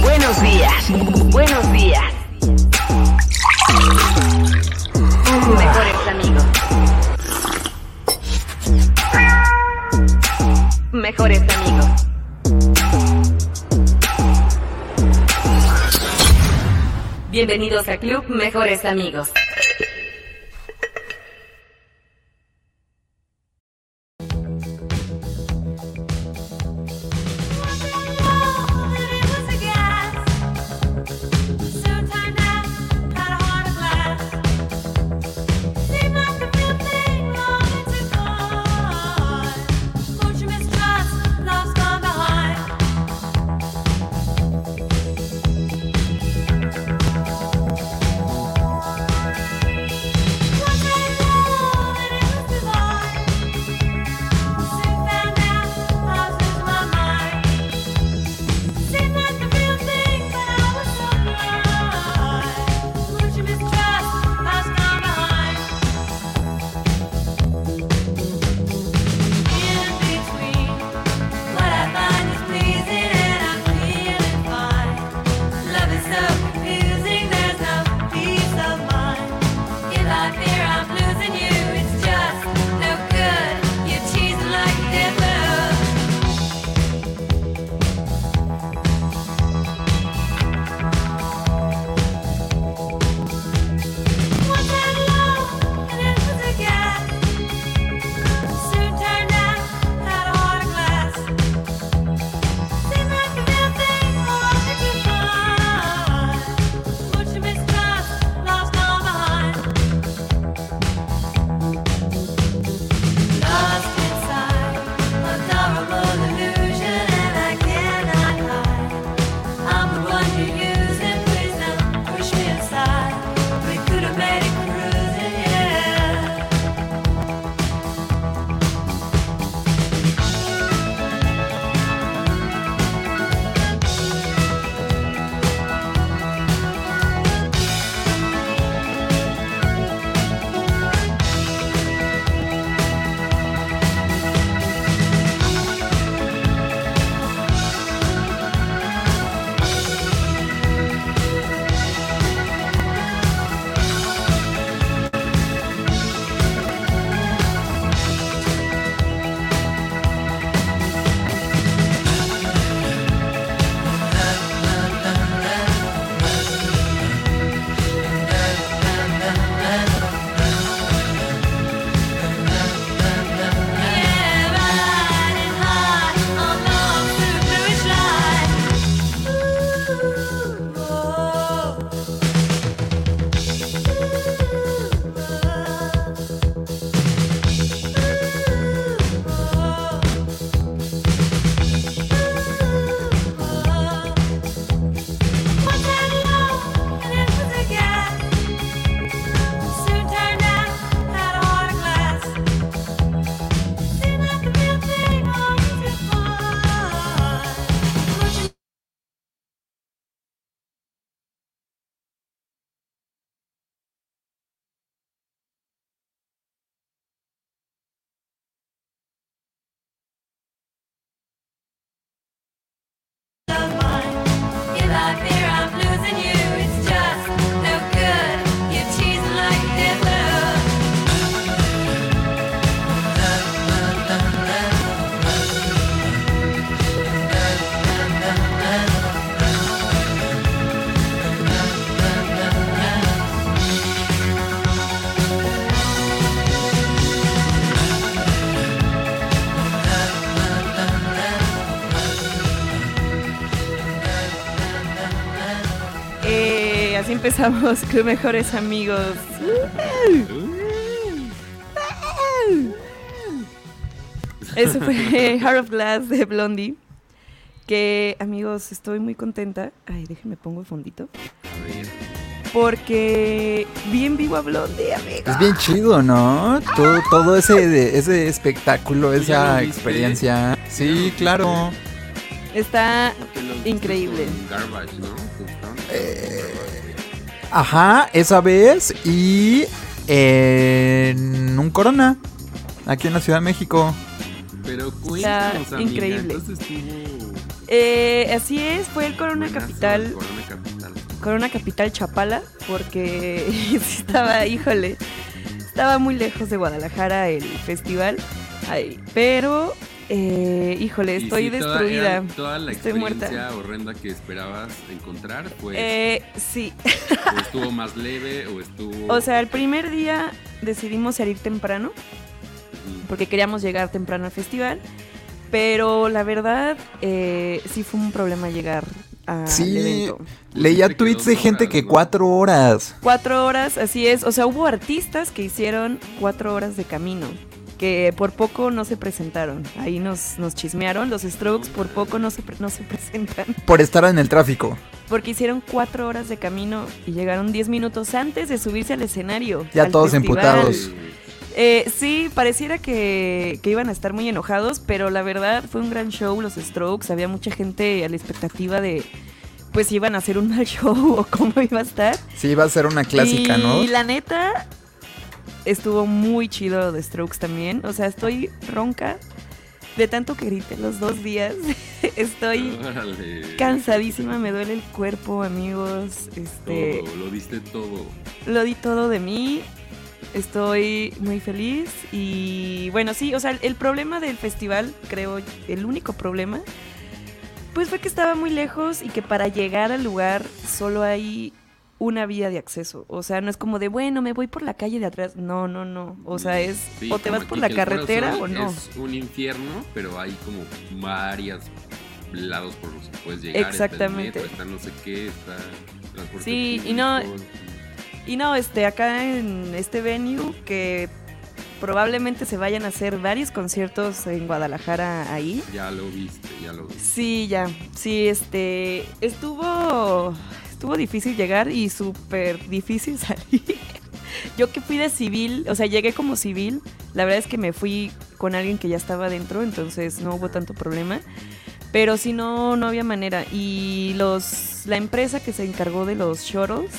Buenos días, buenos días. Mejores amigos. Mejores amigos. Bienvenidos a Club Mejores Amigos. Empezamos con mejores amigos. Ese fue Heart of Glass de Blondie. Que, amigos, estoy muy contenta. Ay, déjenme pongo el fondito. A ver. Porque vi en vivo a Blondie, amigos. Es bien chido, ¿no? Todo, todo ese, ese espectáculo, ¿Tú ya esa experiencia. ¿Ya lo Sí, claro. Está Increíble. Garbage, ¿no? Eh, Ajá, esa vez. Y en un Corona, aquí en la Ciudad de México. Pero cuéntanos, amiga, increíble. Estuvo Eh, así es, fue el Corona Capital, Corona Capital. Corona Capital Chapala, porque estaba, híjole, estaba muy lejos de Guadalajara el festival, Ay, pero, eh, híjole, estoy toda- destruida. era Toda, la Estoy experiencia muerta. horrenda que esperabas encontrar, pues, Eh, sí, o estuvo más leve o estuvo... o sea, el primer día decidimos salir temprano, porque queríamos llegar temprano al festival, pero la verdad, eh, sí fue un problema llegar al Sí. evento. Leía tweets de gente horas, que ¿no? cuatro horas. Cuatro horas, así es. O sea, hubo artistas que hicieron cuatro horas de camino. Que por poco no se presentaron. Ahí nos, nos chismearon. Los Strokes por poco no se, no se presentan. Por estar en el tráfico. Porque hicieron cuatro horas de camino y llegaron diez minutos antes de subirse al escenario. Ya al todos festival. emputados. Eh, sí, pareciera que, que iban a estar muy enojados, pero la verdad fue un gran show los Strokes. Había mucha gente a la expectativa de pues si iban a hacer un mal show o cómo iba a estar. Sí, iba a ser una clásica, y ¿no? la neta, estuvo muy chido lo de Strokes también. O sea, estoy ronca de tanto que grité los dos días. estoy cansadísima, me duele el cuerpo, amigos. Este, Todo, lo diste todo. lo di todo de mí. Estoy muy feliz y bueno, sí, o sea, el problema del festival, creo, el único problema, pues fue que estaba muy lejos y que para llegar al lugar solo hay una vía de acceso. O sea, no es como de, bueno, me voy por la calle de atrás. No, no, no. O sea, es Sí, o te vas por la carretera o no. Es un infierno, pero hay como varios lados por los que puedes llegar. Exactamente. Está, el metro, está no sé qué, está transporte Sí, y no- Y no, este, acá en este venue que probablemente se vayan a hacer varios conciertos en Guadalajara ahí. Ya lo viste, ya lo viste. Sí, ya. Sí, este. Estuvo. Estuvo difícil llegar y súper difícil salir. Yo que fui de civil, o sea, llegué como civil. La verdad es que me fui con alguien que ya estaba dentro, entonces no hubo tanto problema. Pero si no, no había manera. Y los. La empresa que se encargó de los shuttles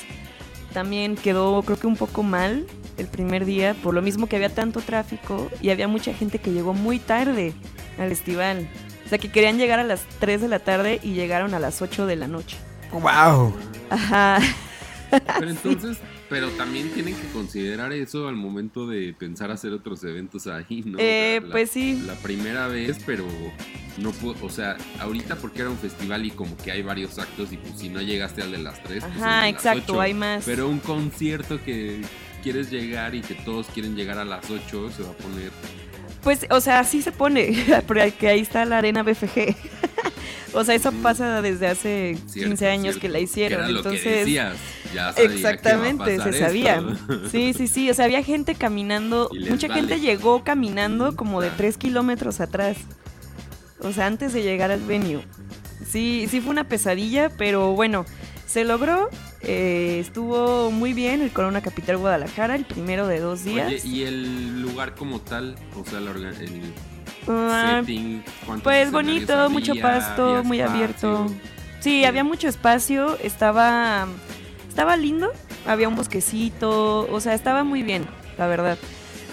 también quedó, creo que un poco mal el primer día, por lo mismo que había tanto tráfico y había mucha gente que llegó muy tarde al festival. O sea, que querían llegar a las 3 de la tarde y llegaron a las 8 de la noche. ¡Wow! Ajá. Pero entonces, pero también tienen que considerar eso al momento de pensar hacer otros eventos ahí, ¿no? O sea, Eh, la- pues sí. La primera vez, pero no puedo, o sea, ahorita porque era un festival y como que hay varios actos y pues si no llegaste al de las tres, pues, el de Ajá, las exacto, ocho. hay más. Pero un concierto que quieres llegar y que todos quieren llegar a las 8 se va a poner Pues, o sea, así se pone, porque ahí está la arena BFG. o sea, eso pasa desde hace cierto, 15 años que la hicieron. era lo que Entonces, decías, ya sabía que iba a Exactamente, pasar se sabía. Sí, sí, sí. O sea, había gente caminando. Mucha vale. gente llegó caminando como de Claro. 3 kilómetros atrás. O sea, antes de llegar al venue. Sí, sí fue una pesadilla, pero bueno, se logró. Eh, estuvo muy bien el Corona Capital Guadalajara, el primero de dos días. Oye, y el lugar como tal, o sea, la el Ah, setting, ¿cuántos pues bonito, mucho pasto, ¿Había muy espacio? abierto. Sí, había mucho espacio, estaba estaba lindo, había un bosquecito, o sea, estaba muy bien, la verdad.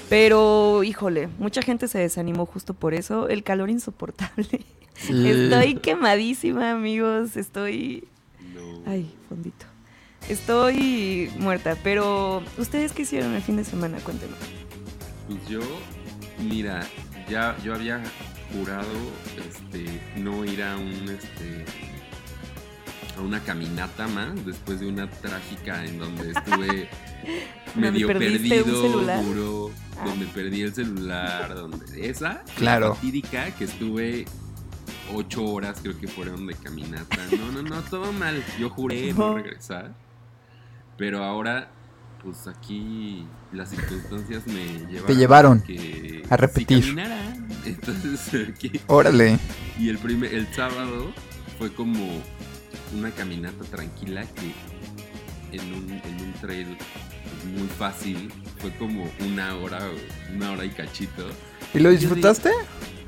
Pero, híjole, mucha gente se desanimó justo por eso, el calor insoportable. Sí. Estoy quemadísima, amigos, estoy No. ay, fondito. Estoy muerta, pero ¿ustedes qué hicieron el fin de semana? Cuéntenme. Pues yo, mira, ya yo había jurado este no ir a un este a una caminata más después de una trágica en donde estuve ¿Donde medio perdido, juro, Ah. donde perdí el celular, donde esa Claro. la fatídica que estuve ocho horas creo que fueron de caminata. No, no, no, todo mal. Yo juré no No. regresar. Pero ahora, pues aquí las circunstancias me llevaron Te llevaron que a repetir. Si caminara Entonces, aquí- Órale. y el, primer, el sábado fue como una caminata tranquila que en un, en un trail muy fácil fue como una hora, una hora y cachito. ¿Y lo disfrutaste?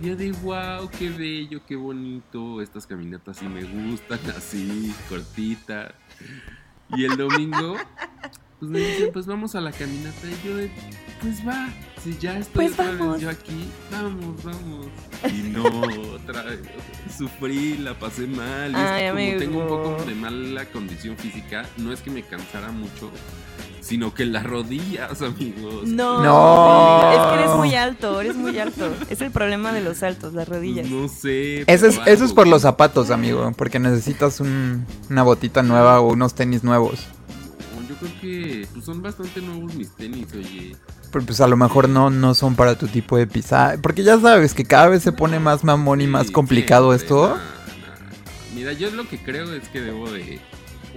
Yo de wow, qué bello, qué bonito. Estas caminatas sí me gustan, así, cortitas. Y el domingo, pues me dicen, pues vamos a la caminata. Y yo pues va, si ya estoy Pues otra vamos. vez yo aquí, vamos, vamos. Y no, otra vez, sufrí, la pasé mal. Y es Ay, que como tengo un poco de mala condición física, no es que me cansara mucho, sino que las rodillas, amigos. No, No. es que eres muy alto, eres muy alto. Es el problema de los saltos, las rodillas. No sé. Ese es, eso es por los zapatos, amigo, porque necesitas un- una botita nueva o unos tenis nuevos. Yo creo que pues, son bastante nuevos mis tenis, oye. Pero pues a lo mejor no, no son para tu tipo de pisada. Porque ya sabes que cada vez se pone más mamón y más Sí, complicado esto. nah, nah. Mira, yo lo que creo es que debo de,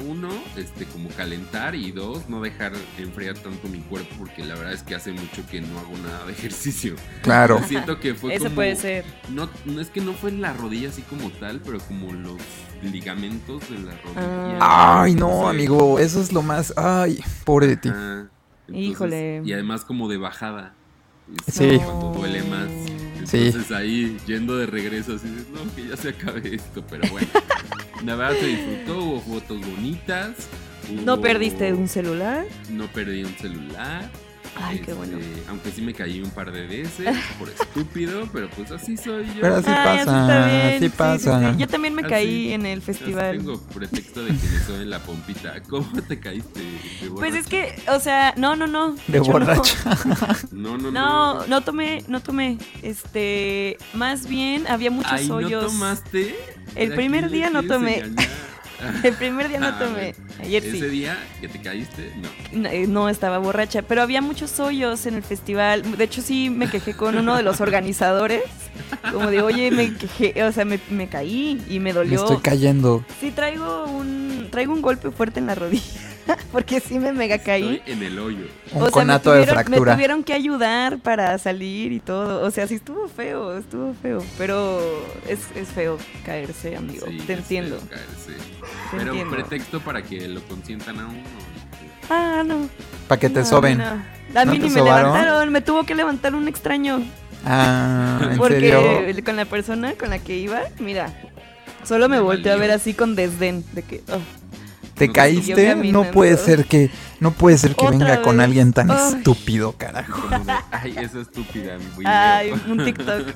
uno, este, como calentar y dos, no dejar enfriar tanto mi cuerpo porque la verdad es que hace mucho que no hago nada de ejercicio. Claro. Siento que fue Eso como- puede ser. No, no es que no fue en la rodilla así como tal, pero como los ligamentos de la rodilla. Ay, no, sé. amigo, eso es lo más... Ay, pobre de ti. Entonces, Híjole. Y además como de bajada. Sí. Cuando duele más. Sí. Entonces ahí yendo de regreso así de, no, que ya se acabe esto, pero bueno. La verdad se disfrutó, hubo fotos bonitas. ¿No hubo- perdiste un celular? No perdí un celular. Ay, qué este, bueno. Aunque sí me caí un par de veces por estúpido, pero pues así soy yo. Pero así Ay, así pasa, está bien, así sí, sí, pasa. sí. Yo también me Así- caí en el Así festival. tengo pretexto de que me soy en la pompita. ¿Cómo te caíste? de Pues es que, o sea, no, no, no. De no. borracha. No, no, no. No, no tomé, no tomé. Este, más bien había muchos Ay, ¿no hoyos. tomaste? El ¿A primer día no tomé. engañar? El primer día no Ah, tomé. Ayer Ese sí. día que te caíste, no. No, eh, no estaba borracha, pero había muchos hoyos en el festival. De hecho, sí me quejé con uno de los organizadores. Como de, oye, me quejé, o sea, me, me caí y me Me dolió. estoy cayendo. Sí, traigo un, traigo un golpe fuerte en la rodilla. Porque sí me mega caí. Estoy en el hoyo. Un o sea, conato me de tuvieron, fractura. Me tuvieron que ayudar para salir y todo. O sea, sí estuvo feo, estuvo feo. Pero es, es feo caerse, amigo. Sí, Te es entiendo. feo caerse. Te Pero entiendo. pretexto para que lo consientan a uno. Ah, no. Para que te No, soben. no. A ¿No mí ni me sobaron? levantaron, me tuvo que levantar un extraño. Ah, ¿en porque serio? con la persona con la que iba, mira, solo me volteó a ver así con desdén. De que, oh, ¿Te no, caíste? No puede ser que... No puede ser que venga con alguien tan Ay. estúpido, carajo. Ay, esa estúpida, mi ay, un TikTok.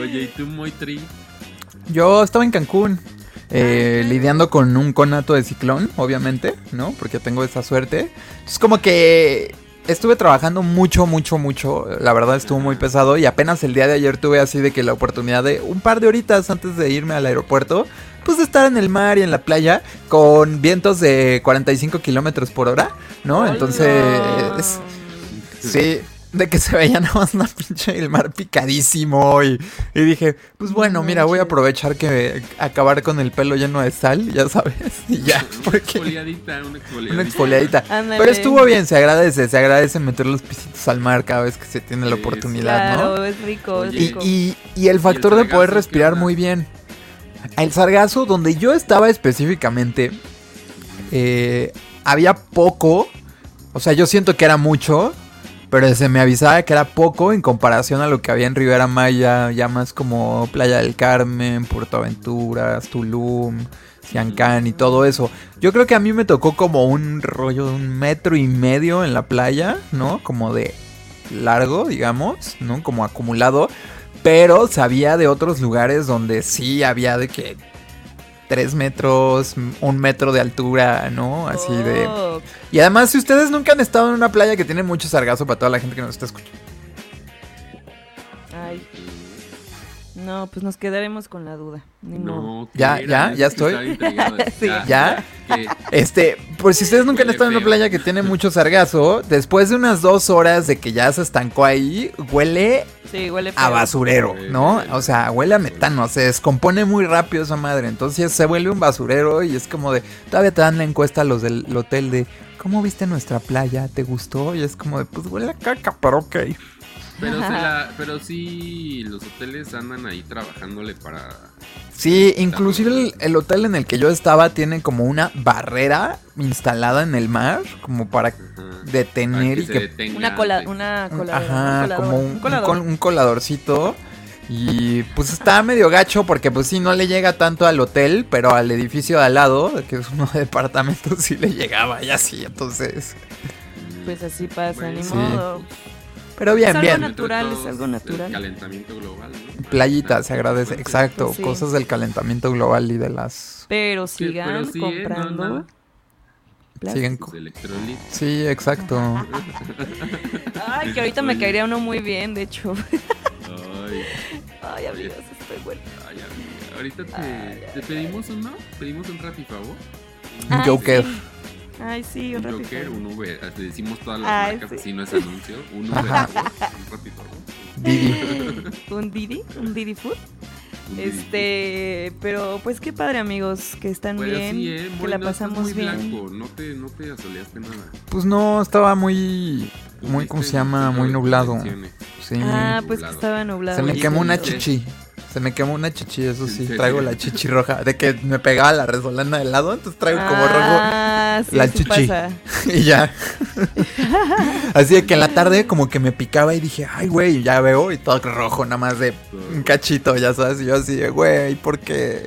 Oye, ¿y tú, Moitri? Yo estaba en Cancún. eh, lidiando con un conato de ciclón, obviamente, ¿no? Porque tengo esa suerte. Es como que estuve trabajando mucho, mucho, mucho. La verdad estuvo muy pesado y apenas el día de ayer tuve así de que la oportunidad de un par de horitas antes de irme al aeropuerto, pues de estar en el mar y en la playa con vientos de 45 kilómetros por hora, ¿no? Entonces, sí, de que se veía nada más una pinche el mar picadísimo y, y dije, pues bueno, mira, voy a aprovechar que acabar con el pelo lleno de sal, ya sabes, y ya, Una porque exfoliadita, una exfoliadita. una exfoliadita. Pero estuvo bien, se agradece, se agradece meter los pisitos al mar cada vez que se tiene la oportunidad, ¿no? Claro, es rico, es Y, rico. y- y el factor de poder respirar muy bien. El sargazo, donde yo estaba específicamente, eh, había poco. O sea, yo siento que era mucho. Pero se me avisaba que era poco en comparación a lo que había en Rivera Maya, ya más como Playa del Carmen, Puerto Aventuras, Tulum, Siancán y todo eso. Yo creo que a mí me tocó como un rollo de un metro y medio en la playa, ¿no? Como de largo, digamos, ¿no? Como acumulado. Pero sabía de otros lugares donde sí había de que tres metros, un metro de altura, ¿no? Así de... Y además, si ustedes nunca han estado en una playa que tiene mucho sargazo para toda la gente que nos está escuchando. No, pues nos quedaremos con la duda. Ni. No, ¿qué Ya, era? ya, ya estoy. Sí. ¿Ya? ¿Qué? Este, pues si ustedes nunca han estado en una playa que tiene mucho sargazo, después de unas dos horas de que ya se estancó ahí, huele Sí, huele a basurero, ¿no? O sea, huele a metano, se descompone muy rápido esa madre. Entonces se vuelve un basurero y es como de. Todavía te dan la encuesta a los del hotel de. ¿Cómo viste nuestra playa? ¿Te gustó? Y es como de, pues huele a caca, pero ok. Pero, se la- pero sí, los hoteles andan ahí trabajándole para... Sí, inclusive el, el hotel en el que yo estaba tiene como una barrera instalada en el mar, como para ajá, detener para y que detenga Una cola, una cola, Ajá, como un, un colador. col- un coladorcito. Y pues está medio gacho porque pues sí, no le llega tanto al hotel, pero al edificio de al lado, que es uno de departamentos, sí le llegaba y así, entonces... Pues así pasa, ni Sí. modo. Pero bien, algo bien. nat- natural, es algo natural. El calentamiento global, ¿no? Playita, se agradece, exacto, Pues sí. cosas del calentamiento global y de las... Pero Sí, sigan pero sí, ¿eh? No, comprando. Siguen... Sí, exacto. Ay, que ahorita me caería uno muy bien, de hecho. Ay, Ay, amigos, estoy bueno. ay, amiga. Ahorita te, Ay, te pedimos uno, pedimos un Rappi favor. Un Ay, Joker. sí. Ay, sí, un Un. Joker, un Uber. Te decimos todas las Ay, marcas, sí. así no es anuncio. Un Uber un favor. Didi. un Didi, un Didi Food. un Didi. Este, pero pues qué padre amigos, que están Pues bien, sí, ¿eh? que la pasamos muy bien. blanco, no te, no te asoleaste nada. Pues no, estaba muy... Muy, ¿cómo se llama? Muy nublado. Sí. Ah, pues que estaba nublado. Se me quemó una chichi. Se me quemó una chichi, eso ¿En sí. Traigo la chichi roja. De que me pegaba la resolana del lado, entonces traigo como Ah, sí, la sí chichi. pasa. rojo. Y ya. Así de que en la tarde como que me picaba y dije, ay, güey, ya veo. Y todo rojo, nada más de un cachito, ya sabes. Y yo así de, güey, ¿por qué?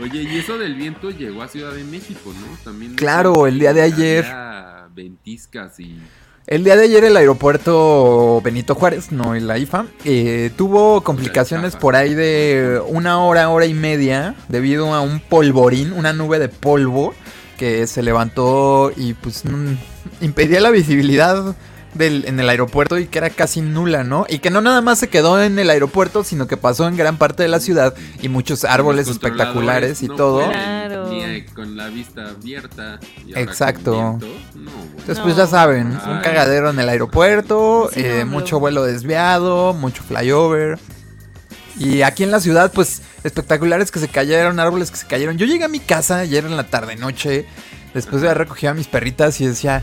Oye, y eso del viento llegó a Ciudad de México, ¿no? También. Claro, el día de ayer. Ventiscas y. El día de ayer el aeropuerto Benito Juárez, no la IFA, eh, tuvo complicaciones por ahí de una hora, hora y media, debido a un polvorín, una nube de polvo que se levantó y pues mm, impedía la visibilidad del, en el aeropuerto y que era casi nula, ¿no? Y que no nada más se quedó en el aeropuerto, sino que pasó en gran parte de la ciudad y muchos árboles espectaculares y no todo. pueden, Con la vista abierta. y Exacto. viento, No. Entonces, No. pues ya saben, un cagadero en el aeropuerto, Sí, eh, no, mucho lo- vuelo desviado, mucho flyover. Y aquí en la ciudad, pues, espectaculares que se cayeron, árboles que se cayeron. Yo llegué a mi casa ayer en la tarde noche, después de haber recogido a mis perritas y decía,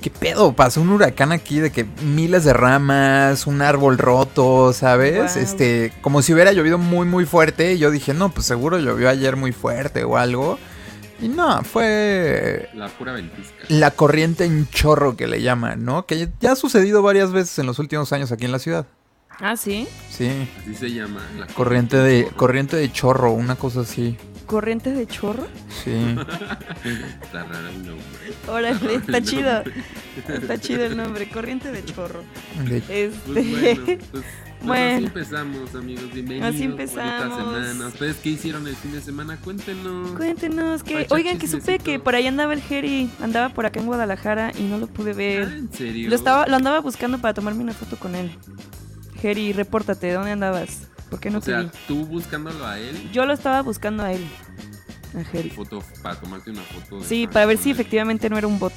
¿qué pedo? Pasó un huracán aquí de que miles de ramas, un árbol roto, ¿sabes? Este, como si hubiera llovido muy, muy fuerte. Y yo dije, no, pues seguro llovió ayer muy fuerte o algo. Y no, fue La pura ventisca. la corriente en chorro que le llaman, ¿no? Que ya ha sucedido varias veces en los últimos años aquí en la ciudad. Ah, sí. Sí, Así se llama. La corriente de chorro. corriente de chorro, una cosa así. Corriente de chorro. Sí. Está raro el nombre. Órale, está chido. Está chido el nombre, corriente de chorro. De- Este. Pues bueno, pues, Bueno. así empezamos, amigos. Bienvenidos. Así empezamos. semana. ¿Ustedes qué hicieron el fin de semana? Cuéntenos. Cuéntenos que, Pacha oigan, que supe que por ahí andaba el Jerry, andaba por acá en Guadalajara y no lo pude Ah, ver. ¿En serio? Lo estaba, lo andaba buscando para tomarme una foto con él. Jerry, repórtate, ¿dónde andabas? ¿Por qué no o te sea, vi? tú buscándolo a él. Yo lo estaba buscando a él, a Jerry. Foto, para tomarte una foto. de Sí, para ver si él. efectivamente no era un bot.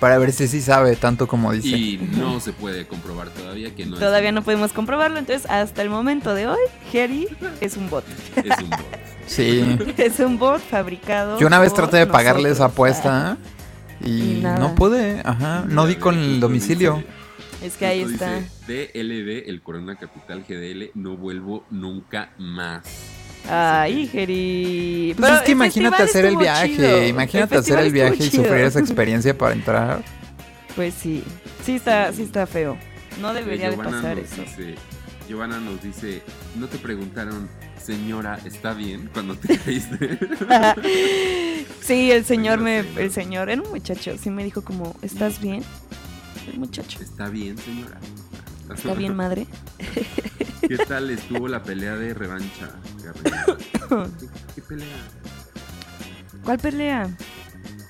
Para ver si sí sabe tanto como dice. Y no se puede comprobar todavía que no Todavía no podemos comprobarlo, entonces hasta el momento de hoy, Jerry es un bot. Es un bot. Sí. es un bot fabricado. Yo una vez traté de pagarle esa apuesta y, Y no pude, ajá, no di con el domicilio. Es que ahí está. Dice, DLD, el Corona Capital GDL, no vuelvo nunca más. Ay, Jerry. Pues es que imagínate hacer el viaje, imagínate hacer el viaje y sufrir esa experiencia. para entrar. Pues sí, sí está, sí está feo. No debería de pasar eso. Dice, Giovanna nos dice, ¿no te preguntaron, señora, está bien cuando te caíste? sí, el señor me, Señor, el señor. señor era un muchacho, sí me dijo como, ¿estás bien? El muchacho, ¿Está bien, señora? ¿está bien madre? ¿Qué tal estuvo la pelea de revancha? ¿Qué, qué pelea? ¿Cuál pelea?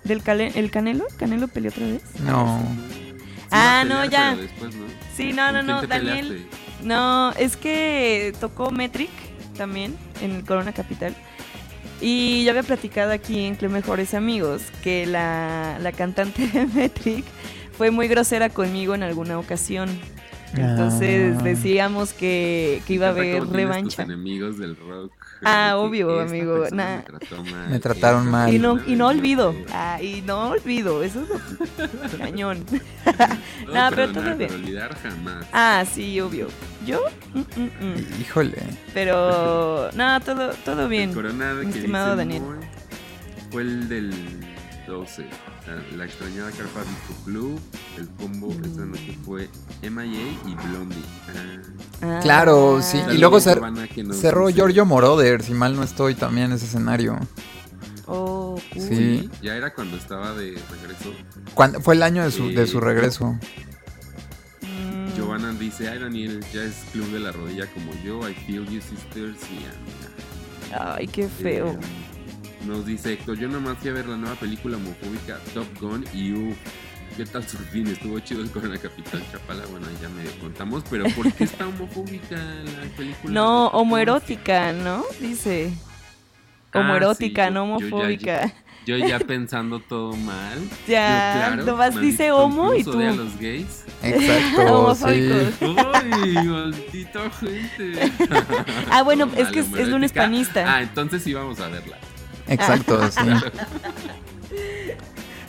¿Del cale- el Canelo? ¿Canelo peleó otra vez? No. Sí Ah, no, ya. después, ¿no? Sí, no, no, ¿Con no, Daniel. peleaste? No, es que tocó Metric también en el Corona Capital. Y yo había platicado aquí en Club Mejores Amigos que la, la cantante de Metric fue muy grosera conmigo en alguna ocasión. Entonces Ah. decíamos que, que iba a haber revancha. tus enemigos del rock. Ah, obvio, esta amigo, nah. Me trató mal. Me trataron mal. Y no, y no olvido. Ah, y no olvido. Eso es lo cañón. No, Nah, pero todo bien. olvidar jamás. Ah, sí, obvio. Yo, mm, mm, mm. Híjole. pero no, todo, todo bien. El Corona que estimado dice Daniel. Fue el del 12. La, extrañada carpa Disco Club. El combo esta noche fue MIA y Blondie. Ah. Claro, sí, y luego cer- Cerró Giorgio Moroder, si mal no estoy, también en ese escenario. Oh, cool. Sí. Ya era cuando estaba de regreso. Cuando, fue el año de su, de su Sí. regreso. Mm. Giovanna dice, ay Daniel, ya es club de la rodilla como yo, I feel you sisters y amiga. Ay, qué feo. Eh, nos dice Héctor, yo nomás fui a ver la nueva película homofóbica Top Gun y uh, ¿qué tal su fin? Estuvo chido el Corona Capital Chapala, bueno ahí ya medio contamos, pero ¿por qué está homofóbica la película? No, homoerótica, ¿no? Dice. Ah, Homoerótica, sí, no yo- yo ya- homofóbica. Yo ya pensando todo mal. Ya, Yo, claro, nomás dice homo y tú. a los gays. Exacto, sí. Homofóbicos. ¡Ay, maldita gente! Ah, bueno, Todo es mal, que es- es lunes panista. Ah, entonces sí vamos a verla. Exacto, sí.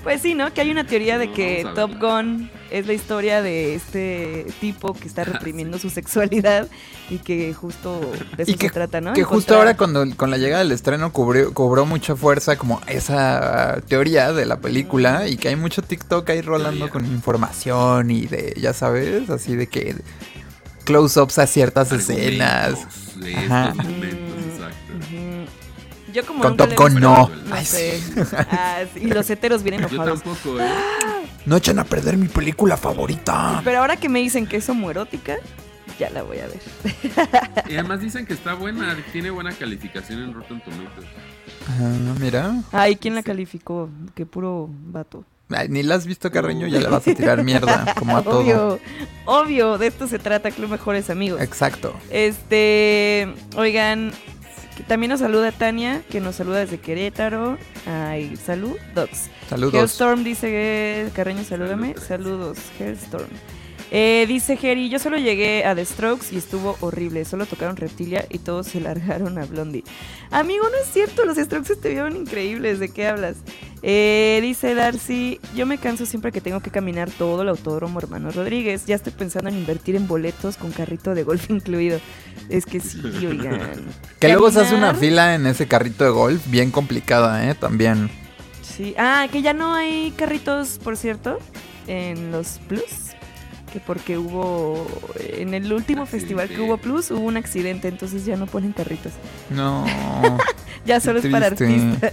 Pues sí, ¿no? Que hay una teoría de que Top. Gun es la historia de este tipo que está reprimiendo su sexualidad y que justo de eso Y que, se trata, ¿no? que justo ahora cuando, con la llegada del estreno cubrió, cobró mucha fuerza como esa teoría de la película y que hay mucho TikTok ahí rolando Teoría. con información y de, ya sabes, así de que close-ups a ciertas escenas. De estos Yo como Con Top Gun no. No Ay, sé. Ah, sí, y los heteros vienen Yo enojados. tampoco, ¿eh? No echen a perder mi película favorita. Pero ahora que me dicen que es homoerótica, ya la voy a ver. Y además dicen que está buena, tiene buena calificación en Rotten Tomatoes. Ah, mira. Ay, ¿quién la calificó? Qué puro vato. Ay, ni la has visto, Carreño, ya le vas a tirar mierda, como a todo. Obvio, obvio, de esto se trata, Club Mejores Amigos. Exacto. Este, oigan, también nos saluda Tania, que nos saluda desde Querétaro. Ay, salud, Docs. Saludos. Hellstorm dice, Carreño, salúdame. Saludos, Hellstorm. Eh, dice Jerry, yo solo llegué a The Strokes y estuvo horrible. Solo tocaron Reptilia y todos se largaron a Blondie. Amigo, no es cierto, los Strokes estuvieron increíbles. ¿De qué hablas? Eh, dice Darcy, yo me canso siempre que tengo que caminar todo el autódromo Hermano Rodríguez. Ya estoy pensando en invertir en boletos con carrito de golf incluido. Es que sí, oigan. Que luego se hace una fila en ese carrito de golf bien complicada, ¿eh? También. Sí. Ah, que ya no hay carritos, por cierto, en los Plus. Que porque hubo. En el último festival que hubo Plus hubo un accidente, entonces ya no ponen carritos. No. Ya solo es para artistas.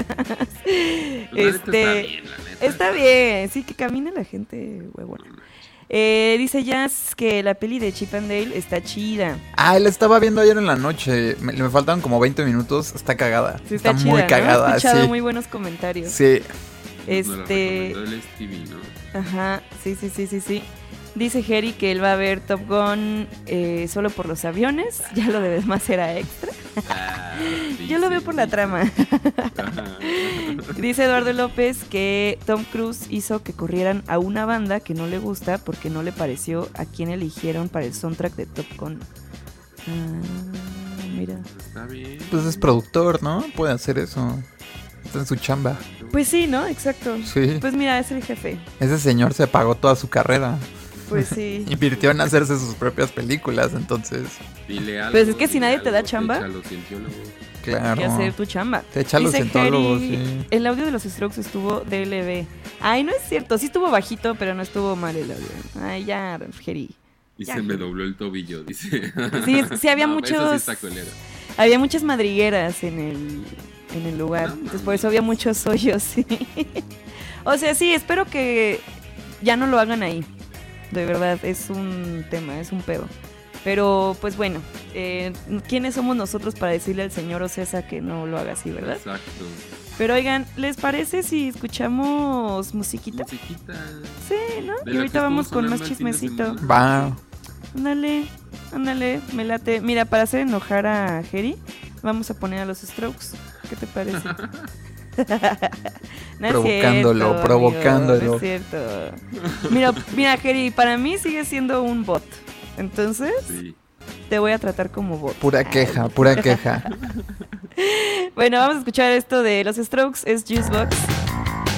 Este. está bien, la neta. Está bien, sí, que camine la gente, huevona. Eh, dice Jazz que la peli de Chip and Dale está chida. Ah, la estaba viendo ayer en la noche. Me, me faltaban como 20 minutos. Está cagada. Sí, está, está chida. muy ¿no? He cagada, escuchado sí. muy buenos comentarios. Sí. La Este. recomendó el Stevie, ¿no? Ajá, sí, sí, sí, sí, sí. Dice Jerry que él va a ver Top Gun eh, solo por los aviones. Ya lo de demás era extra. Ah, Yo lo veo por la trama. Dice Eduardo López que Tom Cruise hizo que corrieran a una banda que no le gusta porque no le pareció a quien eligieron para el soundtrack de Top Gun. Ah, mira. Está bien. Pues es productor, ¿no? Puede hacer eso. Está en su chamba. Pues sí, ¿no? Exacto. Sí. Pues mira, es el jefe. Ese señor se pagó toda su carrera. Pues sí. Invirtió en hacerse sus propias películas, entonces. Dile algo, Pues es que si nadie te da chamba. echa a los cientiólogos. Claro. que hacer tu chamba. Te echa los Jerry, sí. El audio de los Strokes estuvo DLB. Ay, no es cierto. Sí estuvo bajito, pero no estuvo mal el audio. Ay, ya, Jerry. Y Ya. se me dobló el tobillo, dice. Sí, sí había No, Eso sí muchos-. Había muchas madrigueras en el, en el lugar. No entonces por eso había muchos hoyos, sí. O sea, sí, espero que ya no lo hagan ahí. De verdad, es un tema, es un pedo. Pero, pues bueno, eh, ¿quiénes somos nosotros para decirle al señor Ocesa que no lo haga así, verdad? Exacto. Pero oigan, ¿les parece si escuchamos musiquita? Musiquita. Sí, ¿no? De Y ahorita vamos con más chismecito. Va. Ándale, ándale, me late. Mira, para hacer enojar a Jerry, vamos a poner a los Strokes. ¿Qué te parece? No Provocándolo, cierto, provocándolo. amigo, no es cierto. Mira, mira, Jerry, para mí sigue siendo un bot. Entonces, Sí. te voy a tratar como bot. Pura queja, pura queja. Bueno, vamos a escuchar esto de los Strokes, es Juicebox.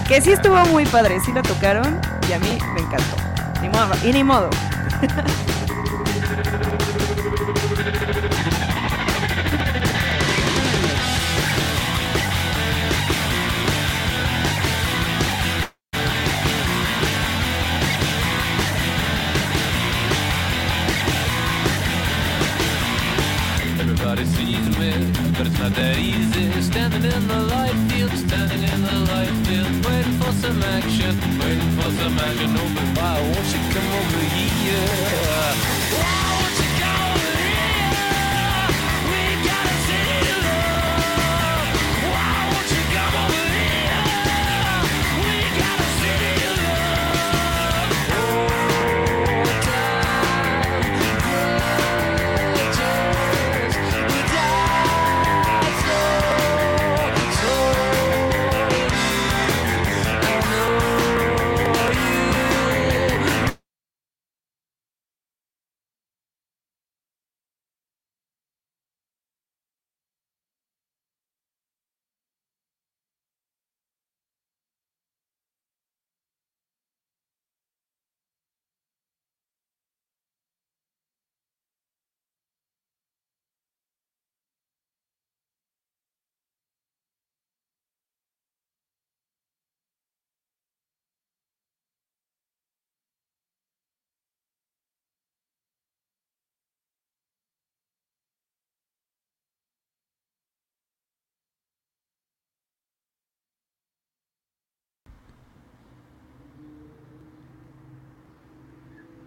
Que sí estuvo muy padre, sí lo tocaron y a mí me encantó. Ni modo, y ni modo. Standing in the light field, standing in the light field, waiting for some action, waiting for some action. Oh,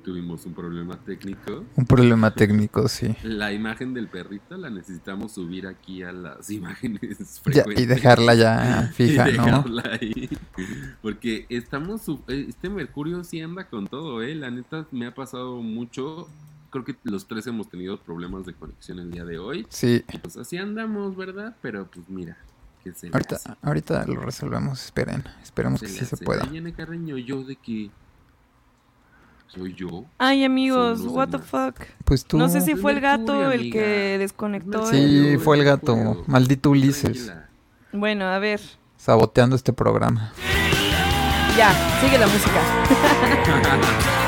Tuvimos un problema técnico. Un problema técnico, sí. La imagen del perrito la necesitamos subir aquí a las imágenes Ya, y dejarla ya fija, Y ¿no? ahí. Porque estamos. eh, Este Mercurio sí anda con todo, ¿eh? La neta me ha pasado mucho. Creo que los tres hemos tenido problemas de conexión el día de hoy. Sí. Pues así andamos, ¿verdad? Pero pues mira, que se le Ahorita, ahorita lo resolvemos, esperen. Esperemos Se que sí se pueda. Ana Carreño, yo de que. Soy yo. Ay, amigos, what the demás. fuck. Pues tú. No sé si fue el gato Mercurio, el que desconectó. Sí, el- fue el gato. Mercurio. Maldito Ulises. Bueno, a ver. Saboteando este programa. Ya, sigue la música.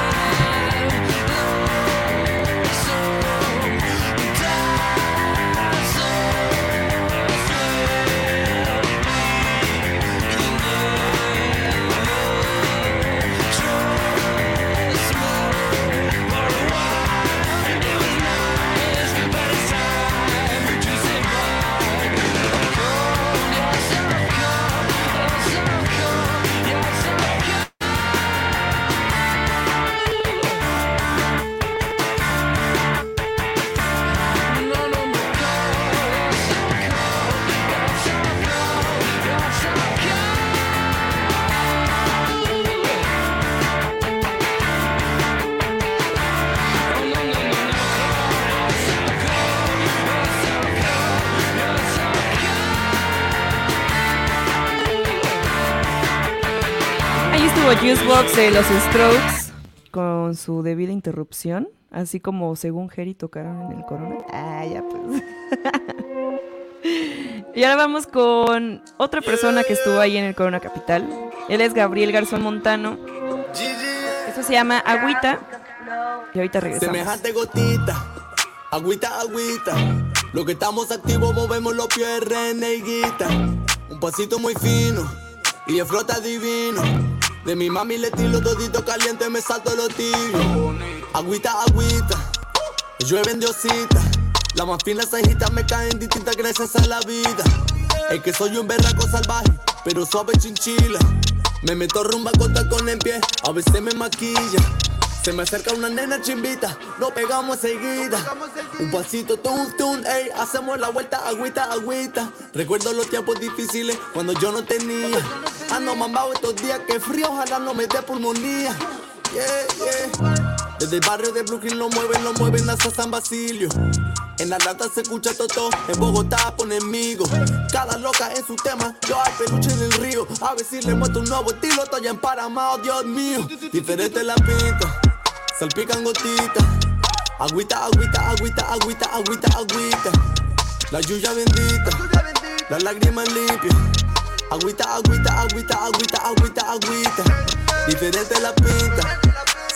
Juicebox de los Strokes con su debida interrupción, así como según Jerry tocaron en el Corona. Ah, ya pues. y ahora vamos con otra persona que estuvo ahí en el Corona Capital. Él es Gabriel Garzón Montano. Esto se llama Agüita. Y ahorita regresamos. Semejante gotita, agüita, agüita. Lo que estamos activos movemos los pies, reneguita. Un pasito muy fino y de flota divino. De mi mami le tiro todito caliente, me salto los tiros. Agüita, agüita, llueven diosita. Las más finas cejitas me caen distintas gracias a la vida. Es que soy un berraco salvaje, pero suave chinchila. Me meto rumba con tacón en pie, a veces me maquilla. Se me acerca una nena chimbita, nos pegamos seguida. Un pasito, tun, tun, ey, hacemos la vuelta, agüita, agüita. Recuerdo los tiempos difíciles cuando yo no tenía. Ando mambado estos días, que frío, ojalá no me dé pulmonía. Yeah, yeah. Desde el barrio de Brooklyn lo mueven, lo mueven hasta San Basilio. En Atlanta se escucha Toto, en Bogotá ponen migo. Cada loca en su tema, yo al peluche en el río. A ver si le muestro un nuevo estilo, estoy en Paramount, Dios mío. Diferente la pinta, salpican gotitas. Agüita, agüita, agüita, agüita, agüita, agüita. La lluvia bendita, las lágrimas limpias. Agüita, agüita, agüita, agüita, agüita, agüita. Diferente la pinta,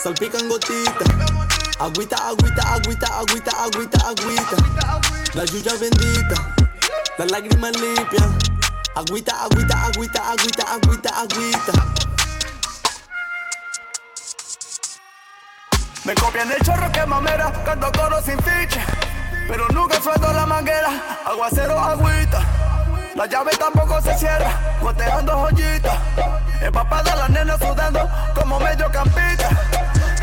salpican gotitas. Agüita, agüita, agüita, agüita, agüita, agüita. La lluvia bendita, las lágrimas limpias. Agüita, agüita, agüita, agüita, agüita, agüita. Me copian el chorro que mamera, canto coro sin ficha. Pero nunca suelto la manguera, aguacero, agüita. La llave tampoco se cierra, goteando joyitas. Empapada la nena sudando como medio campita.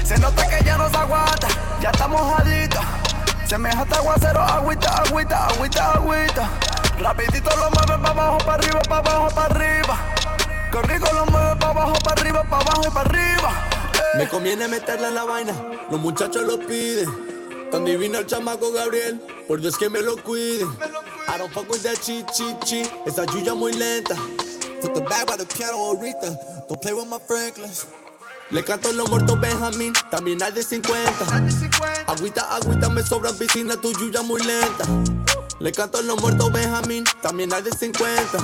Se nota que ya no se aguanta, ya estamos mojadita. Se me jata aguacero, agüita, agüita, agüita, agüita. Rapidito lo mueve pa' abajo, pa' arriba, pa' abajo, pa' arriba. Corrigo lo mueve pa' abajo, pa' arriba, pa' abajo y pa' arriba. Me conviene meterle en la vaina, los muchachos lo piden. Tan divino el chamaco Gabriel, por Dios que me lo cuide. I don't fuck with that chi chi chi, esa yuya muy lenta. Took the bag by the ahorita, don't play with my Franklins. Le canto a los muertos Benjamín, también hay de 50. Agüita, agüita, me sobra piscina, tu yuya muy lenta. Le canto a los muertos Benjamín, también hay de 50.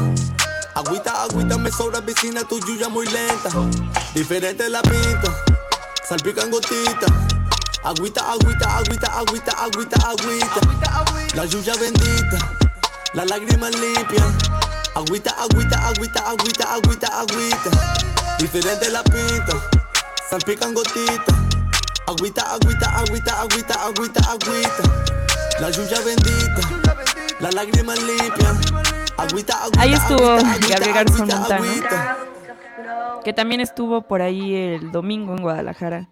Agüita, agüita, me sobra piscina, tu yuya muy lenta. Diferente la pinta, salpican gotitas. Agüita, agüita, agüita, agüita, agüita, agüita. La lluvia bendita, las lágrimas limpias. Agüita, agüita, agüita, agüita, agüita, agüita. Diferente la pinta, salpican gotitas. Agüita, agüita, agüita, agüita, agüita, agüita. La lluvia bendita, las lágrimas limpias. Agüita, agüita, Ahí estuvo agüita, agüita, Gabriel Garzón agüita, Montano. Que también estuvo por ahí el domingo en Guadalajara.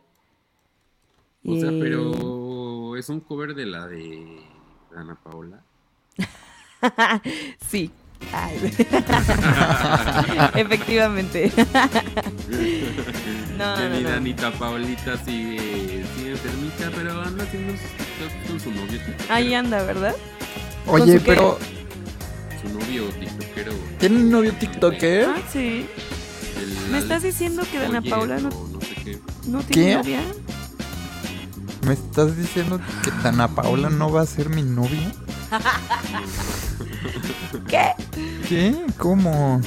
O sea, pero es un cover de la de Ana Paola. sí. Efectivamente. no, Que no, mira, no. Anita Paolita sigue, sigue enfermita, pero anda haciendo sus TikToks con su novio tiktokero. Ahí anda, ¿verdad? Oye, pero Su novio tiktokero. ¿tiene un novio tiktoker? Ah, sí. El ¿Me estás diciendo que Dana Paula no- no sé qué. ¿No tiene ¿Qué? novia? ¿Me estás diciendo que Dana Paula no va a ser mi novia? ¿Qué? ¿Qué? ¿Cómo?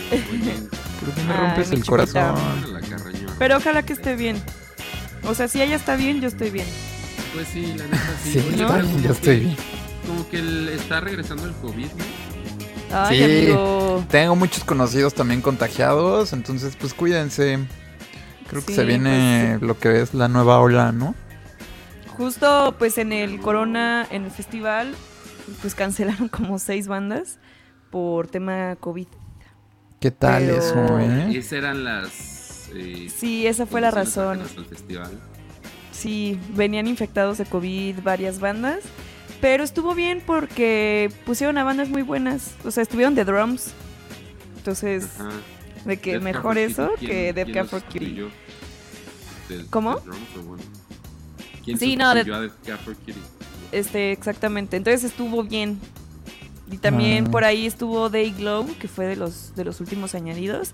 ¿Por qué me rompes el corazón? Pero ojalá que esté bien. O sea, si ella está bien, yo estoy bien. Pues sí, la neta sí. Sí, yo que- estoy bien. Como que está regresando el COVID, ¿no? Ay, Sí. amigo. Tengo muchos conocidos también contagiados, entonces pues cuídense. Creo que se viene lo que es la nueva ola, ¿no? Justo pues en el Corona, en el festival, pues cancelaron como seis bandas por tema COVID. ¿Qué tal Pero- eso, eh? Esas eran las. eh, Sí, esa fue la razón. festival. Sí, venían infectados de COVID varias bandas. Pero estuvo bien porque pusieron a bandas muy buenas. O sea, estuvieron de drums. Entonces, Ajá. de que Death mejor Cab eso que ¿quién- Death Cab for Cutie. ¿Cómo? del drums, bueno? ¿Quién Sí, no, a Death Cab for Cutie? Este, exactamente. Entonces estuvo bien. Y también Ah. por ahí estuvo Day Glow, que fue de los, de los últimos añadidos.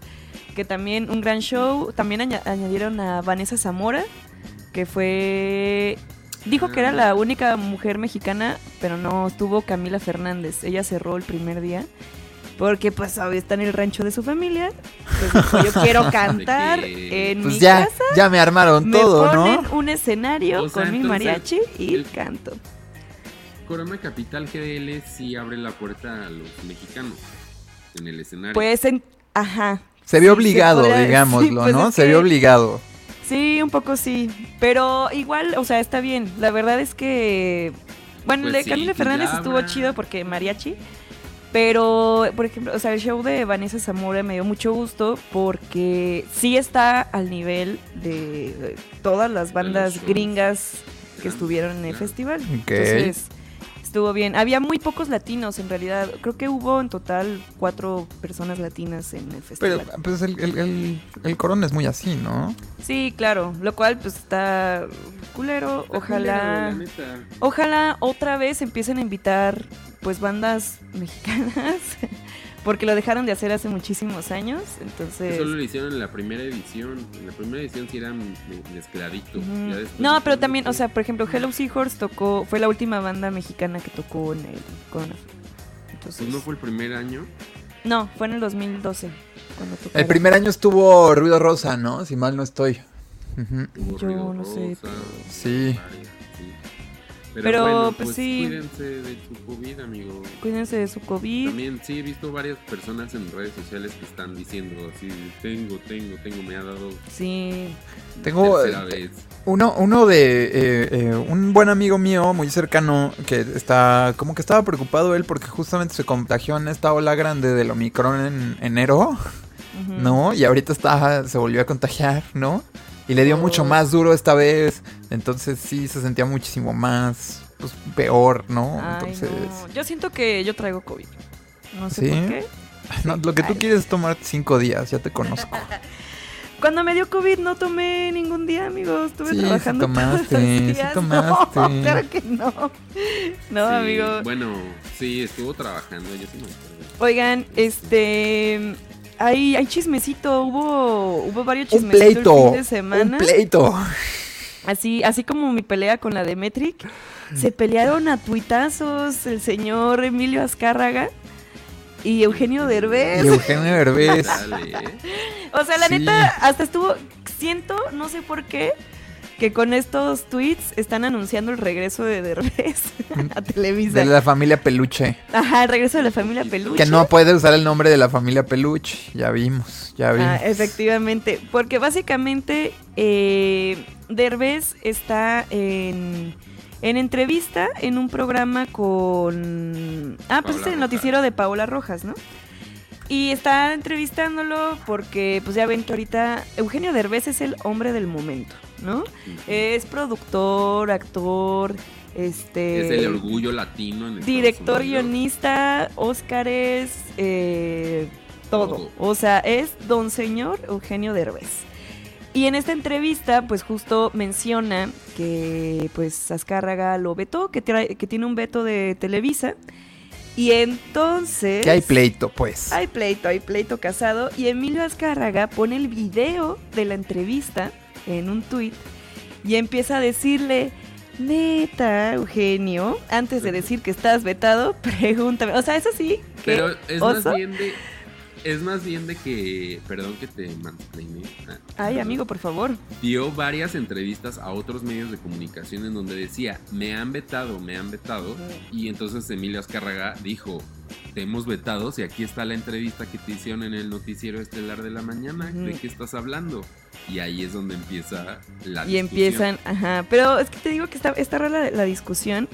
Que también un gran show. También aña- añadieron a Vanessa Zamora, que fue... Dijo que era la única mujer mexicana, pero no, estuvo Camila Fernández. Ella cerró el primer día. Porque pues hoy está en el rancho de su familia. Pues yo quiero cantar en Pues mi ya, casa. ya me armaron Me todo, ponen ¿no? un escenario O sea, con mi mariachi y el- canto. Corona Capital GDL sí abre la puerta a los mexicanos en el escenario. Pues en... Ajá. Se vio Sí, obligado, podría- digámoslo, sí, pues ¿no? Se vio obligado. Sí, un poco sí. Pero igual, o sea, está bien. La verdad es que. Bueno, el Pues de sí, Camila Fernández estuvo chido porque mariachi. Pero, por ejemplo, o sea, el show de Vanessa Zamora me dio mucho gusto porque sí está al nivel de todas las bandas gringas que estuvieron en el festival. Entonces, estuvo bien. Había muy pocos latinos en realidad. Creo que hubo en total cuatro personas latinas en el Pero festival. pues el, el, el, el corona es muy así, ¿no? Sí, claro, lo cual pues está culero. Está Ojalá, culero, ojalá otra vez empiecen a invitar pues bandas mexicanas, porque lo dejaron de hacer hace muchísimos años, entonces... Solo lo hicieron en la primera edición. En la primera edición sí eran me- mezcladitos. Ujú. Ya después No, pero también, o sea, por ejemplo, Hello Seahorse tocó, fue la última banda mexicana que tocó en el Corona. Entonces, Pues no fue el primer año. no, fue en el 2012 cuando tocó. El primer año estuvo Ruido Rosa, ¿no? Si mal no estoy. Yo no sé, Rosa, Sí. varias, sí. Pero, Pero, bueno, pues, pues, sí. cuídense de su COVID, amigo. Cuídense de su COVID. También sí he visto varias personas en redes sociales que están diciendo así, tengo, tengo, tengo, me ha dado Sí. Tengo eh, vez. uno, uno de eh, eh, un buen amigo mío, muy cercano, que está como que estaba preocupado él porque justamente se contagió en esta ola grande del Omicron en enero. ¿no? Y ahorita está, se volvió a contagiar, ¿no? Y le dio Oh. mucho más duro esta vez, entonces sí se sentía muchísimo más, pues peor, ¿no? Ay, entonces, no. Yo siento que yo traigo COVID. No sé ¿Sí? por qué. no, lo que tú Ay. quieres es tomar cinco días, ya te conozco. Cuando me dio COVID no tomé ningún día, amigos. Estuve Sí, sí trabajando tomaste, todos los sí días. tomaste. No, claro que no. No, Sí, amigo. Bueno, sí, estuvo trabajando, yo sí me acuerdo. Oigan, este... Hay, hay chismecito, hubo, hubo varios un chismecitos pleito, el fin de un semana. pleito. Así, así como mi pelea con la de Metric, se pelearon a tuitazos el señor Emilio Azcárraga y Eugenio Derbez. Y Eugenio Derbez. Dale. O sea, la Sí. neta, hasta estuvo, siento, no sé por qué, que con estos tweets están anunciando el regreso de Derbez a Televisa. De la familia Peluche. Ajá, el regreso de la familia Peluche. Que no puede usar el nombre de la familia Peluche. Ya vimos, ya vimos. Ah, efectivamente, porque básicamente eh, Derbez está en, en entrevista en un programa con... Ah, pues Paola es el Rojas. noticiero de Paola Rojas, ¿no? Y está entrevistándolo porque, pues ya ven que ahorita Eugenio Derbez es el hombre del momento, ¿no? Es productor, actor, este... Es el orgullo latino en Estados Director, guionista, Óscares, eh, todo. Todo. O sea, es don señor Eugenio Derbez. Y en esta entrevista, pues justo menciona que pues Azcárraga lo vetó, que, que tiene un veto de Televisa. Y entonces... Que hay pleito, pues. Hay pleito, hay pleito casado. Y Emilio Azcárraga pone el video de la entrevista en un tuit y empieza a decirle, neta, Eugenio, antes de decir que estás vetado, pregúntame. O sea, eso sí. ¿qué Pero es oso? más bien de. Es más bien de que. Perdón que te mansplainé. ah, Ay, amigo, por favor. dio varias entrevistas a otros medios de comunicación en donde decía, me han vetado, me han vetado. Y entonces Emilio Azcárraga dijo, te hemos vetado y aquí está la entrevista que te hicieron en el noticiero estelar de la mañana. ¿De qué estás hablando? Y ahí es donde empieza la Y discusión. empiezan, ajá. Pero es que te digo que está, está rara la, la discusión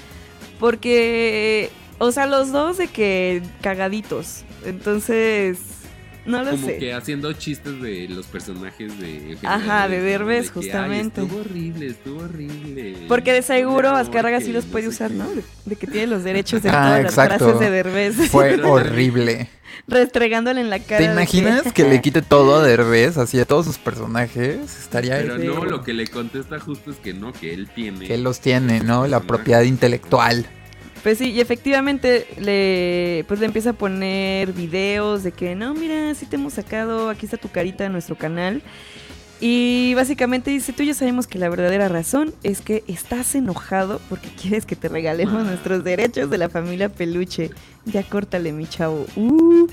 porque, o sea, los dos de que cagaditos. Entonces, no lo Como sé. que haciendo chistes de los personajes de Eugenio Ajá, de ¿no? Derbez, De que, "Ay, justamente. estuvo horrible, estuvo horrible. Porque de seguro No, Azcárraga sí los puede usar, qué". ¿no? De, de que tiene los derechos de Ah, todas exacto. las frases de Derbez. Fue horrible. Restregándole en la cara. ¿Te imaginas que le quite todo a Derbez, así a todos sus personajes? Estaría Pero ahí. no, lo que le contesta justo es que no, que él tiene. Que él los tiene, ¿no? La propiedad intelectual. Pues sí, y efectivamente le, pues le empieza a poner videos de que no, mira, sí te hemos sacado, aquí está tu carita en nuestro canal. Y básicamente dice, tú ya sabemos que la verdadera razón es que estás enojado porque quieres que te regalemos nuestros derechos de la familia peluche. Ya córtale, mi chavo. Uh.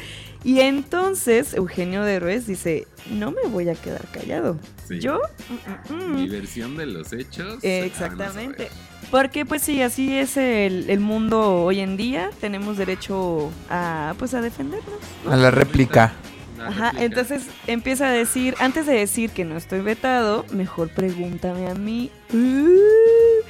Y entonces Eugenio Derbez dice, no me voy a quedar callado. Sí. Yo... mm, mm, mm". Mi versión de los hechos. Eh, ah, Exactamente. Porque pues sí, así es el, el mundo hoy en día. Tenemos derecho a pues a defendernos. ¿no? A la réplica. Ajá, réplica. entonces empieza a decir, antes de decir que no estoy vetado, mejor pregúntame a mí. Uh.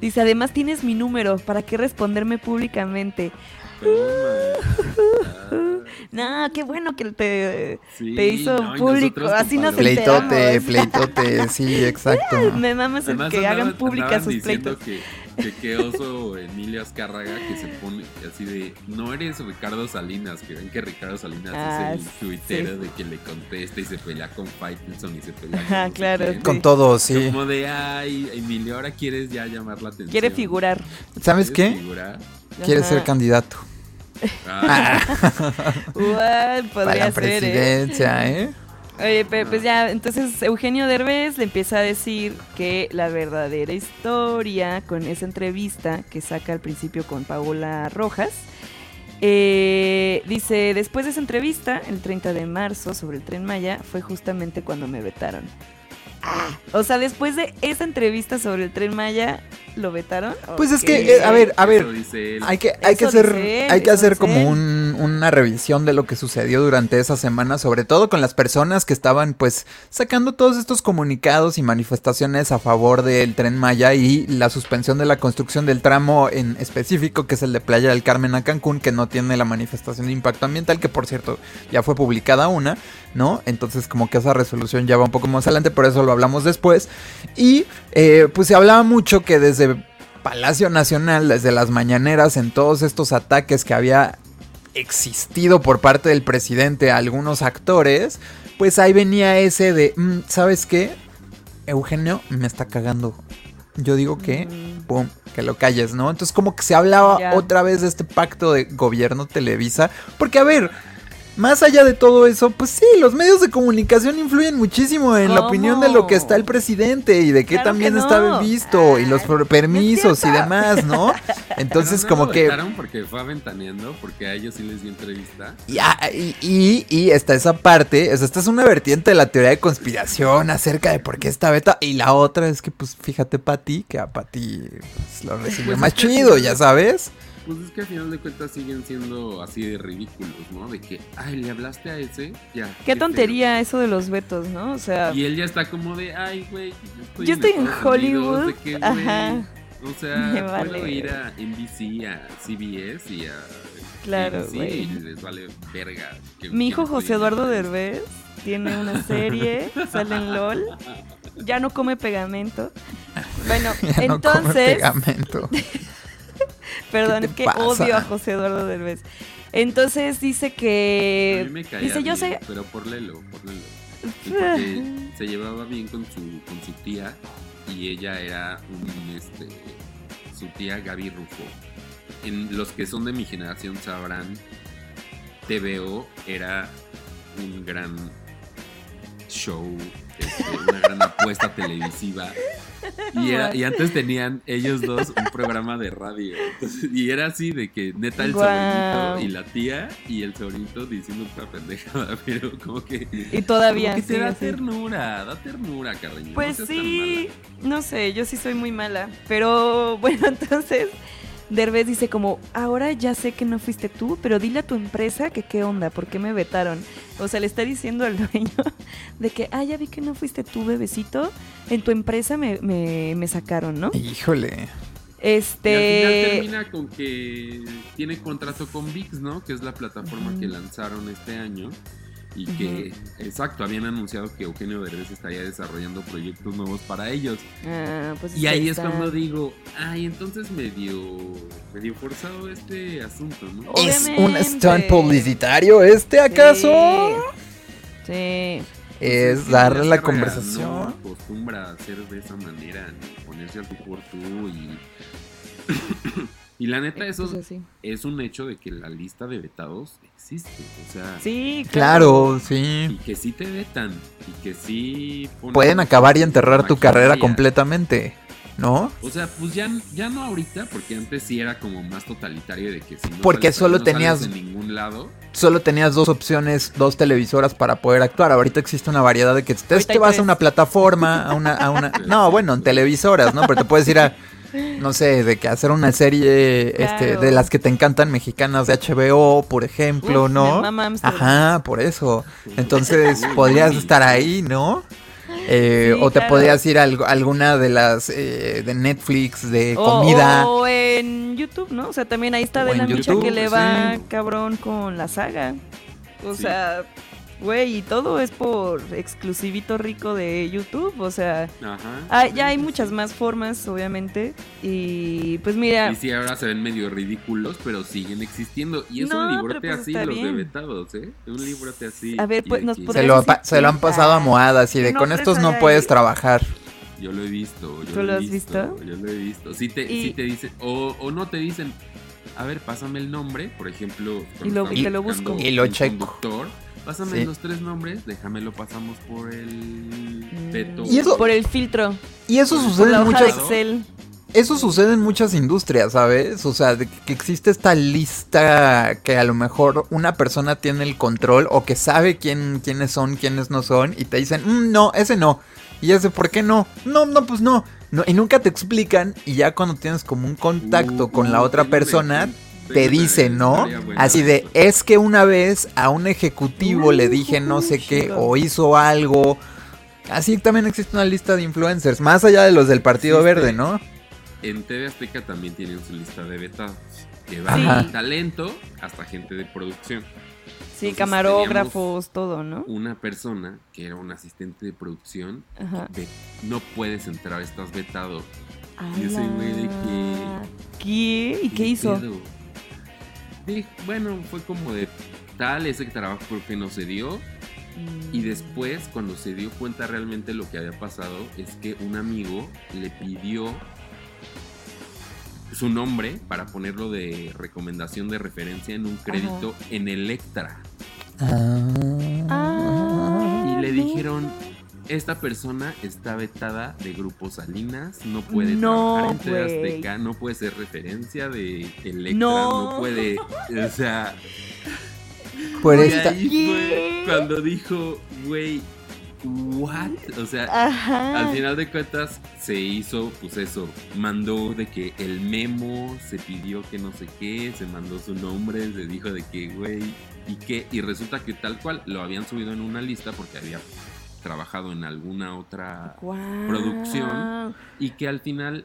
Dice, además tienes mi número, ¿para qué responderme públicamente? Toma. No, qué bueno que te, Sí, te hizo no, público, así nos. Pleitote, enteramos. pleitote, sí, exacto. Me mamas el que hagan públicas sus pleitos. Que, que qué oso Emilio Azcárraga que se pone así de no eres Ricardo Salinas, que ven que Ricardo Salinas Ah, es el tuitero sí. de que le contesta y se pelea con Faitelson y se pelea con sé claro. quién. Con todo, sí. Como de ay, Emilio, ahora quieres ya llamar la atención. Quiere figurar. ¿Sabes ¿Quieres qué? figurar? Quiere Ajá. ser candidato. Ah, What? Para ser, ¿eh? presidencia, ¿eh? Oye, pues ya, entonces Eugenio Derbez le empieza a decir que la verdadera historia con esa entrevista que saca al principio con Paola Rojas, eh, dice, después de esa entrevista, el 30 de marzo sobre el tren Maya, fue justamente cuando me vetaron. Ah, o sea, después de esa entrevista sobre el tren Maya, ¿lo vetaron? Pues es que, eh, a ver, a ver. Hay que, hay que hacer, él, hay que hacer como un- una revisión de lo que sucedió durante esa semana, sobre todo con las personas que estaban pues sacando todos estos comunicados y manifestaciones a favor del tren Maya y la suspensión de la construcción del tramo en específico, que es el de Playa del Carmen a Cancún, que no tiene la manifestación de impacto ambiental, que por cierto ya fue publicada una, ¿no? Entonces como que esa resolución ya va un poco más adelante, por eso lo hablamos después. Y eh, pues se hablaba mucho que desde Palacio Nacional, desde las mañaneras, en todos estos ataques que había existido por parte del presidente a algunos actores, pues ahí venía ese de, "Mm, ¿sabes qué? Eugenio me está cagando. Yo digo que, Mm. pum, que lo calles, ¿no? Entonces como que se hablaba otra vez de este pacto de gobierno Televisa, porque a ver, más allá de todo eso, pues sí, los medios de comunicación influyen muchísimo en la opinión de lo que está el presidente y de qué Claro también que está no. visto y los permisos y demás, ¿no? Entonces no como lo que... porque fue aventaneando, porque a ellos sí les dio entrevista. Y, ah, y, y- y está esa parte, o sea, esta es una vertiente de la teoría de conspiración acerca de por qué está beta. Y la otra es que, pues, fíjate, Pati, que a Pati pues, lo recibió Pues más que chido, ya sabes. Pues es que al final de cuentas siguen siendo así de ridículos, ¿no? De que, ay, le hablaste a ese, ya. Qué feo". tontería eso de los vetos, ¿no? O sea, Y él ya está como de, ay, güey, yo estoy, Yo estoy en Hollywood, Unidos, que, ajá. O sea, Me puedo ir a NBC, a CBS y a. Claro, güey. y les vale verga. que- Mi hijo José Eduardo. Derbez tiene una serie, sale en LOL, ya no come pegamento. Bueno, Ya no come entonces, pegamento. perdón, ¿Qué es que pasa? odio a José Eduardo Derbez. Entonces dice A que mí me caía dice, yo sé- Pero por Lelo, por Lelo. Porque se llevaba bien con su, con su tía y ella era un, este, su tía Gaby Rufo. En los que son de mi generación sabrán, TVO era un gran show, este, una gran apuesta televisiva. Y, era, y antes tenían ellos dos un programa de radio. Entonces, y era así de que neta el Guau. sobrinito y la tía y el sobrinito diciendo una pendejada, pero como que... y todavía como que te da así. ternura, da ternura, cariño. Pues sí, no sé, yo sí soy muy mala. Pero bueno, entonces Derbez dice como, ahora ya sé que no fuiste tú, pero dile a tu empresa que qué onda, por qué me vetaron. O sea, le está diciendo al dueño de que, ah, ya vi que no fuiste tú, bebecito, en tu empresa me, me, me sacaron, ¿no? Híjole. Y al Este... final termina con que tiene contrato con VIX, ¿no? Que es la plataforma que lanzaron este año. Y que, exacto, habían anunciado que Eugenio Derbez estaría desarrollando proyectos nuevos para ellos. Ah, pues Y ahí es cuando digo, ay, entonces medio, medio forzado este asunto, ¿no? ¿Es un stunt publicitario este acaso? Sí. Sí. Es que darle la conversación. No acostumbra a hacer de esa manera, ni ponerse al tú por tú y... y la neta, Eh, eso pues es un hecho de que la lista de vetados existe. O sea, Sí, Claro, y sí. que sí te vetan. Y que sí... Pueden acabar y enterrar tu carrera completamente, ¿no? O sea, pues ya, ya no ahorita, porque antes sí era como más totalitario de que si no Porque sales solo no tenías- en ningún lado. Solo tenías dos opciones, dos televisoras para poder actuar. Ahorita existe una variedad de que te, te vas tres. a una plataforma, a una, a una... No, bueno, en televisoras, ¿no? Pero te puedes ir a, no sé, de que hacer una serie este, de las que te encantan mexicanas de HBO, por ejemplo, Uf, ¿no? Ajá, por eso. Entonces podrías estar ahí, ¿no? Eh, Sí, o te claro. podrías ir a alguna de las eh, de Netflix de O- comida. O, en YouTube, ¿no? O sea, también ahí está de la micha que le va sí. cabrón con la saga. O Sí. sea, güey, y todo es por exclusivito rico de YouTube. O sea, Ajá. ah, ya hay muchas más formas, obviamente. Y pues mira, Y sí, ahora se ven medio ridículos, pero siguen existiendo. Y es No, un librote pues así, los de bien. vetados, ¿eh? Un librote así. A ver, pues, de nos Se lo, se lo han pasado a moada, así de No, con estos no puedes ahí. trabajar. Yo lo he visto, yo ¿Tú lo, lo he has visto, visto? Yo lo he visto. Sí te, Y- sí te dicen, o, o no te dicen, a ver, pásame el nombre, por ejemplo. Y lo- te lo busco. Y lo checo. conductor, pásame Sí. los tres nombres, déjame lo pasamos por el Beto. Y eso- Por el filtro. Y eso sucede en muchas Excel. Eso sucede en muchas industrias, ¿sabes? O sea, de que existe esta lista que a lo mejor una persona tiene el control o que sabe quién, quiénes son, quiénes no son, y te dicen, "Mm, no, ese no. Y ese, ¿por qué no? No, no, pues no. no. Y nunca te explican, y ya cuando tienes como un contacto Uh, con la otra tengo una- persona, te dice, ¿no? Así de, es que una vez a un ejecutivo le dije no sé qué, o hizo algo. Así también existe una lista de influencers, más allá de los del Partido Existe. Verde, ¿no? En TV Azteca también tienen su lista de vetados. Que va Sí. desde talento hasta gente de producción. Sí, Entonces, camarógrafos, todo, ¿no? Una persona que era un asistente de producción, de, no puedes entrar, estás vetado. Y ese güey de que-. ¿Qué? ¿Y qué hizo? pedo? Di- bueno, fue como de tal, ese trabajo creo que no se dio. Mm. Y después, cuando se dio cuenta realmente lo que había pasado, es que un amigo le pidió su nombre para ponerlo de recomendación de referencia en un crédito en Electra. Ah, Y le dijeron, esta persona está vetada de Grupo Salinas, no puede No, trabajar en TV. Azteca, no puede ser referencia de Electra, No. no, puede, o sea... Por esta... ahí ¿Qué? fue cuando dijo, güey, what? O sea, Ajá. al final de cuentas se hizo, pues eso, mandó de que el memo, se pidió que no sé qué, se mandó su nombre, se dijo de que, güey, y qué, y resulta que tal cual lo habían subido en una lista porque había trabajado en alguna otra producción. y que al final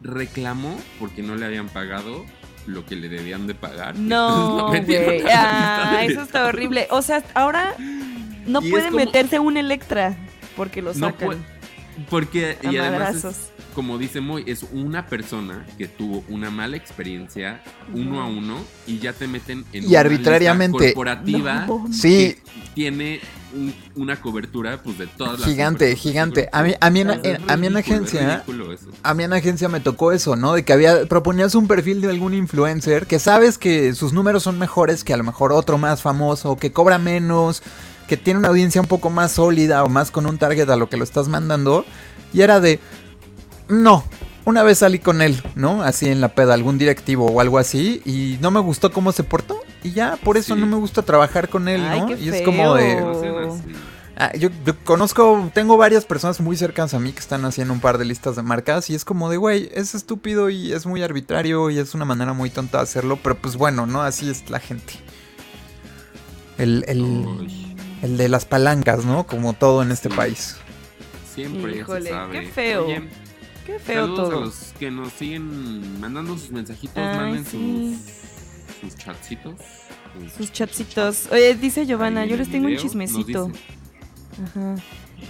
reclamó porque no le habían pagado lo que le debían de pagar. No, güey. Ah, eso está horrible. O sea, ahora no Y puede como- meterse un Electra porque lo No sacan. puede- porque a y además es, como dice Moy, es una persona que tuvo una mala experiencia uno a uno y ya te meten en Y una arbitrariamente- lista corporativa No. Sí, que tiene un- una cobertura pues de todas las Gigante, gigante. A mí, a mí, en, a mí en agencia, a mí en agencia me tocó eso, ¿no? De que había, proponías un perfil de algún influencer que sabes que sus números son mejores que a lo mejor otro más famoso, que cobra menos, que tiene una audiencia un poco más sólida o más con un target a lo que lo estás mandando. Y era de, no, una vez salí con él, ¿no? Así en la peda, algún directivo o algo así, y no me gustó cómo se portó. Y ya, por eso Sí. no me gusta trabajar con él, Ay, ¿no? qué y es como de... Ah, yo, yo conozco, tengo varias personas muy cercanas a mí que están haciendo un par de listas de marcas y es como de, güey, es estúpido y es muy arbitrario y es una manera muy tonta de hacerlo, pero pues bueno, ¿no? Así es la gente. El, el, el de las palancas, ¿no? Como todo en este país. Siempre Híjole, se sabe. qué feo. Oye, Qué feo saludos todo. a los que nos siguen mandando sus mensajitos, Ay, manden sí. sus, sus chatcitos. Sus chatcitos. Oye, dice Giovanna, Ahí yo les tengo un video chismecito. Ajá.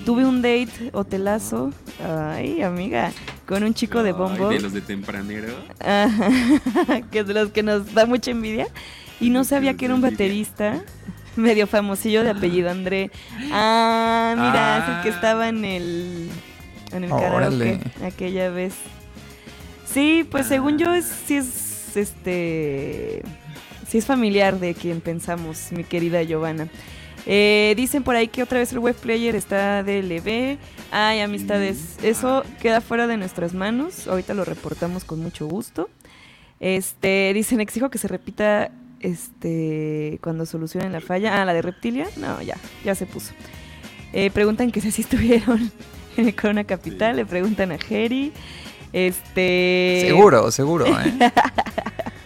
Tuve un date hotelazo. Ay, amiga. Con un chico de Ay, bombo. de los de tempranero. Ajá, que es de los que nos da mucha envidia. Y no sabía que era un baterista, medio famosillo de apellido André. Ah, mira, es el que Ah. estaba en el, en el Órale. karaoke aquella vez. Sí, pues según yo es, sí es, este, sí es familiar de quien pensamos, mi querida Giovanna. Eh, dicen por ahí que otra vez el web player está DLB. Ay, amistades, eso queda fuera de nuestras manos. Ahorita lo reportamos con mucho gusto. Este, dicen, exijo que se repita este cuando solucionen la falla. Ah, la de Reptilia. No, ya, ya se puso. Eh, preguntan que si así estuvieron en el Corona Capital. Le preguntan a Jerry. Este. Seguro, seguro, ¿eh?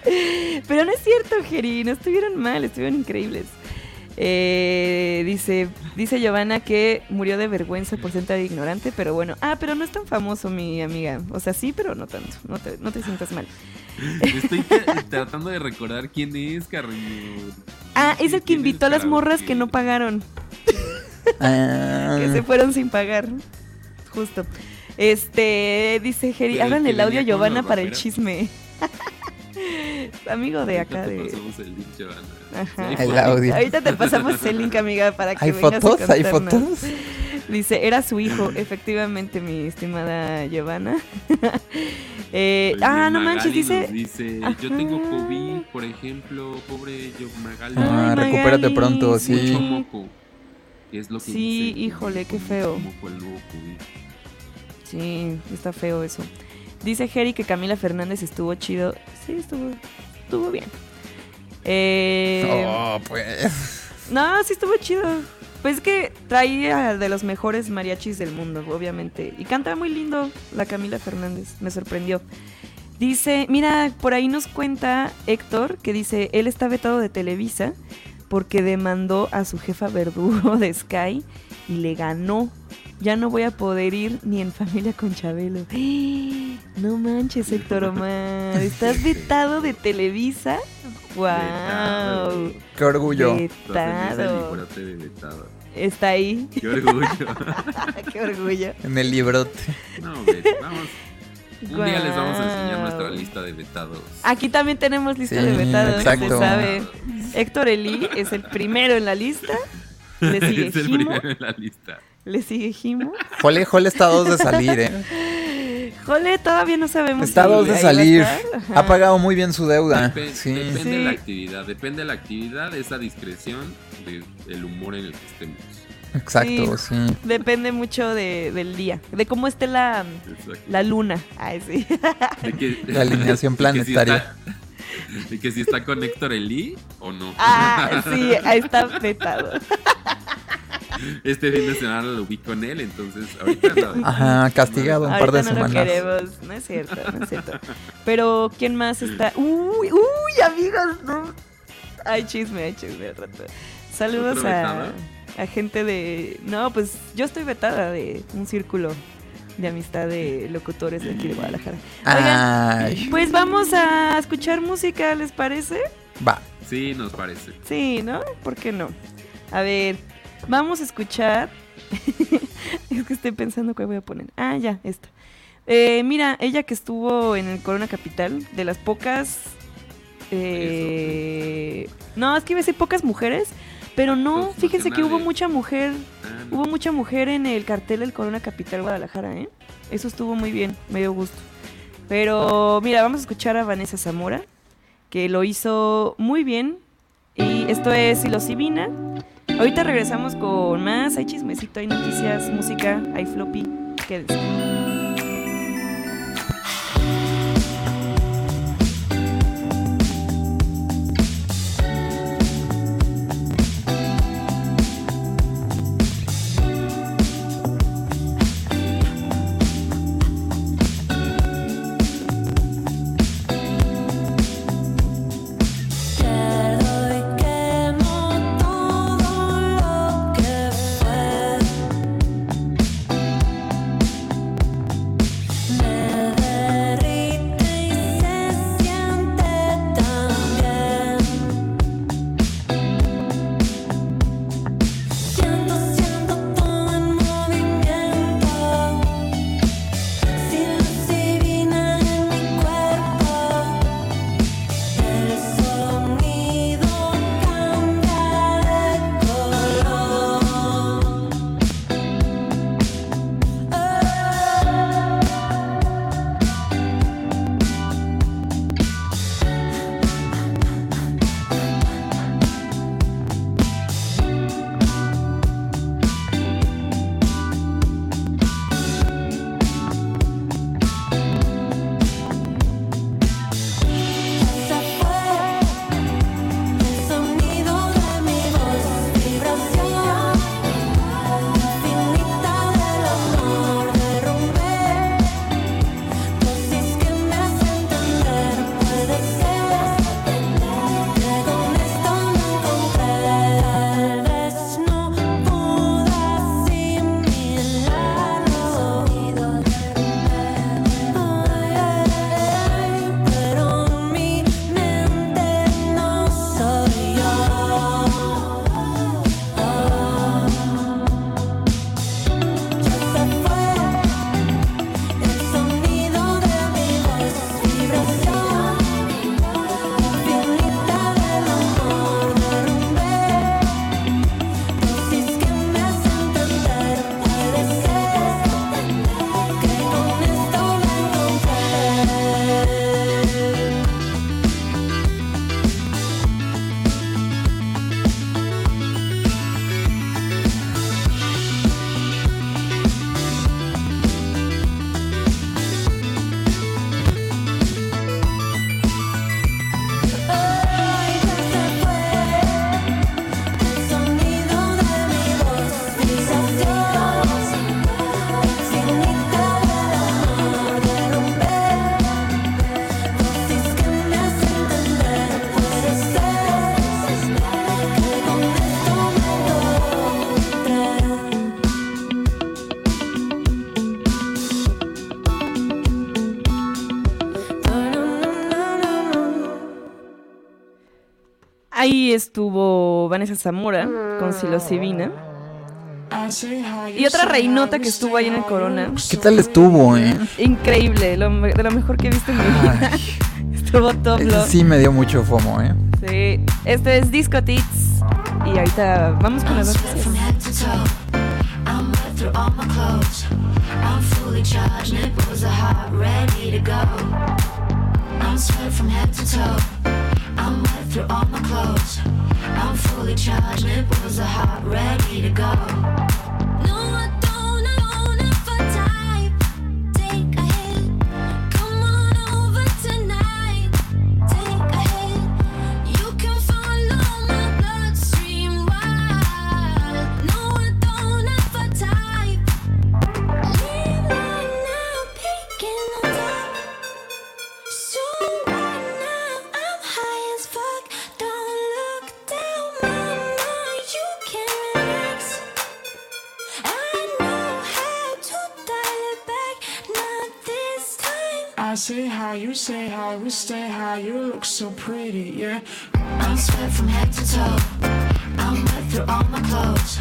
Pero no es cierto, Jerry, no estuvieron mal, estuvieron increíbles. Eh, dice, dice Giovanna que murió de vergüenza por ser tan ignorante, pero bueno. Ah, pero no es tan famoso, mi amiga. O sea, sí, pero no tanto. No te, no te sientas mal. Estoy tra- tratando de recordar quién es, Carreño. Ah, es el que ¿Quién invitó a las morras que no pagaron, Ah, que se fueron sin pagar. Justo. Este, dice Jerry, Pero el audio Giovanna para el chisme. Amigo de Ahorita acá te de. pasamos el link, Giovanna. Ajá. Sí, El fue- audio. Ahorita te pasamos el link, amiga, para que ¿Hay vengas a fotos? ¿Hay fotos? Dice, era su hijo, efectivamente, mi estimada Giovanna. Eh, ah, no Magali manches, dice. dice, yo tengo. COVID, por ejemplo, pobre yo Magali. Ah, recupérate pronto, sí. sí. Mucho moco. Es lo que Sí, dice, híjole, qué mucho feo. moco el nuevo COVID. Sí, está feo eso. Dice Jerry que Camila Fernández estuvo chido. Sí, estuvo, estuvo bien. Eh, Oh, pues. No, sí estuvo chido. Pues es que traía de los mejores mariachis del mundo, obviamente. Y canta muy lindo la Camila Fernández. Me sorprendió. Dice, mira, por ahí nos cuenta Héctor que dice, él está vetado de Televisa porque demandó a su jefa verdugo de Sky y le ganó. Ya no voy a poder ir ni en familia con Chabelo. No manches, Héctor Omar. ¿Estás vetado de Televisa? ¡Wow! Vetado. Qué orgullo. Vetado. Está ahí. Qué orgullo. Qué orgullo. En el librote. no, vamos. Un día les vamos a enseñar nuestra lista de vetados. Aquí también tenemos lista Sí, de vetados, exacto. se sabe. Héctor Eli es el primero en la lista. Le sigue es el Jimo. primero en la lista. Le sigue Jimo. Jole, Jole está a dos de salir, ¿eh? Jole, todavía no sabemos. Está a dos de salir. Ha pagado muy bien su deuda. Sí. Depende Sí. de la actividad. Depende de la actividad, esa discreción, de- del humor en el que estemos. Exacto, sí. Depende mucho de- del día, de cómo esté la, Exacto. la luna. Ay, sí. De que- La alineación de que si planetaria. De que si está con Héctor Elí o no. Ah, sí, ahí está vetado. Este fin de semana lo vi con él, entonces ahorita no. Ajá, castigado un par de no lo semanas. queremos, no es cierto, no es cierto. Pero, ¿quién más está? Uy, uy, amigos, no. Hay chisme, hay chisme al rato. Saludos ¿Otro a, a gente de... No, pues yo estoy vetada de un círculo de amistad de locutores de aquí de Guadalajara. Oigan, pues vamos a escuchar música, ¿les parece? va. Sí, nos parece. Sí, ¿no? ¿Por qué no? A ver, vamos a escuchar. es que estoy pensando cuál voy a poner. Ah, ya, esta. Eh, mira, ella que estuvo en el Corona Capital, de las pocas. eh, no, es que iba a decir pocas mujeres, pero no, fíjense que hubo mucha mujer. Ah, no. Hubo mucha mujer en el cartel del Corona Capital Guadalajara, ¿eh? Eso estuvo muy bien, me dio gusto. Pero mira, vamos a escuchar a Vanessa Zamora, que lo hizo muy bien. Y esto es Silocibina. Ahorita regresamos con más. Hay chismecito, hay noticias, música, hay floppy. Quédense. Ahí estuvo Vanessa Zamora con Psilocibina. Y otra reinota que estuvo ahí en el Corona. ¿Qué tal estuvo, eh? Increíble, lo de lo mejor que he visto en mi vida. estuvo top. Ese sí me dio mucho fomo, eh. Sí, este es Disco Tits. Y ahorita vamos con las wet through all my clothes. I'm fully charged, nipples are hot, ready to go. I'm sweat from head to toe. Through all my clothes. I'm fully charged, nipples are hot, ready to go. Say hi, you say hi, we stay high, you look so pretty, yeah. I'm sweat from head to toe. I'm wet through all my clothes.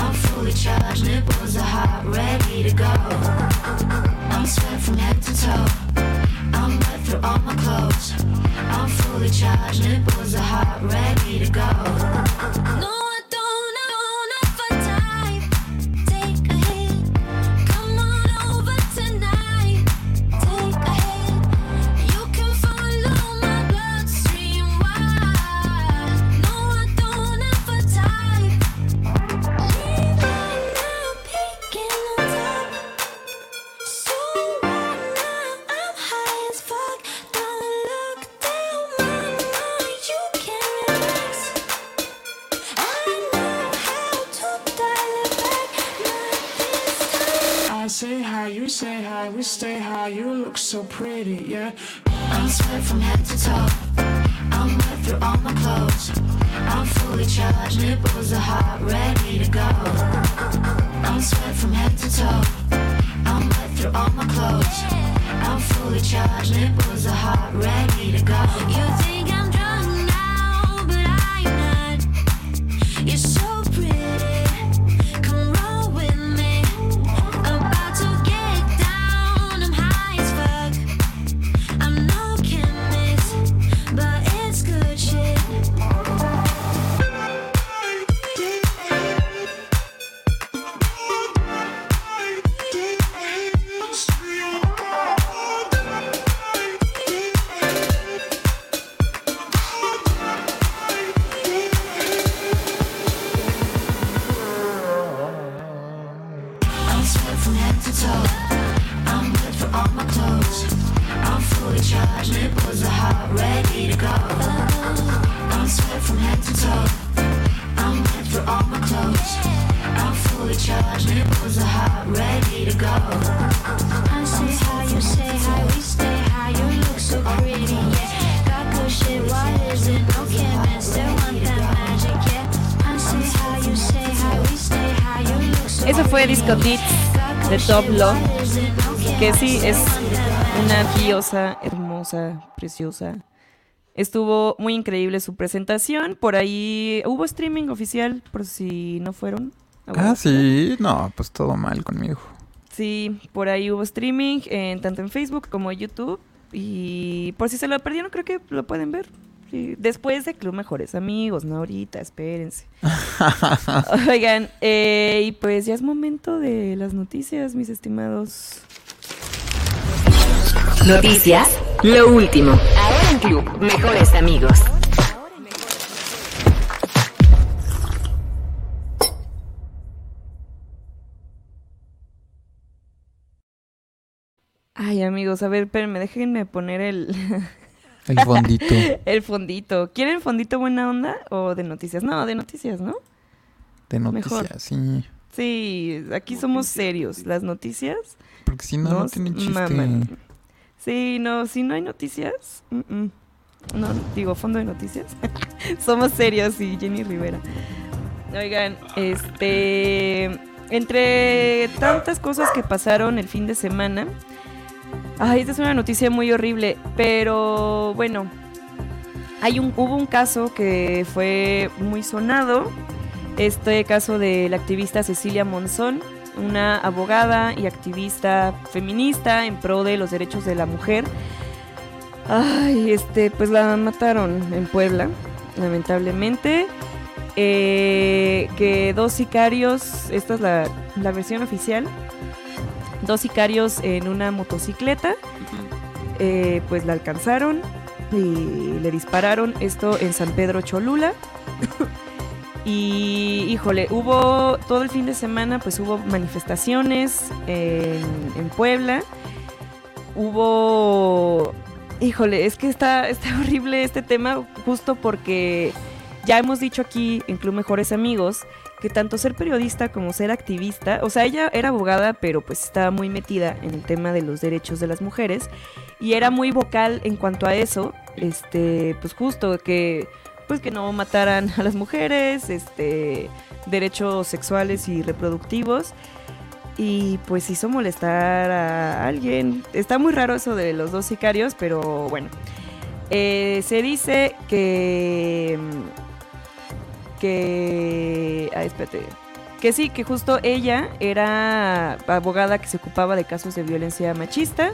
I'm fully charged, nipples are hot, ready to go. I'm sweat from head to toe. I'm wet through all my clothes. I'm fully charged, nipples are hot, ready to go. No, fully charged, nipples Que sí, es una diosa hermosa, preciosa. Estuvo muy increíble su presentación. Por ahí hubo streaming oficial, por si no fueron. Ah, Guadalajara. sí. No, pues todo mal conmigo. Sí, por ahí hubo streaming, en, tanto en Facebook como en YouTube. Y por si se lo perdieron, creo que lo pueden ver. Sí, después de Club Mejores Amigos, no ahorita, espérense. Oigan, eh, y pues ya es momento de las noticias, mis estimados. Noticias, lo último. Ahora en Club Mejores Amigos. Ay, amigos, a ver, espérenme, déjenme poner el, El fondito. el fondito. ¿Quieren fondito buena onda o de noticias? No, de noticias, ¿no? De Mejor. noticias, sí. Sí, aquí somos serios. Las noticias Porque si no, no nos tiene chiste. maman. Sí, no, si no hay noticias, mm, mm. no, digo, fondo de noticias. Somos serios y Jenny Rivera. Oigan, este, entre tantas cosas que pasaron el fin de semana, ay, esta es una noticia muy horrible, pero bueno, Hay un, hubo un caso que fue muy sonado, este caso de la activista Cecilia Monzón, una abogada y activista feminista en pro de los derechos de la mujer. Ay, este, pues la mataron en Puebla, lamentablemente. Eh, que dos sicarios, esta es la, la versión oficial, dos sicarios en una motocicleta, eh, pues la alcanzaron y le dispararon esto en San Pedro Cholula. y híjole, hubo todo el fin de semana, pues hubo manifestaciones en, en Puebla. Hubo, híjole, es que está, está horrible este tema justo porque ya hemos dicho aquí en Club Mejores Amigos que tanto ser periodista como ser activista, o sea, ella era abogada, pero pues estaba muy metida en el tema de los derechos de las mujeres y era muy vocal en cuanto a eso, este, pues justo que pues que no mataran a las mujeres, este, derechos sexuales y reproductivos. Y pues hizo molestar a alguien. Está muy raro eso de los dos sicarios, pero bueno. Eh, se dice que. Que. Espérate. Que sí, que justo ella era abogada que se ocupaba de casos de violencia machista.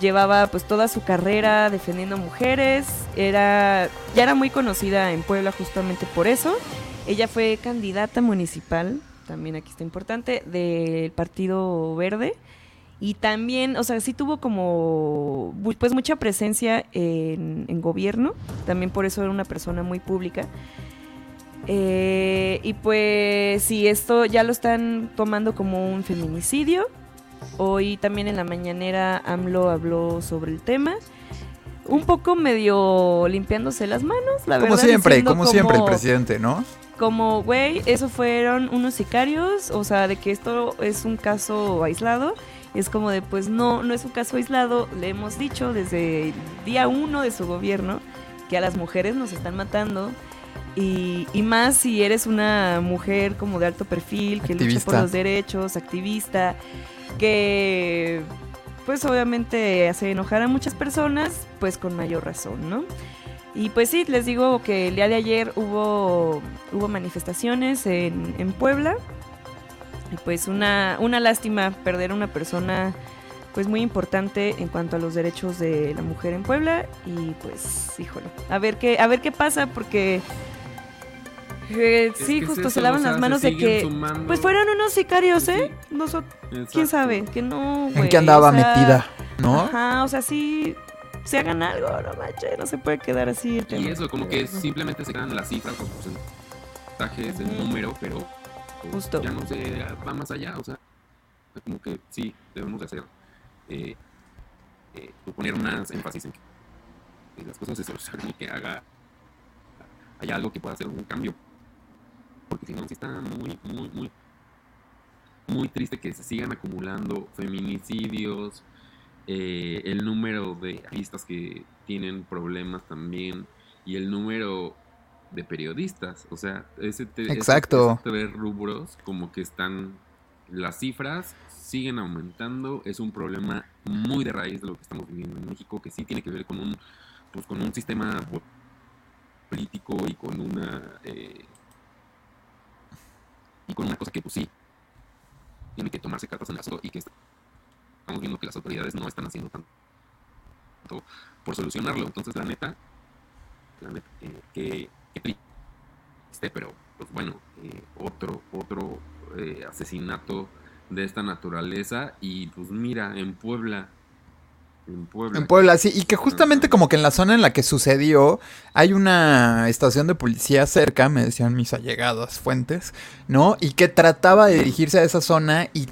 Llevaba pues toda su carrera defendiendo mujeres. Era. Ya era muy conocida en Puebla justamente por eso. Ella fue candidata municipal, también aquí está importante, del Partido Verde. Y también, o sea, sí tuvo como, pues mucha presencia en, en gobierno, también por eso era una persona muy pública. Eh, y pues sí, esto ya lo están tomando como un feminicidio. Hoy también en la mañanera AMLO habló sobre el tema. Un poco medio limpiándose las manos, la Como verdad. siempre, diciendo como siempre el como- presidente, ¿no? como, güey, eso fueron unos sicarios, o sea, de que esto es un caso aislado. Es como de, pues no, no es un caso aislado. Le hemos dicho desde el día uno de su gobierno que a las mujeres nos están matando. Y, y más si eres una mujer como de alto perfil, que lucha por los derechos, activista, que pues obviamente hace enojar a muchas personas, pues con mayor razón, ¿no? Y pues sí, les digo que el día de ayer hubo, hubo manifestaciones en, en Puebla. Y pues una, una lástima perder a una persona pues muy importante en cuanto a los derechos de la mujer en Puebla. Y pues, híjole, a ver qué, a ver qué pasa, porque eh, sí, que es justo eso, se lavan o sea, las se manos de que sumando. pues fueron unos sicarios, Sí, ¿eh? Nosotros, quién sabe, que no, ¿En qué andaba o sea, metida? ¿No? Ajá, o sea, sí, se hagan algo, no manches, no se puede quedar así el Y eso, como que simplemente se quedan las cifras, los porcentajes, el número, pero pues, Justo. ya no se va más allá, o sea, como que sí, debemos de hacer, eh, eh, poner más énfasis en que que las cosas se solucionen y que haga, haya algo que pueda hacer un cambio, porque si no, sí está muy, muy, muy, muy triste que se sigan acumulando feminicidios, eh, el número de artistas que tienen problemas también y el número de periodistas. O sea, ese te- Exacto. tres rubros como que están, las cifras siguen aumentando. Es un problema muy de raíz de lo que estamos viviendo en México, que sí tiene que ver con un, pues, con un sistema po- político y con una... eh, y con una cosa que pues sí, tiene que tomarse cartas en el asunto y que estamos viendo que las autoridades no están haciendo tanto por solucionarlo. Entonces, la neta, la neta, eh, que, que triste, pero pues bueno, eh, otro, otro eh, asesinato de esta naturaleza y pues mira, en Puebla, en Puebla. En Puebla, sí, y que justamente como que en la zona en la que sucedió hay una estación de policía cerca, me decían mis allegadas fuentes, ¿no? Y que trataba de dirigirse a esa zona y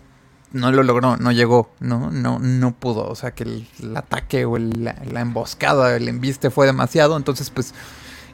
no lo logró, no llegó, ¿no? No, no pudo, o sea que el, el ataque o el- la, la emboscada, el embiste fue demasiado, entonces pues,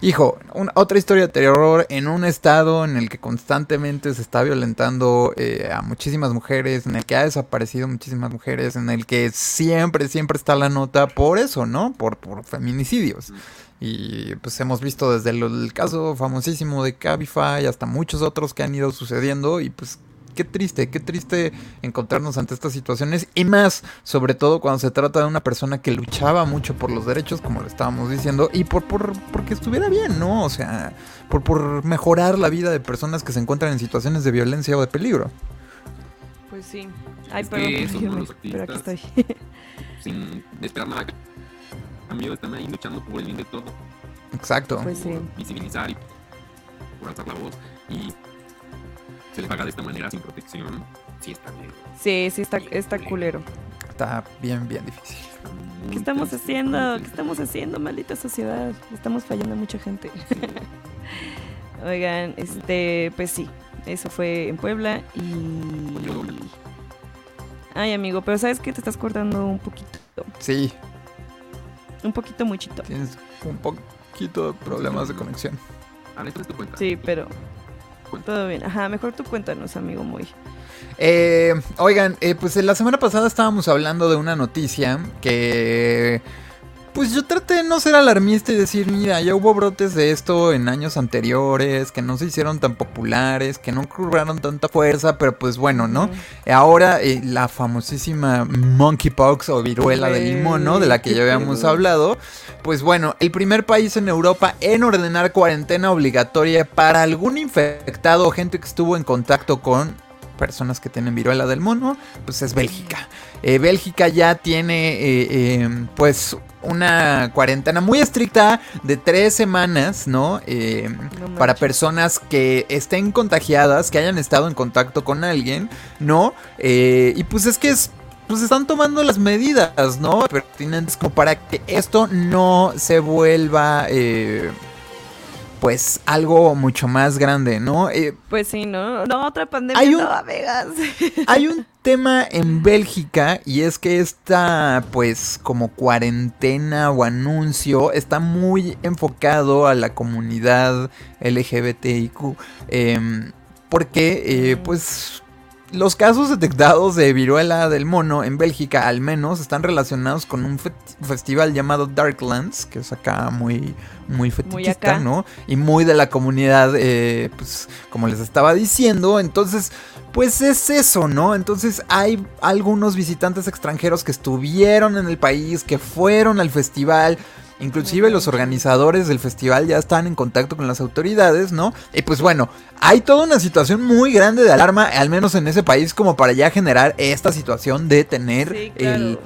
hijo, un- otra historia de terror en un estado en el que constantemente se está violentando eh, a muchísimas mujeres, en el que ha desaparecido muchísimas mujeres, en el que siempre, siempre está la nota por eso, ¿no? Por, por feminicidios. Y pues hemos visto desde el, el caso famosísimo de Cabify hasta muchos otros que han ido sucediendo y pues qué triste, qué triste encontrarnos ante estas situaciones y más, sobre todo cuando se trata de una persona que luchaba mucho por los derechos, como le estábamos diciendo, y por, por porque estuviera bien, ¿no? O sea, por, por mejorar la vida de personas que se encuentran en situaciones de violencia o de peligro. Pues sí. Ay, Es perdón, que pero aquí estoy. Sin esperar nada. A mí están ahí luchando por el bien de todo. Exacto. Pues sí. Visibilizar y por alzar la voz. Y se les paga de esta manera sin protección. Sí, está bien. Sí, sí, está, está culero. Está bien, bien difícil. ¿Qué estamos haciendo? ¿Qué estamos haciendo, maldita sociedad? Estamos fallando a mucha gente. Oigan, este, pues sí, eso fue en Puebla y... Ay, amigo, pero ¿sabes qué? Te estás cortando un poquito. Sí, Un poquito muchito. tienes un poquito de problemas de conexión. Ah, esta es tu cuenta. Sí, pero todo bien. Ajá, mejor tú cuéntanos, amigo, muy. Eh, oigan, eh, pues la semana pasada estábamos hablando de una noticia que... Pues yo traté de no ser alarmista y decir, mira, ya hubo brotes de esto en años anteriores, que no se hicieron tan populares, que no cobraron tanta fuerza, pero pues bueno, ¿no? Ahora eh, la famosísima monkeypox o viruela del limón, ¿no? De la que ya habíamos hablado. Pues bueno, el primer país en Europa en ordenar cuarentena obligatoria para algún infectado o gente que estuvo en contacto con personas que tienen viruela del mono, pues es Bélgica. Eh, Bélgica ya tiene eh, eh, pues una cuarentena muy estricta de tres semanas, ¿no? Eh, No para personas que estén contagiadas, que hayan estado en contacto con alguien, ¿no? Eh, y pues es que es pues están tomando las medidas, ¿no? Pertinentes como para que esto no se vuelva, eh, pues, algo mucho más grande, ¿no? Eh, Pues sí, ¿no? No, otra pandemia. Hay un- No, amigas. hay un tema en Bélgica y es que esta, pues, como cuarentena o anuncio está muy enfocado a la comunidad LGBTIQ. em, porque, eh, pues, los casos detectados de viruela del mono en Bélgica, al menos, están relacionados con un fe- festival llamado Darklands, que es acá muy, muy fetichista. ¿no? Y muy de la comunidad, eh, pues, como les estaba diciendo. Entonces, pues es eso, ¿no? Entonces hay algunos visitantes extranjeros que estuvieron en el país, que fueron al festival. Inclusive los organizadores del festival ya están en contacto con las autoridades, ¿no? Y pues bueno, hay toda una situación muy grande de alarma, al menos en ese país, como para ya generar esta situación de tener Sí, el,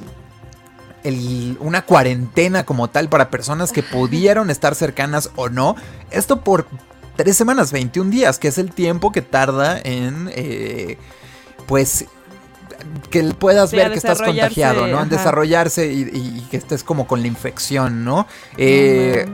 el- una cuarentena como tal para personas que pudieron estar cercanas o no. Esto por tres semanas, 21 días, que es el tiempo que tarda en, eh, pues, que puedas Sí, ver que estás contagiado, ¿no? En desarrollarse y, y- y que estés como con la infección, ¿no? Eh,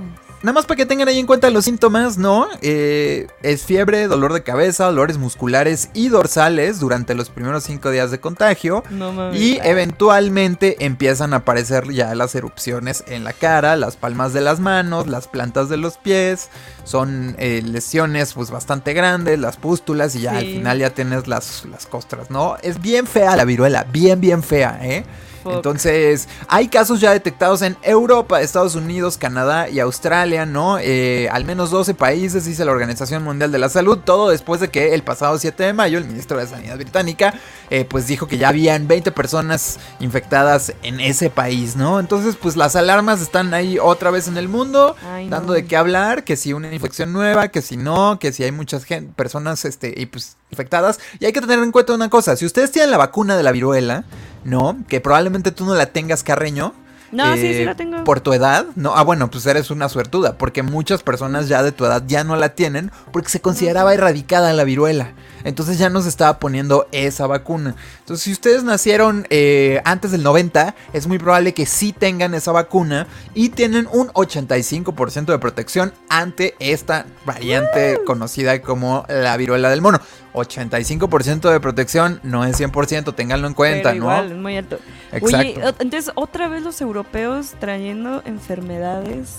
Nada más para que tengan ahí en cuenta los síntomas, ¿no? Eh, es fiebre, dolor de cabeza, dolores musculares y dorsales durante los primeros cinco días de contagio. No. Y eventualmente empiezan a aparecer ya las erupciones en la cara, las palmas de las manos, las plantas de los pies. Son eh, lesiones pues bastante grandes, las pústulas y ya al final ya tienes las, las costras, ¿no? Es bien fea la viruela, bien, bien fea, ¿eh? Fuck. Entonces, hay casos ya detectados en Europa, Estados Unidos, Canadá y Australia, ¿no? Eh, al menos 12 países, dice la Organización Mundial de la Salud, todo después de que el pasado 7 de mayo el ministro de Sanidad británica, eh, pues dijo que ya habían 20 personas infectadas en ese país, ¿no? Entonces, pues las alarmas están ahí otra vez en el mundo, Ay, dando no. de qué hablar, que si una infección nueva, que si no, que si hay muchas personas, este, y pues infectadas. Y hay que tener en cuenta una cosa, si ustedes tienen la vacuna de la viruela, ¿no? Que probablemente tú no la tengas, Carreño. No, sí, sí eh, la tengo. Por tu edad, no, ah, bueno, pues eres una suertuda, porque muchas personas ya de tu edad ya no la tienen porque se consideraba erradicada la viruela. Entonces ya no se estaba poniendo esa vacuna. Entonces, si ustedes nacieron eh, antes del 90, es muy probable que sí tengan esa vacuna y tienen un 85% de protección ante esta variante conocida como la viruela del mono. 85% de protección no es 100%, ténganlo en cuenta, Pero ¿no? igual, muy alto. Exacto. Oye, entonces otra vez los europeos trayendo enfermedades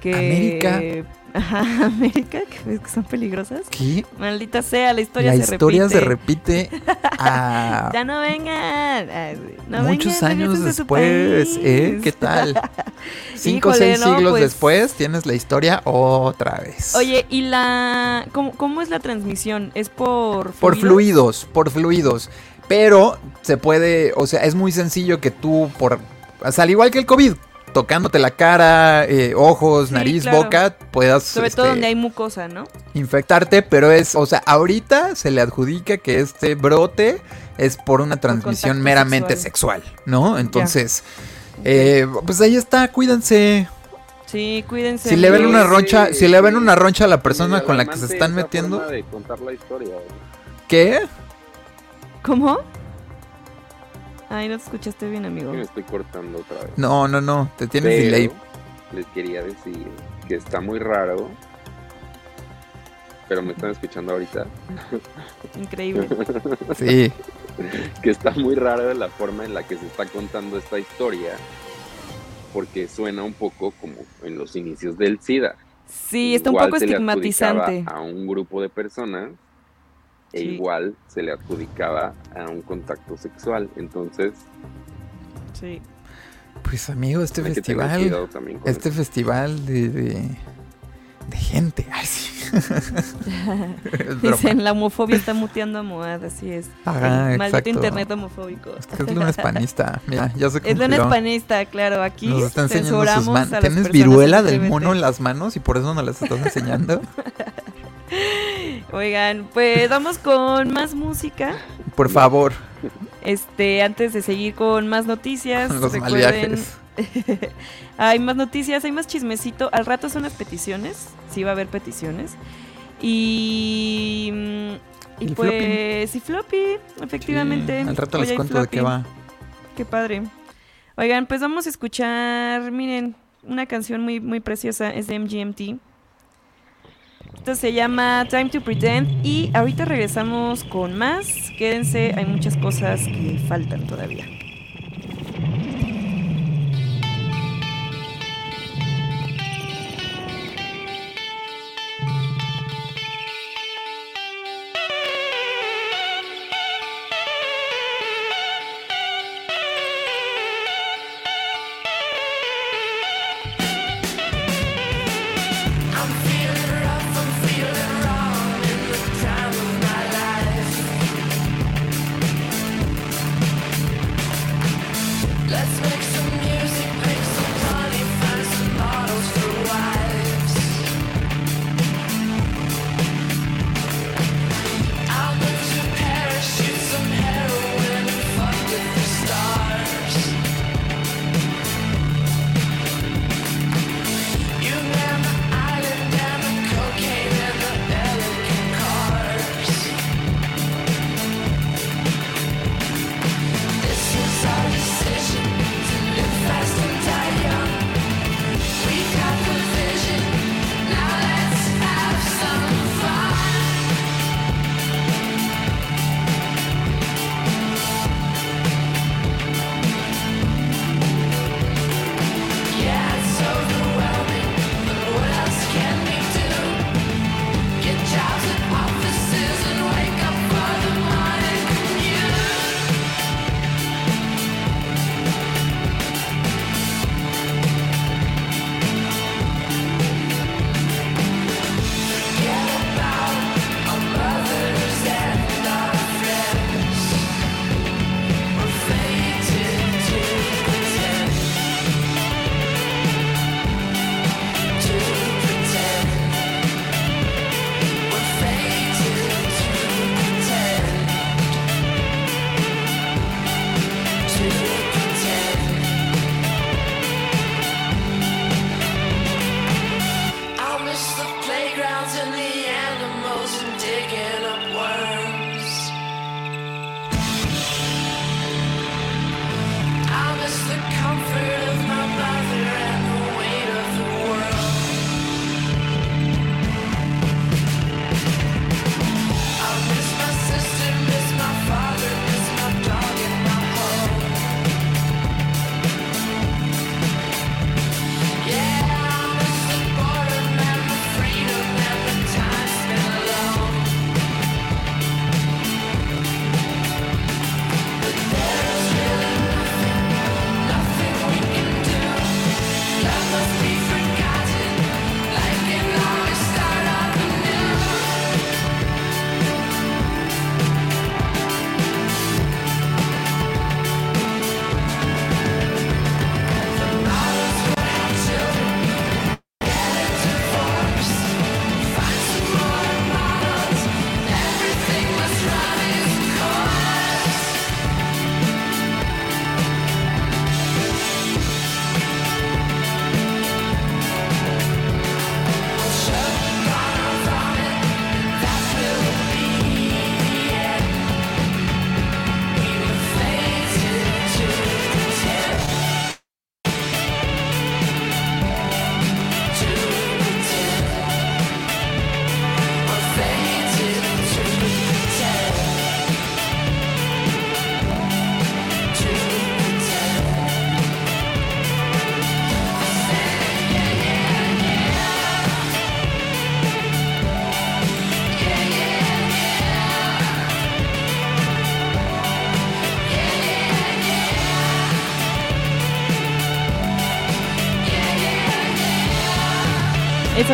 que... América. Ajá, América, que son peligrosas. ¿Qué? Maldita sea, la historia La se historia repite. se repite a Ya no vengan. No muchos vengan, años después, ¿eh? ¿Qué tal? Cinco o seis no, siglos pues- después tienes la historia otra vez. Oye, ¿y la... ¿cómo, cómo es la transmisión? ¿Es por Por fluidos, por fluidos. Pero se puede, o sea, es muy sencillo que tú, por, o sea, al igual que el COVID, tocándote la cara, eh, ojos, Sí, nariz, claro. boca, puedas Sobre todo este, donde hay mucosa, ¿no? infectarte, pero es, o sea, ahorita se le adjudica que este brote es por una transmisión meramente sexual, sexual. ¿no? Entonces, eh, pues ahí está, cuídense. Sí, cuídense. Si le ven una roncha, si le ven una roncha a la persona con la que se están metiendo, de contar la historia. ¿qué? ¿Cómo? Ay, no te escuchaste bien, amigo. Me estoy cortando otra vez. No, no, no, te tienes Pero delay. Les quería decir que está muy raro. Pero me están escuchando ahorita. Increíble. Sí. que está muy raro la forma en la que se está contando esta historia. Porque suena un poco como en los inicios del SIDA. Sí, está un poco se le adjudicaba estigmatizante. A un grupo de personas. E Sí. igual se le adjudicaba a un contacto sexual. Entonces, Sí. Pues amigo, este festival, este eso. festival de, de, de gente. Ay, sí. Dicen, la homofobia está muteando a Moad, así es. Ajá, El maldito exacto. internet homofóbico. Es que es lunes panista. Mira, ya se Es lunes congeló. panista, claro. Aquí Nos está enseñando sus censuramos a manos. las ¿Tienes viruela del mono en las manos y por eso no las estás enseñando? Oigan, pues vamos con más música. Por favor, Este, antes de seguir con más noticias, los recuerden. hay más noticias, hay más chismecito. Al rato son las peticiones. Sí, va a haber peticiones. Y. mm, Y El pues. Y floppy, efectivamente. Sí, al rato Hoy les cuento de qué floppy. va. Qué padre. Oigan, pues vamos a escuchar, miren, una canción muy, muy preciosa, es de MGMT. Esto se llama Time to Pretend y ahorita regresamos con más. Quédense, hay muchas cosas que faltan todavía.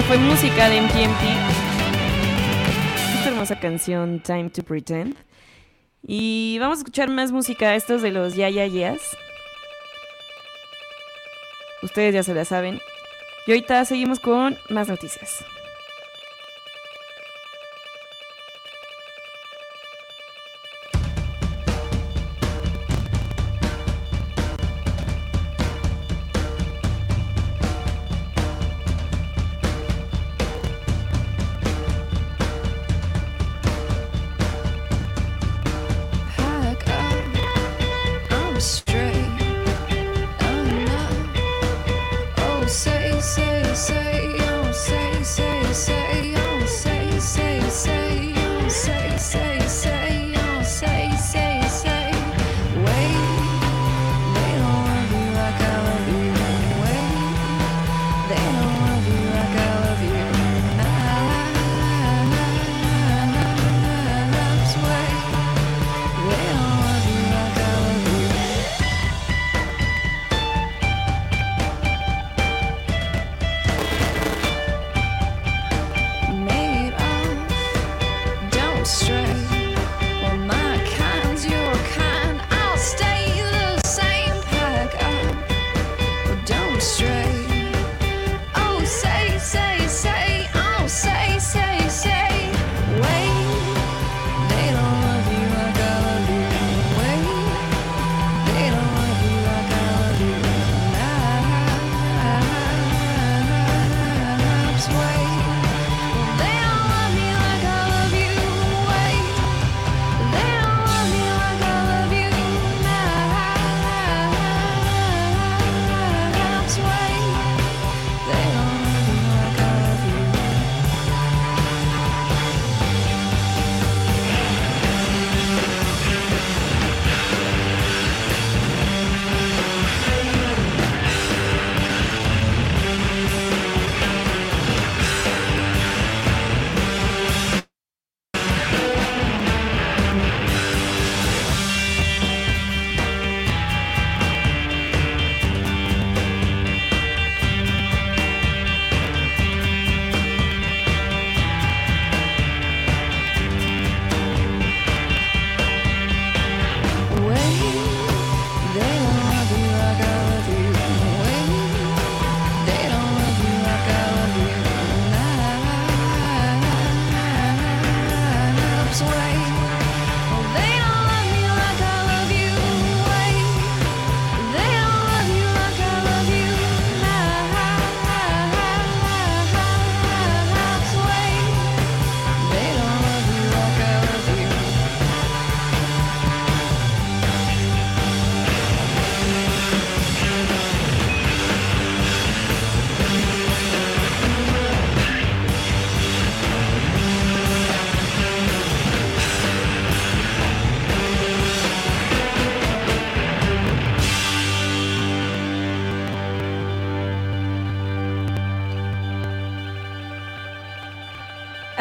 Fue música de MGMT. Esta hermosa canción, Time to Pretend. Y vamos a escuchar más música, estos de los Ya Ya Yeahs. Ustedes ya se la saben. Y ahorita seguimos con más noticias.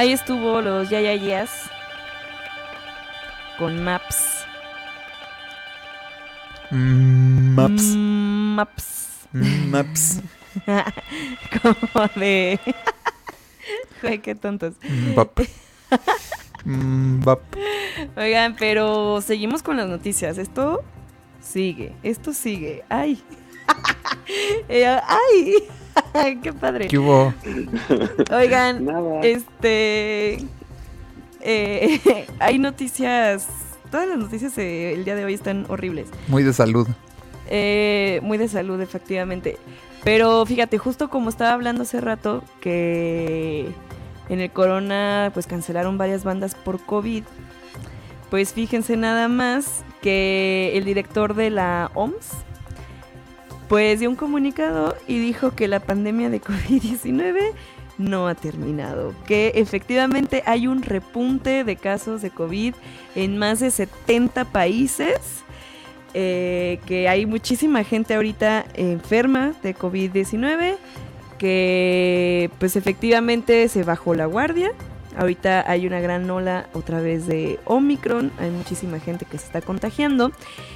Ahí estuvo los Ya Ya Yeahs con Maps. Mm, maps. Mm, maps. Mm, maps. Como de. Güey, qué tontos. Mm, bap. Mm, bap. Oigan, pero seguimos con las noticias. Esto sigue, esto sigue. ¡Ay! Eh, ¡Ay! ¡Qué padre! ¿Qué hubo? Oigan, Nada. este. eh, hay noticias. Todas las noticias eh, el día de hoy están horribles. Muy de salud. Eh, muy de salud, efectivamente. Pero fíjate, justo como estaba hablando hace rato, que en el Corona pues cancelaron varias bandas por COVID. Pues fíjense nada más que el director de la OMS pues dio un comunicado y dijo que la pandemia de COVID-19 no ha terminado, que efectivamente hay un repunte de casos de COVID en más de 70 países, eh, que hay muchísima gente ahorita enferma de COVID-19, que pues efectivamente se bajó la guardia. Ahorita hay una gran ola otra vez de Omicron, hay muchísima gente que se está contagiando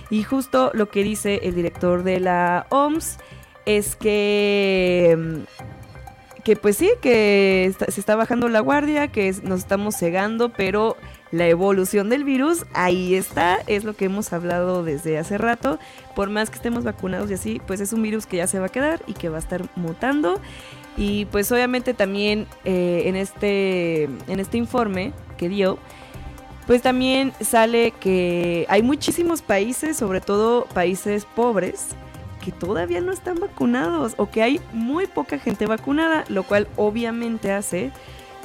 y justo lo que dice el director de la OMS es que, mm, que pues sí, que se está bajando la guardia, que nos estamos cegando, pero la evolución del virus ahí está, es lo que hemos hablado desde hace rato. Por más que estemos vacunados y así, pues es un virus que ya se va a quedar y que va a estar mutando. Y pues obviamente también eh, en, este, en este informe que dio, pues también sale que hay muchísimos países, sobre todo países pobres, que todavía no están vacunados o que hay muy poca gente vacunada, lo cual obviamente hace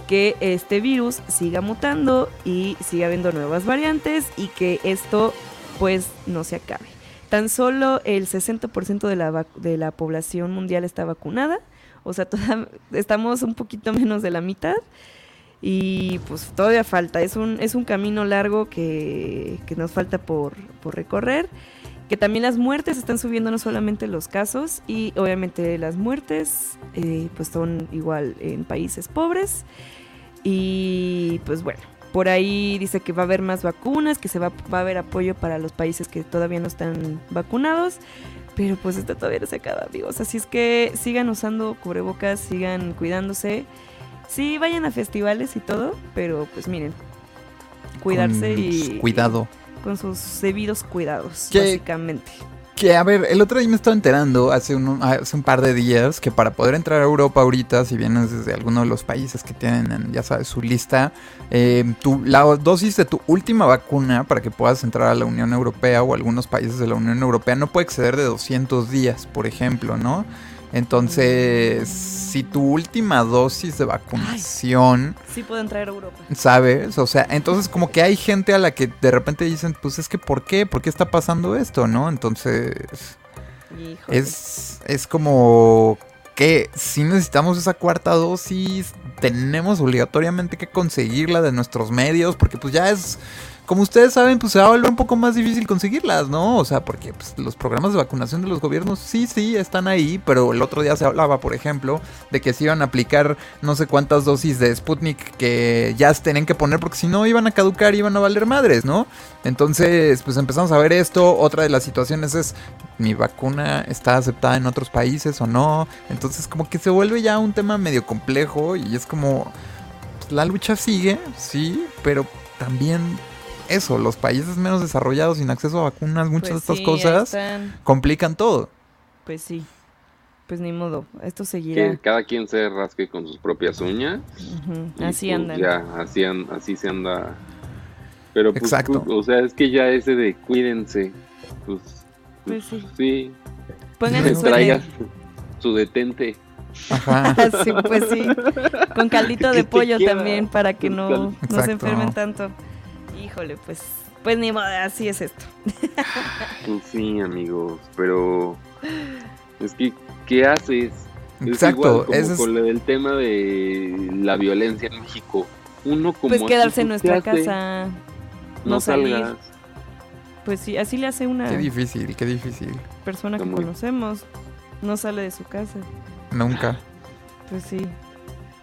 que este virus siga mutando y siga habiendo nuevas variantes y que esto pues no se acabe. Tan solo el 60% de la, de la población mundial está vacunada, o sea, toda- estamos un poquito menos de la mitad y pues todavía falta, es un, es un camino largo que, que nos falta por, por recorrer que también las muertes están subiendo no solamente los casos y obviamente las muertes eh, pues son igual en países pobres. Y pues bueno por ahí dice que va a haber más vacunas que se va, va a haber apoyo para los países que todavía no están vacunados pero pues esto todavía no se acaba amigos así es que sigan usando cubrebocas sigan cuidándose sí vayan a festivales y todo pero pues miren cuidarse Con y Cuidado. con sus debidos cuidados, ¿Qué? básicamente. Que a ver, el otro día me estaba enterando hace un, hace un par de días que para poder entrar a Europa ahorita, si vienes desde alguno de los países que tienen, en, ya sabes, su lista, eh, tu, la dosis de tu última vacuna para que puedas entrar a la Unión Europea o algunos países de la Unión Europea no puede exceder de 200 días, por ejemplo, ¿no? Entonces, si tu última dosis de vacunación... Sí puedo entrar a Europa. ¿Sabes? O sea, entonces como que hay gente a la que de repente dicen, pues es que ¿por qué? ¿Por qué está pasando esto? ¿No? Entonces Híjole. es, es como que si necesitamos esa cuarta dosis, tenemos obligatoriamente que conseguirla de nuestros medios, porque pues ya es... Como ustedes saben, pues se va a volver un poco más difícil conseguirlas, ¿no? O sea, porque pues, los programas de vacunación de los gobiernos sí, sí, están ahí, pero el otro día se hablaba, por ejemplo, de que se iban a aplicar no sé cuántas dosis de Sputnik que ya tenían que poner porque si no iban a caducar y iban a valer madres, ¿no? Entonces, pues empezamos a ver esto. Otra de las situaciones es, ¿mi vacuna está aceptada en otros países o no? Entonces, como que se vuelve ya un tema medio complejo y es como, pues, la lucha sigue, sí, pero también eso, los países menos desarrollados sin acceso a vacunas, muchas Pues de estas sí, cosas complican todo. Pues sí. Pues ni modo. Esto seguirá. Que cada quien se rasque con sus propias uñas. Así pues andan. Ya, así, an- así se anda. Pero pues, Exacto. pues, o sea, es que ya ese de cuídense, pues, Pues sí. sí, Pónganse su traigas su detente. Ajá. sí, pues sí. Con caldito de pollo quiera. también para que no, no se enfermen tanto. Híjole, pues. Pues ni modo, así es esto. Pues sí, amigos, pero es que, ¿qué haces? Es Exacto, igual como ese es- con lo del tema de la violencia en México. Uno como Pues quedarse en aquí, ¿qué nuestra hace? casa. No, no salir. salgas. Pues sí, así le hace una Qué difícil, qué difícil. persona que muy- conocemos. No sale de su casa. Nunca. Pues sí.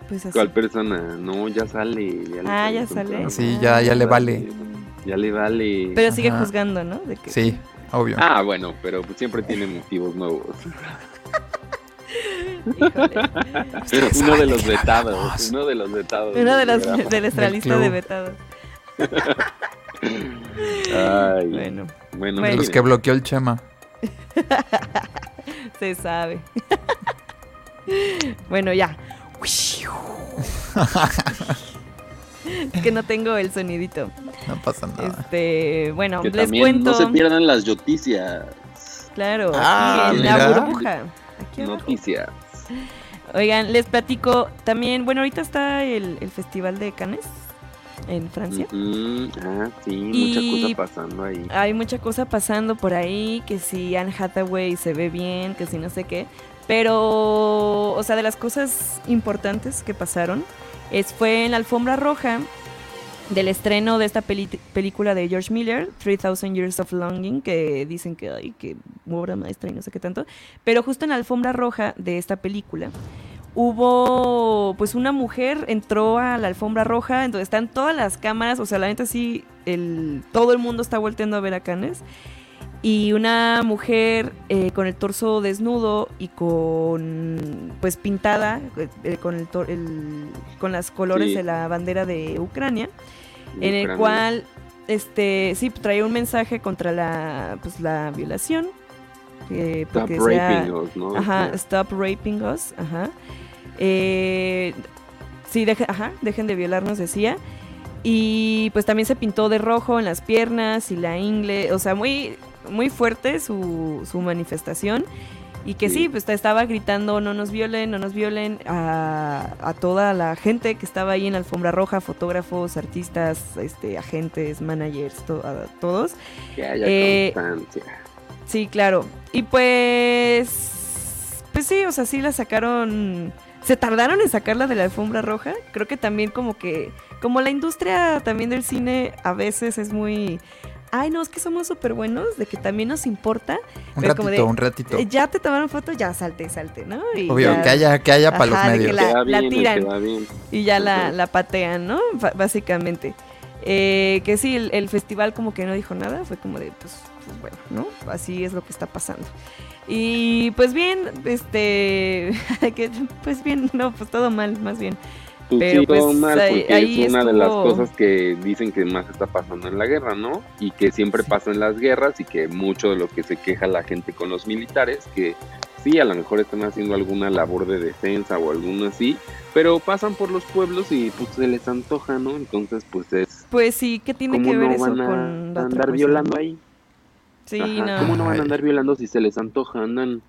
Pues así. ¿Cuál persona? No, ya sale. Ya le Ah, sale ya sale. Sí, ya, ya le vale. Ya le vale. Pero sigue Ajá. juzgando, ¿no? De que Sí, obvio. Ah, bueno, pero pues siempre tiene motivos nuevos. Híjole. uno de los vetados. Uno de los vetados. Uno de, los, de nuestra Del lista club. de vetados. Ay, Bueno, bueno, bueno. Los que bloqueó el Chema. se sabe. bueno, ya. Es que no tengo el sonidito. No pasa nada. Este, bueno, Que les también cuento. no se pierdan las noticias. Claro, Ah, en la burbuja. Aquí. Noticias. Oigan, les platico también. Bueno, ahorita está el, el Festival de Cannes en Francia. Ah, sí, Y- mucha cosa pasando ahí. Hay mucha cosa pasando por ahí, que si Anne Hathaway se ve bien, que si no sé qué. Pero, o sea, de las cosas importantes que pasaron, es, fue en la alfombra roja del estreno de esta película de George Miller, 3000 Years of Longing, que dicen que, ay, que obra maestra y no sé qué tanto. Pero justo en la alfombra roja de esta película, hubo, pues una mujer entró a la alfombra roja, entonces están todas las cámaras, o sea, la neta sí, el, todo el mundo está volteando a ver a Cannes. Y una mujer eh, con el torso desnudo y con pues pintada eh, con el, con las colores Sí. de la bandera de Ucrania en el cual este sí traía un mensaje contra la pues la violación eh, Stop raping us, ¿no? ajá stop raping us ajá Eh, sí deje- ajá dejen de violarnos decía y pues también se pintó de rojo en las piernas y la ingle o sea muy muy fuerte su, su manifestación y que sí, Sí. pues estaba gritando no nos violen, no nos violen a, a toda la gente que estaba ahí en la alfombra roja, fotógrafos, artistas, este, agentes, managers, to- a todos. Que haya eh. Sí, claro. Y pues, pues sí, o sea, sí la sacaron. Se tardaron en sacarla de la alfombra roja. Creo que también como que, como la industria también del cine a veces es muy, ay no, es que somos súper buenos, de que también nos importa. Un pero como ratito, de, un ratito. eh, Ya te tomaron foto, ya salte, salte, ¿no? Y Obvio, ya- que haya, que haya para los medios. la- Queda bien, tiran. bien. y ya la, la patean, ¿no? Ba- básicamente. Eh, que sí, el, el festival como que no dijo nada, fue como de, pues, pues bueno, ¿no? Así es lo que está pasando. Y pues bien, este, que, pues bien, no, pues todo mal, más bien. Pues Pero, sí, todo pues, mal, ahí- porque ahí es una de las cosas que dicen que más está pasando en la guerra, ¿no? Y que siempre pasa en las guerras y que mucho de lo que se queja la gente con los militares, que sí, a lo mejor están haciendo alguna labor de defensa o alguno así, pero pasan por los pueblos y pues se les antoja, ¿no? Entonces, pues es... Pues sí, ¿qué tiene ¿Cómo que ver no eso van a con la andar violando ahí? Sí, Ajá, no. ¿Cómo no van a andar violando si se les antoja? Andan,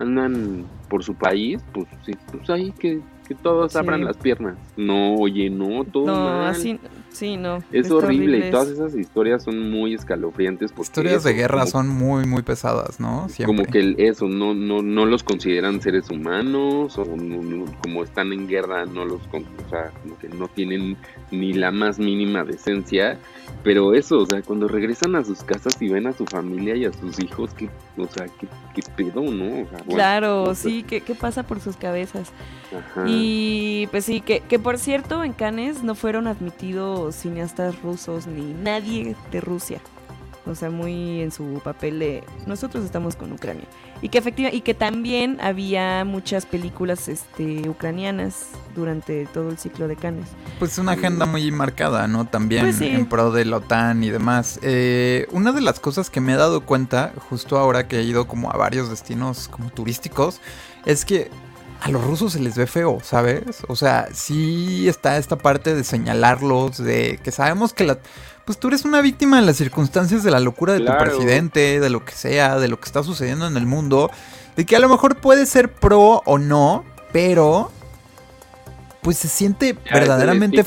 andan por su país, pues sí, pues ahí que, que todos Sí. abran las piernas. No, oye, no, todo No, mal. así, sí, no. Es horrible, y todas esas historias son muy escalofriantes porque Historias de guerra como- son muy, muy pesadas, ¿no? Siempre. como que el- eso no no no los consideran seres humanos o no- no- como están en guerra no los con- o sea como que no tienen ni la más mínima decencia pero eso o sea cuando regresan a sus casas y ven a su familia y a sus hijos que o sea qué, qué pedo no O sea, bueno, Claro, sí, ¿qué, ¿qué pasa por sus cabezas? Ajá. Y pues sí, que, que por cierto en Cannes no fueron admitidos cineastas rusos ni nadie de Rusia. O sea, muy en su papel de nosotros estamos con Ucrania. Y que efectivamente, y que también había muchas películas este, ucranianas durante todo el ciclo de Cannes. Pues una agenda muy marcada, ¿no? También Pues sí. en pro de la OTAN y demás. Eh, una de las cosas que me he dado cuenta, justo ahora que he ido como a varios destinos como turísticos, es que a los rusos se les ve feo, ¿sabes? O sea, sí está esta parte de señalarlos, de que sabemos que la... Pues tú eres una víctima de las circunstancias de la locura de Claro. tu presidente, de lo que sea, de lo que está sucediendo en el mundo, de que a lo mejor puede ser pro o no, pero pues se siente Ya, verdaderamente.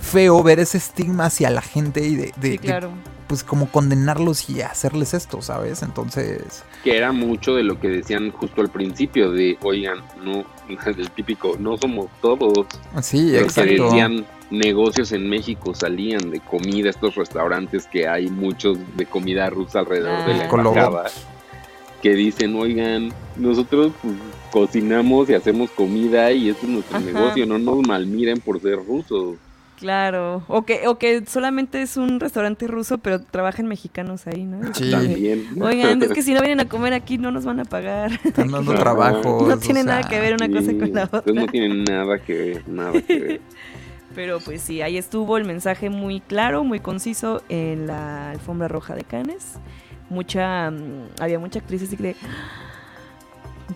Feo ver ese estigma hacia la gente y de, de- Sí, de, claro. pues como condenarlos y hacerles esto, ¿sabes? Entonces, que era mucho de lo que decían justo al principio de oigan no el típico no somos todos sí, Lo que exacto. decían negocios en México salían de comida, estos restaurantes que hay muchos de comida rusa alrededor de la Ah. Embajada, que dicen, oigan, nosotros pues, cocinamos y hacemos comida y este es nuestro Ajá. negocio, no nos malmiren por ser rusos. Claro. O que, o que solamente es un restaurante ruso, pero trabajan mexicanos ahí, ¿no? Sí. También. Oigan, es que si no vienen a comer aquí no nos van a pagar. Están dando trabajo. No tiene nada que ver una cosa con la otra. no tienen nada que ver, nada que ver. Pero pues sí, ahí estuvo el mensaje muy claro, muy conciso en la alfombra roja de Cannes. Mucha, mm, había mucha actriz así que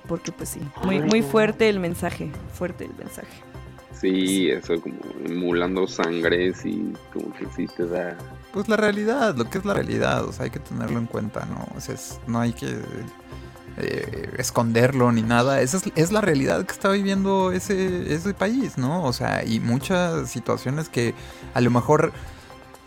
porque pues sí, muy, muy fuerte el mensaje, fuerte el mensaje. Sí, eso como emulando sangres y como que sí te da... Pues la realidad, lo que es la realidad, o sea, hay que tenerlo en cuenta, ¿no? O sea, no hay que eh, esconderlo ni nada. Esa es, es la realidad que está viviendo ese, ese país, ¿no? O sea, y muchas situaciones que a lo mejor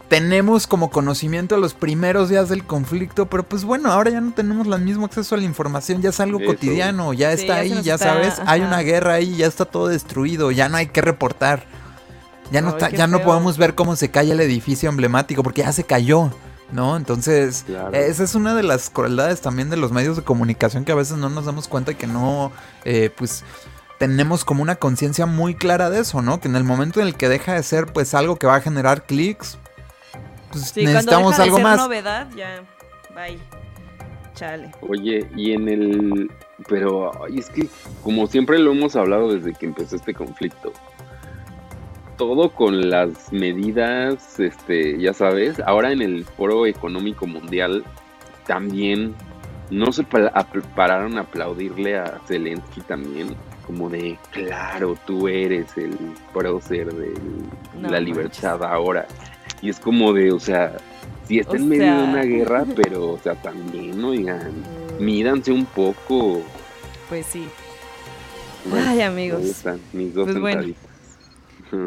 tenemos como conocimiento los primeros días del conflicto, pero pues bueno, ahora ya no tenemos el mismo acceso a la información, ya es algo Eso. cotidiano, ya Sí, está ya ahí, ya está- sabes, hay una guerra ahí, ya está todo destruido, ya no hay que reportar. Ya no, Ay, está, ya no feo. podemos ver cómo se cae el edificio emblemático porque ya se cayó, ¿no? Entonces, Claro. esa es una de las crueldades también de los medios de comunicación que a veces no nos damos cuenta y que no, eh, pues, tenemos como una conciencia muy clara de eso, ¿no? Que en el momento en el que deja de ser, pues, algo que va a generar clics, pues, Sí, cuando necesitamos deja de algo ser más. novedad, ya, bye. Chale. Oye, y en el... Pero ay, es que como siempre lo hemos hablado desde que empezó este conflicto, todo con las medidas, este, ya sabes, ahora en el Foro Económico Mundial también no se pararon a aplaudirle a Zelensky también, como de, claro, tú eres el prócer de No la manches. libertad ahora. Y es como de, o sea, sí está O en medio sea. de una guerra, pero, o sea, también, oigan, mídanse un poco. Pues sí. Bueno, Ay, ahí amigos. están mis dos Pues bueno.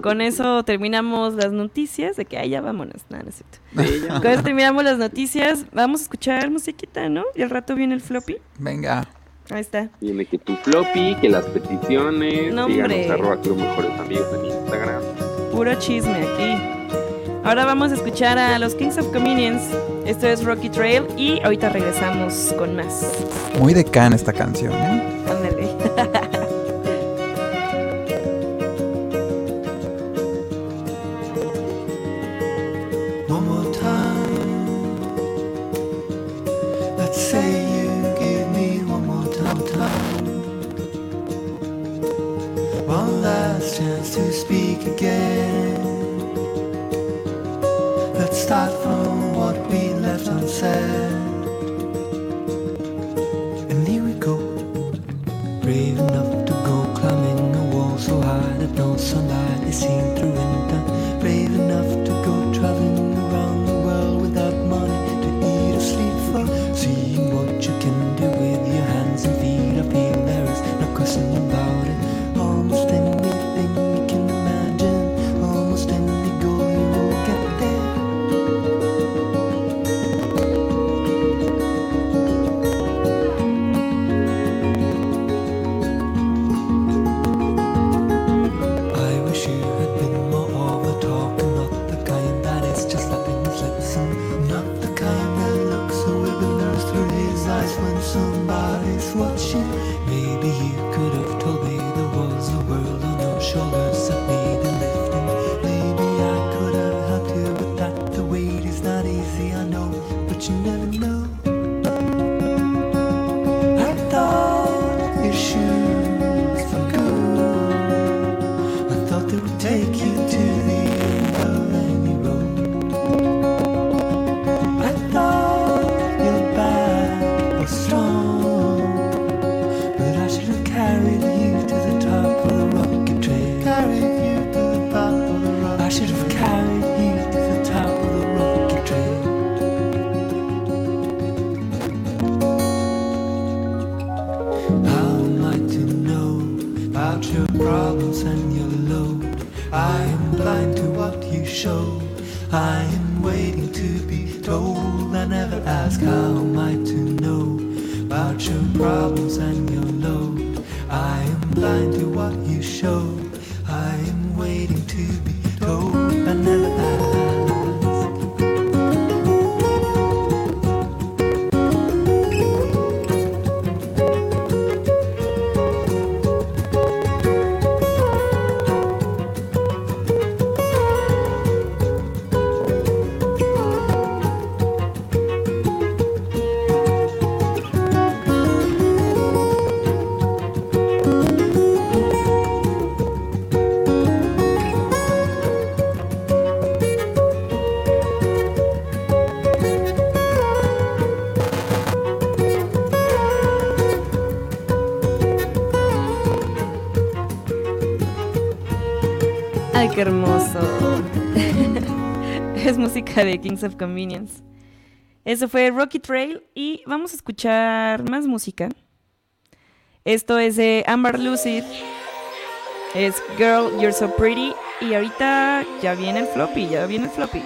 Con eso terminamos las noticias de que ay, ya vámonos. Nada, no es cierto. Con eso terminamos las noticias. Vamos a escuchar musiquita, ¿no? Y al rato viene el floppy. Venga. Ahí está. Viene que tu floppy, que las peticiones, No, hombre. arroba Club mejores amigos en Instagram. Puro chisme aquí. Ahora vamos a escuchar a los Kings of Convenience. Esto es Rocky Trail y ahorita regresamos con más. Muy de can esta canción, ¿eh? De Kings of Convenience. Eso fue Rocky Trail y vamos a escuchar más música. Esto es de Amber Lucid. Es Girl, You're So Pretty. Y ahorita ya viene el floppy, ya viene el floppy.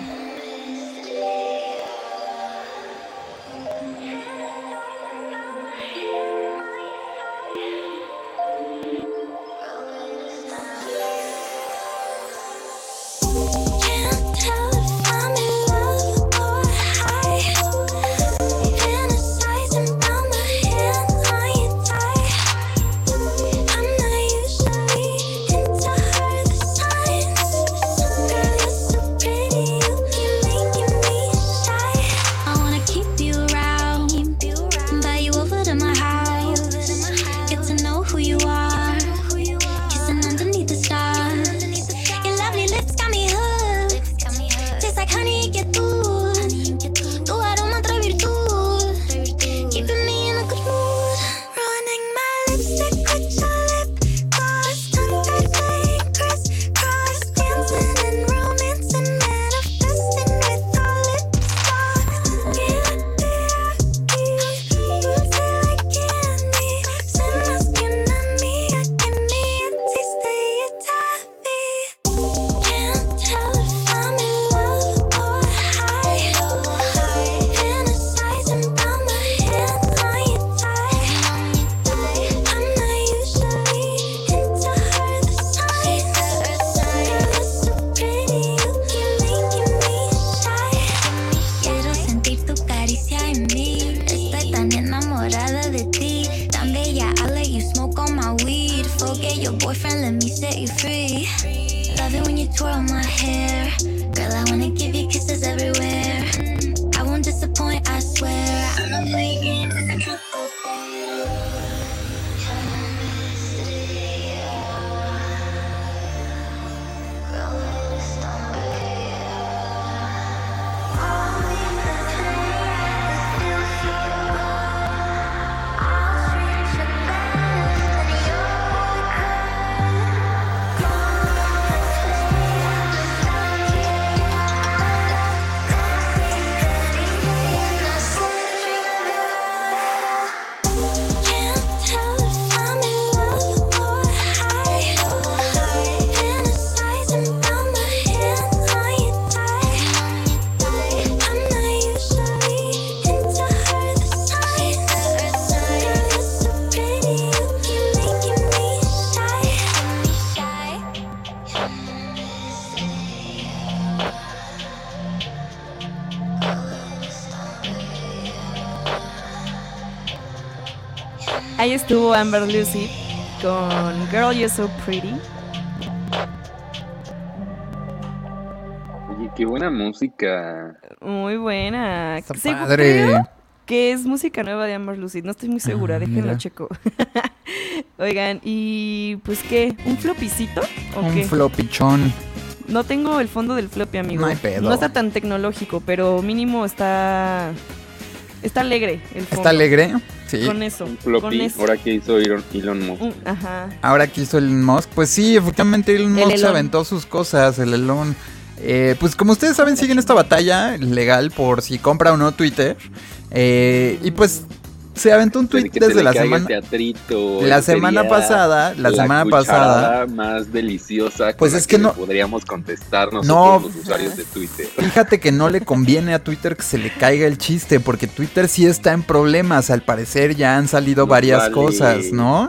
Estuvo Amber Lucy con Girl You're So Pretty. Oye, qué buena música. Muy buena. Está padre. que es música nueva de Amber Lucy. No estoy muy segura, Ah, déjenlo mira. checo. Oigan, y pues qué, ¿un flopicito o Un qué? flopichón. No tengo el fondo del floppy, amigo. No hay pedo. No está tan tecnológico, pero mínimo está está alegre el fondo. ¿Está alegre? Sí. Con eso, Un con floppy, eso. ahora que hizo Elon, Elon Musk. Un- ajá. Ahora que hizo Elon Musk, pues sí, efectivamente Elon El Musk se Elon. aventó sus cosas, el Elon. Eh, pues como ustedes saben, siguen esta batalla legal por si compra o no Twitter. Eh, y pues se aventó un tweet desde la semana. teatrito, la semana pasada, la semana cucharada pasada. más deliciosa Pues la es que no- podríamos contestar No. los usuarios de Twitter. Fíjate que no le conviene a Twitter que se le caiga el chiste, porque Twitter sí está en problemas. Al parecer ya han salido varias vale. cosas, ¿no?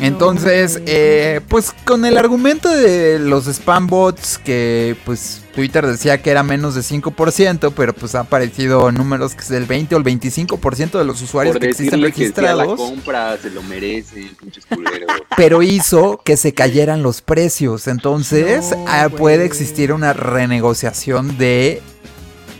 Entonces, eh, pues con el argumento de los spam bots, que pues Twitter decía que era menos de 5%, pero pues ha aparecido números que es del 20 o el 25% de los usuarios Por que existen decirle que la registrados. compra se lo merece, pero hizo que se cayeran los precios. Entonces, No, ah, puede existir una renegociación de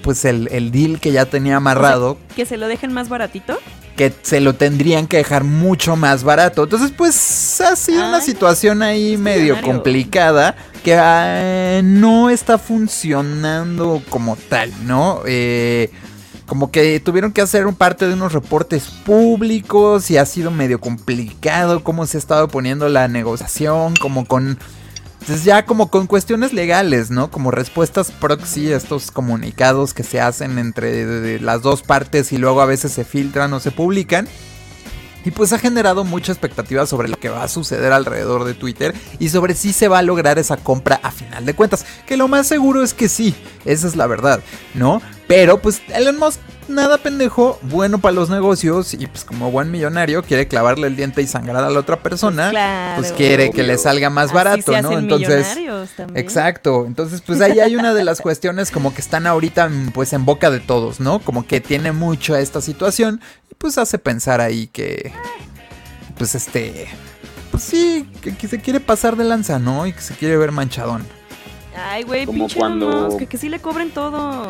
pues el, el deal que ya tenía amarrado, Que se lo dejen más baratito. Que se lo tendrían que dejar mucho más barato. Entonces, pues ha sido una situación ahí es medio complicada que ah, no está funcionando como tal, ¿no? Eh, como que tuvieron que hacer un parte de unos reportes públicos y ha sido medio complicado cómo se ha estado poniendo la negociación, como con... Pues ya como con cuestiones legales, ¿no? Como respuestas proxy estos comunicados que se hacen entre las dos partes y luego a veces se filtran o se publican. Y pues ha generado mucha expectativa sobre lo que va a suceder alrededor de Twitter y sobre si se va a lograr esa compra a final de cuentas. Que lo más seguro es que sí, esa es la verdad, ¿no? Pero pues Elon Musk, nada pendejo, bueno para los negocios y pues como buen millonario quiere clavarle el diente y sangrar a la otra persona. Pues claro. Pues quiere que le salga más Así barato, se ¿no? hacen Entonces... millonarios también. Exacto, entonces pues ahí hay una de las cuestiones como que están ahorita mm, pues en boca de todos, ¿no? Como que tiene mucho esta situación y pues hace pensar ahí que pues este pues sí, que, que se quiere pasar de lanza, ¿no? Y que se quiere ver manchadón. Ay, güey, Como pinche cuando- Elon Musk, que sí le cobren todo.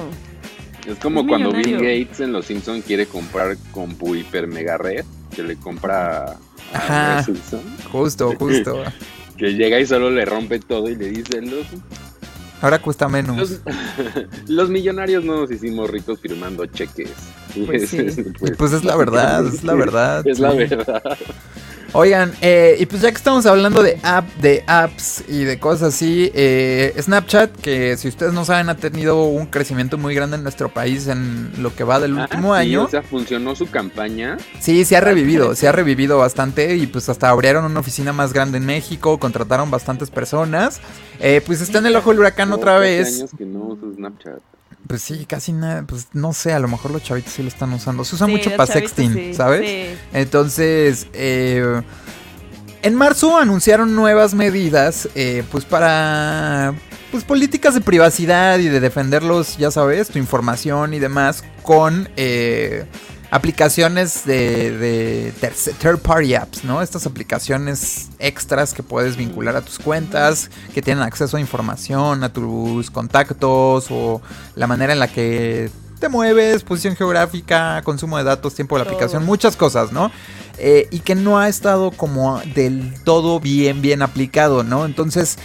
Es como Es cuando Bill. Gates en Los Simpsons quiere comprar compu hiper mega red, que le compra a Ajá. Simpson, Justo, justo. que llega y solo le rompe todo y le dice, los, Ahora cuesta menos. los, los millonarios no nos hicimos ricos firmando cheques. Pues sí. Y pues es la verdad, es la verdad. Es la verdad. Oigan, eh, y pues ya que estamos hablando de app, de apps y de cosas así, eh, Snapchat, que si ustedes no saben ha tenido un crecimiento muy grande en nuestro país en lo que va del Ah, último sí, año. O sea, funcionó su campaña. Sí, se ha revivido, se ha revivido bastante y pues hasta abrieron una oficina más grande en México, contrataron bastantes personas. Eh, pues está en el ojo del huracán otra vez. años que no uso Snapchat. Pues sí, casi nada, pues no sé, a lo mejor los chavitos sí lo están usando. Se usa Sí, mucho para sexting, sí, ¿sabes? sí. Entonces, eh, en marzo anunciaron nuevas medidas, eh, pues para, pues políticas de privacidad y de defenderlos, ya sabes, tu información y demás, con, eh, aplicaciones de, de third party apps, ¿no? Estas aplicaciones extras que puedes vincular a tus cuentas, que tienen acceso a información, a tus contactos o la manera en la que te mueves, posición geográfica, consumo de datos, tiempo de la aplicación, muchas cosas, ¿no? Eh, y que no ha estado como del todo bien, bien aplicado, ¿no? Entonces,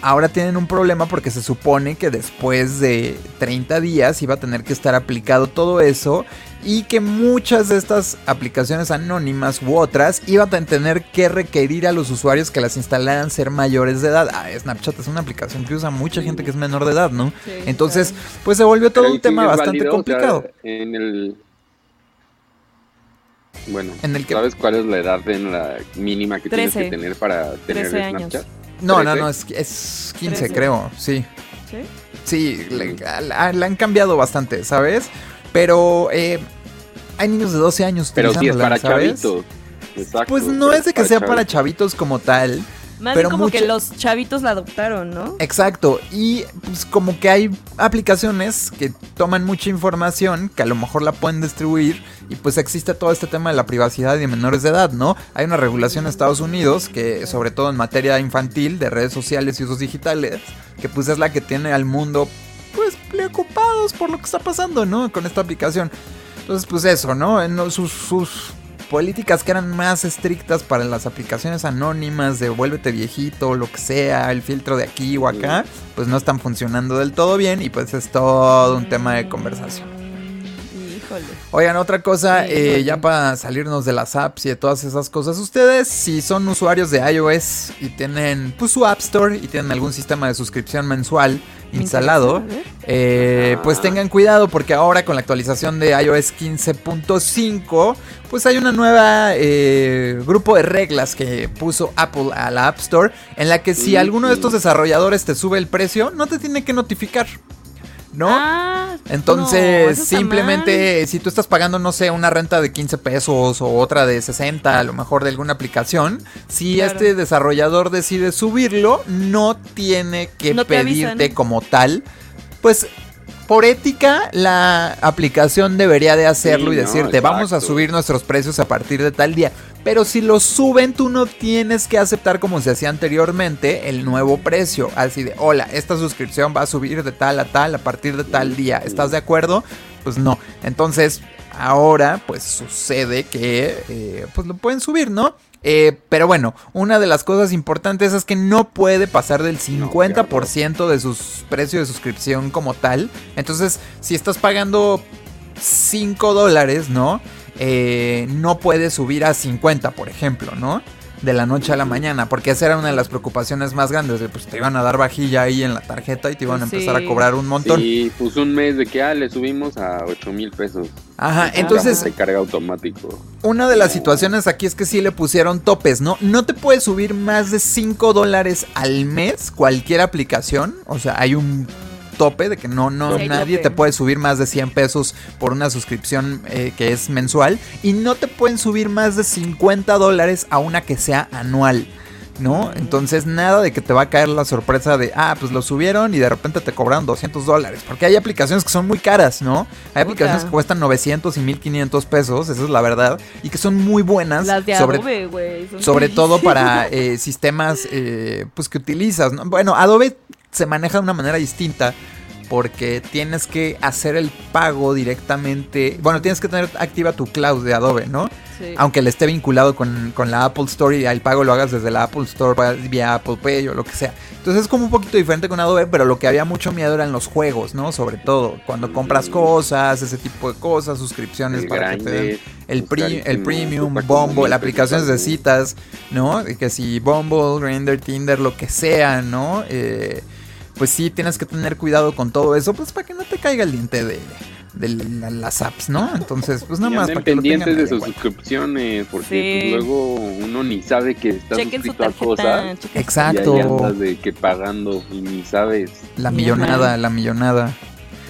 ahora tienen un problema porque se supone que después de 30 días iba a tener que estar aplicado todo eso y que muchas de estas aplicaciones anónimas u otras iban a tener que requerir a los usuarios que las instalaran ser mayores de edad. Ah, Snapchat es una aplicación que usa mucha gente que es menor de edad, ¿no? Sí, Entonces, pues se volvió todo Pero un ¿y tema bastante válido? O sea, complicado. en el. Bueno, En el que- ¿sabes cuál es la edad en la mínima que tienes que tener para tener 13 años. Snapchat? No, no, 13. no, es, es 15 13. creo, sí. ¿Sí? Sí, le, la, la han cambiado bastante, ¿sabes? Pero eh, hay niños de 12 años Pero sí es para ¿sabes? chavitos. Exacto, Pues no es de que sea para chavitos como tal. Más Pero bien como que los chavitos la adoptaron, ¿no? Exacto, y pues como que hay aplicaciones que toman mucha información que a lo mejor la pueden distribuir y pues existe todo este tema de la privacidad y de menores de edad, ¿no? Hay una regulación en Estados Unidos que sobre todo en materia infantil de redes sociales y usos digitales, que pues es la que tiene al mundo pues preocupados por lo que está pasando, ¿no? Con esta aplicación. Entonces pues eso, ¿no? En sus, sus políticas que eran más estrictas para las aplicaciones anónimas de vuélvete viejito, lo que sea, el filtro de aquí o acá, pues no están funcionando del todo bien y pues es todo un tema de conversación. Híjole. Oigan, otra cosa, Sí, eh, ya para salirnos de las apps y de todas esas cosas, ustedes si son usuarios de iOS y tienen pues su App Store y tienen algún sistema de suscripción mensual Me instalado, eh, pues tengan cuidado porque ahora con la actualización de iOS 15.5 pues hay una nueva eh, grupo de reglas que puso Apple a la App Store en la que si alguno de estos desarrolladores te sube el precio no te tiene que notificar. ¿No? Ah, no, Entonces, simplemente si tú estás pagando, no sé, una renta de 15 pesos o otra de 60, a lo mejor de alguna aplicación, si Claro. este desarrollador decide subirlo, no tiene que No pedirte avisan. como tal. Pues por ética, la aplicación debería de hacerlo Sí, y no, decirte, vamos a subir nuestros precios a partir de tal día. Pero si lo suben, tú no tienes que aceptar como se hacía anteriormente el nuevo precio. Así de, hola, esta suscripción va a subir de tal a tal a partir de tal día. ¿Estás de acuerdo? Pues no. Entonces, ahora pues sucede que eh, pues lo pueden subir, ¿no? Eh, pero bueno, una de las cosas importantes es que no puede pasar del 50% de sus precios de suscripción como tal. Entonces, si estás pagando 5 dólares, ¿no? Eh, no puedes subir a 50, por ejemplo, ¿no? De la noche a la mañana, porque esa era una de las preocupaciones más grandes, de pues te iban a dar vajilla ahí en la tarjeta y te iban a Pues empezar sí. a cobrar un montón. Y puso un mes de que ah, le subimos a 8 mil pesos. Ajá, Y entonces Se carga automático. una de las situaciones aquí es que sí le pusieron topes, ¿no? No te puedes subir más de 5 dólares al mes cualquier aplicación. O sea, hay un tope de que no, no, Sí, nadie te puede subir más de 100 pesos por una suscripción eh, que es mensual. Y no te pueden subir más de 50 dólares a una que sea anual. ¿No? Entonces nada de que te va a caer la sorpresa de, ah, pues lo subieron y de repente te cobraron 200 dólares. Porque hay aplicaciones que son muy caras, ¿no? Hay aplicaciones que cuestan 900 y 1500 pesos, esa es la verdad. Y que son muy buenas. Las de sobre, Adobe, güey. son sobre todo para eh, sistemas eh, pues que utilizas. ¿no? Bueno, Adobe se maneja de una manera distinta porque tienes que hacer el pago directamente. Bueno, tienes que tener activa tu cloud de Adobe, ¿no? Sí. Aunque le esté vinculado con, con la Apple Store y el pago lo hagas desde la Apple Store vía Apple Pay o lo que sea. Entonces es como un poquito diferente con Adobe, pero lo que había mucho miedo eran los juegos, ¿no? Sobre todo cuando compras cosas, ese tipo de cosas, suscripciones El para que te den el, premium, Bumble, mil aplicaciones de citas, ¿no? Que si Bumble, Grindr, Tinder, lo que sea, ¿no? Eh, pues sí, tienes que tener cuidado con todo eso, pues para que no te caiga el diente de, de la- las apps, ¿no? Entonces, pues nada más para que lo tengan pendientes de sus cuenta. suscripciones, porque Sí. pues, luego uno ni sabe que está Chequen su suscrito a tarjeta. cosas. chequen su Exacto. Y ahí andas de que pagando y ni sabes. La millonada, ajá. la millonada.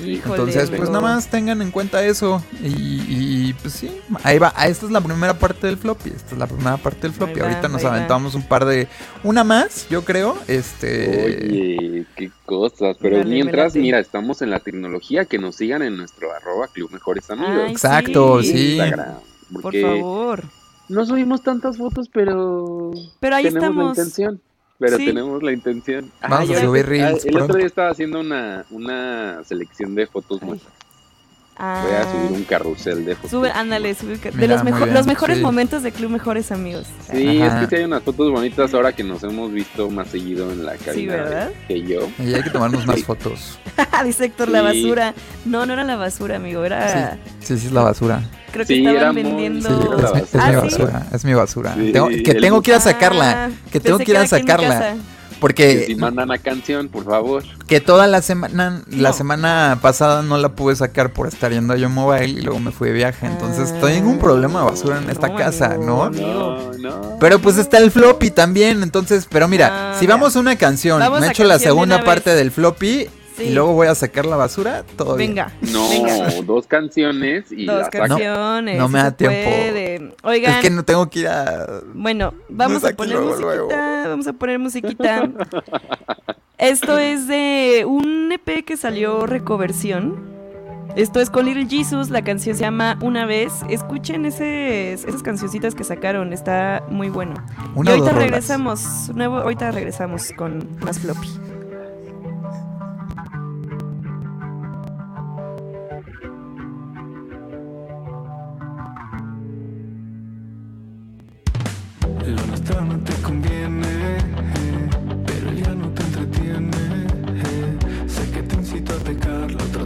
Híjole, Entonces, pues pero- nada más tengan en cuenta eso. Y, Y pues sí, ahí va. Ah, Esta es la primera parte del floppy. Esta es la primera parte del floppy. Va, Ahorita nos va. aventamos un par de. Una más, yo creo. Este. Oye, qué cosas. Pero Dale, mientras, mira, estamos en la tecnología. Que nos sigan en nuestro arroba Club Mejores Amigos. Ay, Exacto, sí. sí. Instagram. Por favor. no subimos tantas fotos, pero Pero ahí tenemos estamos. la intención. Pero Sí. tenemos la intención. Vamos Ay, a subir reels El pronto. otro día estaba haciendo una, una selección de fotos muestras. Ah, Voy a subir un carrusel de fotos. Sube, ándale, sube. De los, muy mejo- bien, los mejores sí. momentos de Club Mejores Amigos. Sí, Ajá. es que sí hay unas fotos bonitas ahora que nos hemos visto más seguido en la cabina ¿verdad? que yo. Y hay que tomarnos más fotos. Dice Héctor, la Sí. basura. No, no era la basura, amigo. Era. Sí, sí, es la basura. Creo que Sí, estaban muy- vendiendo. Sí, es, mi- es Ah, mi ¿sí? basura. Es mi basura. Sí, Tengo- que tengo que ir a sacarla. Ah, que tengo que ir a era aquí en mi sacarla. Porque si mandan a canción, por favor. que toda la semana, la semana pasada no la pude sacar por estar yendo a yo mobile y luego me fui de viaje. Entonces Ah. estoy en un problema de basura en esta No, casa, ¿no? No, no. Pero pues está el floppy también, entonces, pero mira, Ah, si vamos a una canción, Vamos me echo la segunda parte vez. del floppy Sí. y luego voy a sacar la basura, todo bien. Venga. No, Venga. dos canciones y Dos canciones. no me sí da tiempo. puede. Oigan, Es que no tengo que ir a... bueno, vamos No a poner luego, musiquita. luego. Vamos a poner musiquita. Esto es de un EP que salió recoversión. Esto es con Little Jesus, la canción se llama Una vez. Escuchen ese, esas cancioncitas que sacaron, está muy bueno. Una y ahorita regresamos, nuevo, ahorita regresamos con más floppy. No te conviene, eh, pero ya no te entretiene. eh. Sé que te incito a pecar, lo tratas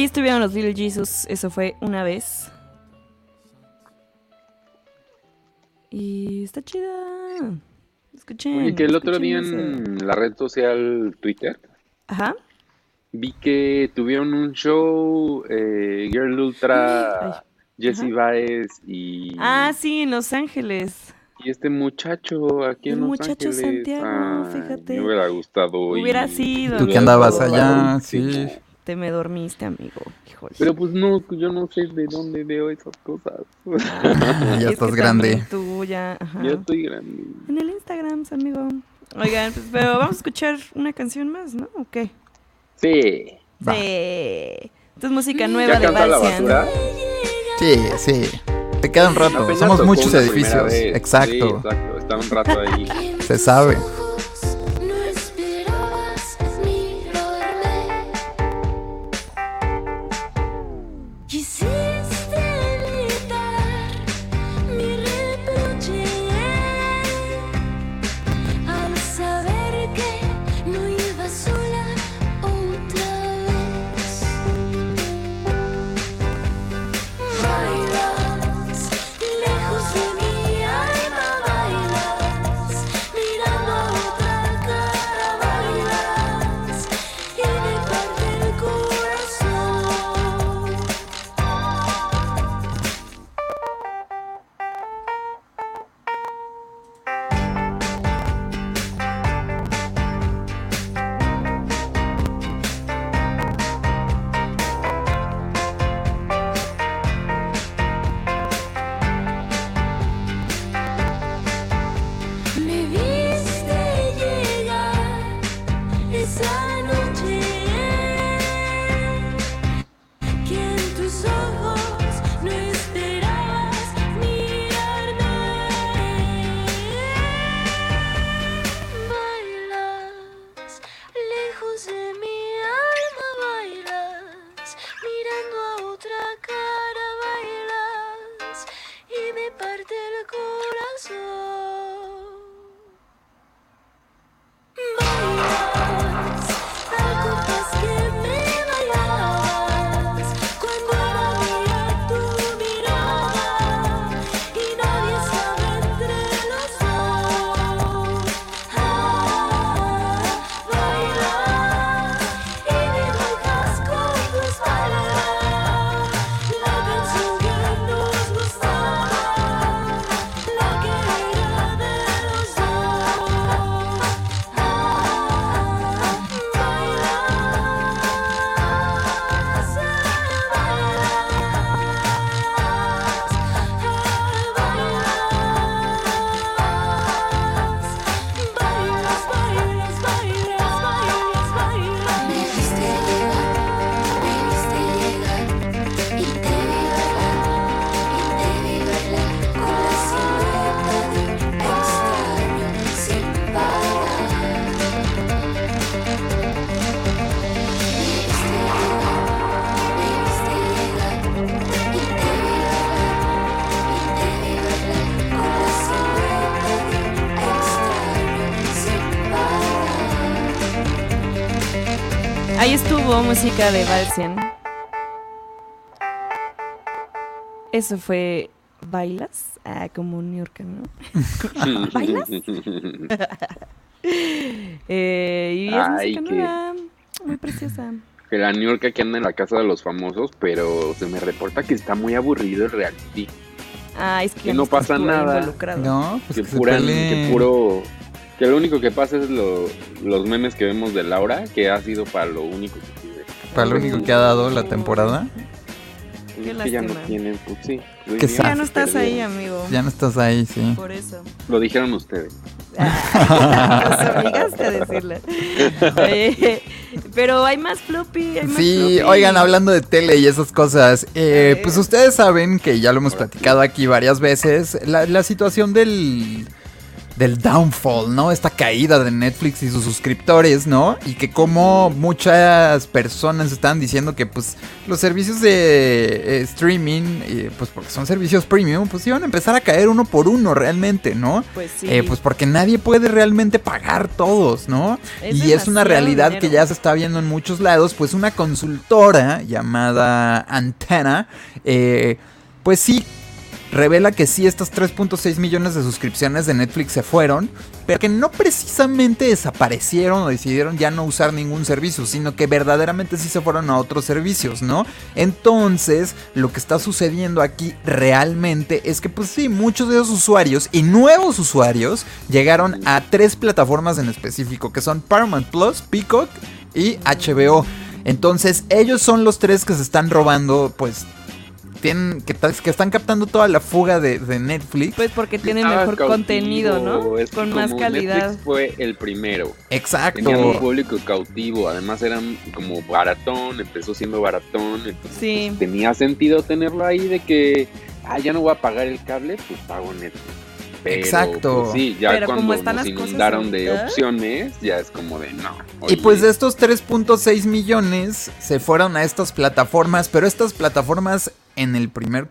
Ahí estuvieron los Little Jesus, eso fue una vez. Y está chida. Escuchen. Oye, que el otro día ese. en la red social Twitter Ajá. vi que tuvieron un show eh, Girl Ultra, Jesse ajá. Baez y, Ah, sí, en Los Ángeles. y este muchacho aquí en Los muchacho Ángeles. Santiago, fíjate. Me hubiera gustado. Hubiera sido. Tú que andabas allá, sí. Te me dormiste, amigo. Híjole. Pero pues no, yo no sé de dónde veo esas cosas. Ya Es estás grande. Tú ya, ajá. ya estoy grande. En el Instagram, amigo. Oigan, pues, pero vamos a escuchar una canción más, ¿no? ¿O qué? Sí. Va. Sí. Esta es música nueva ¿Ya de canta la basura? Sí, sí. Te queda un rato. Apenas Somos muchos edificios. Exacto. Sí, exacto. Está un rato ahí. Se sabe. Música de Balsian. Eso fue ¿Bailas? Ah, como New York, ¿no? ¿Bailas? Eh, y es Ay, música muy preciosa. Que la New York que anda en la casa de los famosos, pero se me reporta que está muy aburrido el reality. Ah, es que, no pasa nada. No, pues que, que puran- que puro. Que lo único que pasa es lo- los memes que vemos de Laura, que ha sido para lo único que. Para lo único que ha dado la temporada. Qué Es que ya no tienen, pues sí. Ya no estás ahí, amigo. Ya no estás ahí, sí. Por eso. Lo dijeron ustedes. Nos obligaste a decirle. Oye, pero hay más floppy. Hay más Sí, floppy. oigan, hablando de tele y esas cosas, eh, pues ustedes saben que ya lo hemos platicado aquí varias veces, la, la situación del, del downfall, ¿no? Esta caída de Netflix y sus suscriptores, ¿no? Y que como muchas personas están diciendo que pues los servicios de eh, streaming, eh, pues porque son servicios premium, pues iban a empezar a caer uno por uno realmente, ¿no? Pues sí. Eh, pues porque nadie puede realmente pagar todos, ¿no? Es y es una realidad dinero. que ya se está viendo en muchos lados, pues una consultora llamada Antena, eh, pues sí revela que sí, estos 3.6 millones de suscripciones de Netflix se fueron, pero que no precisamente desaparecieron o decidieron ya no usar ningún servicio, sino que verdaderamente sí se fueron a otros servicios, ¿no? Entonces, lo que está sucediendo aquí realmente es que, pues sí, muchos de esos usuarios y nuevos usuarios llegaron a tres plataformas en específico, que son Paramount Plus, Peacock y HBO. Entonces, ellos son los tres que se están robando, pues, tienen, que, tal- que están captando toda la fuga de, de Netflix. Pues porque tienen Ah, mejor cautivo, contenido, ¿no? es Con más calidad. Netflix fue el primero. Exacto. Tenía un público cautivo, además eran como baratón, empezó siendo baratón, entonces Sí. pues, tenía sentido tenerlo ahí de que, ah, ya no voy a pagar el cable, pues pago Netflix. Pero, Exacto. pues, sí, ya Pero como cuando están nos las cosas de opciones, ya es como de no. Y pues de estos 3.6 millones se fueron a estas plataformas, pero estas plataformas en el primer,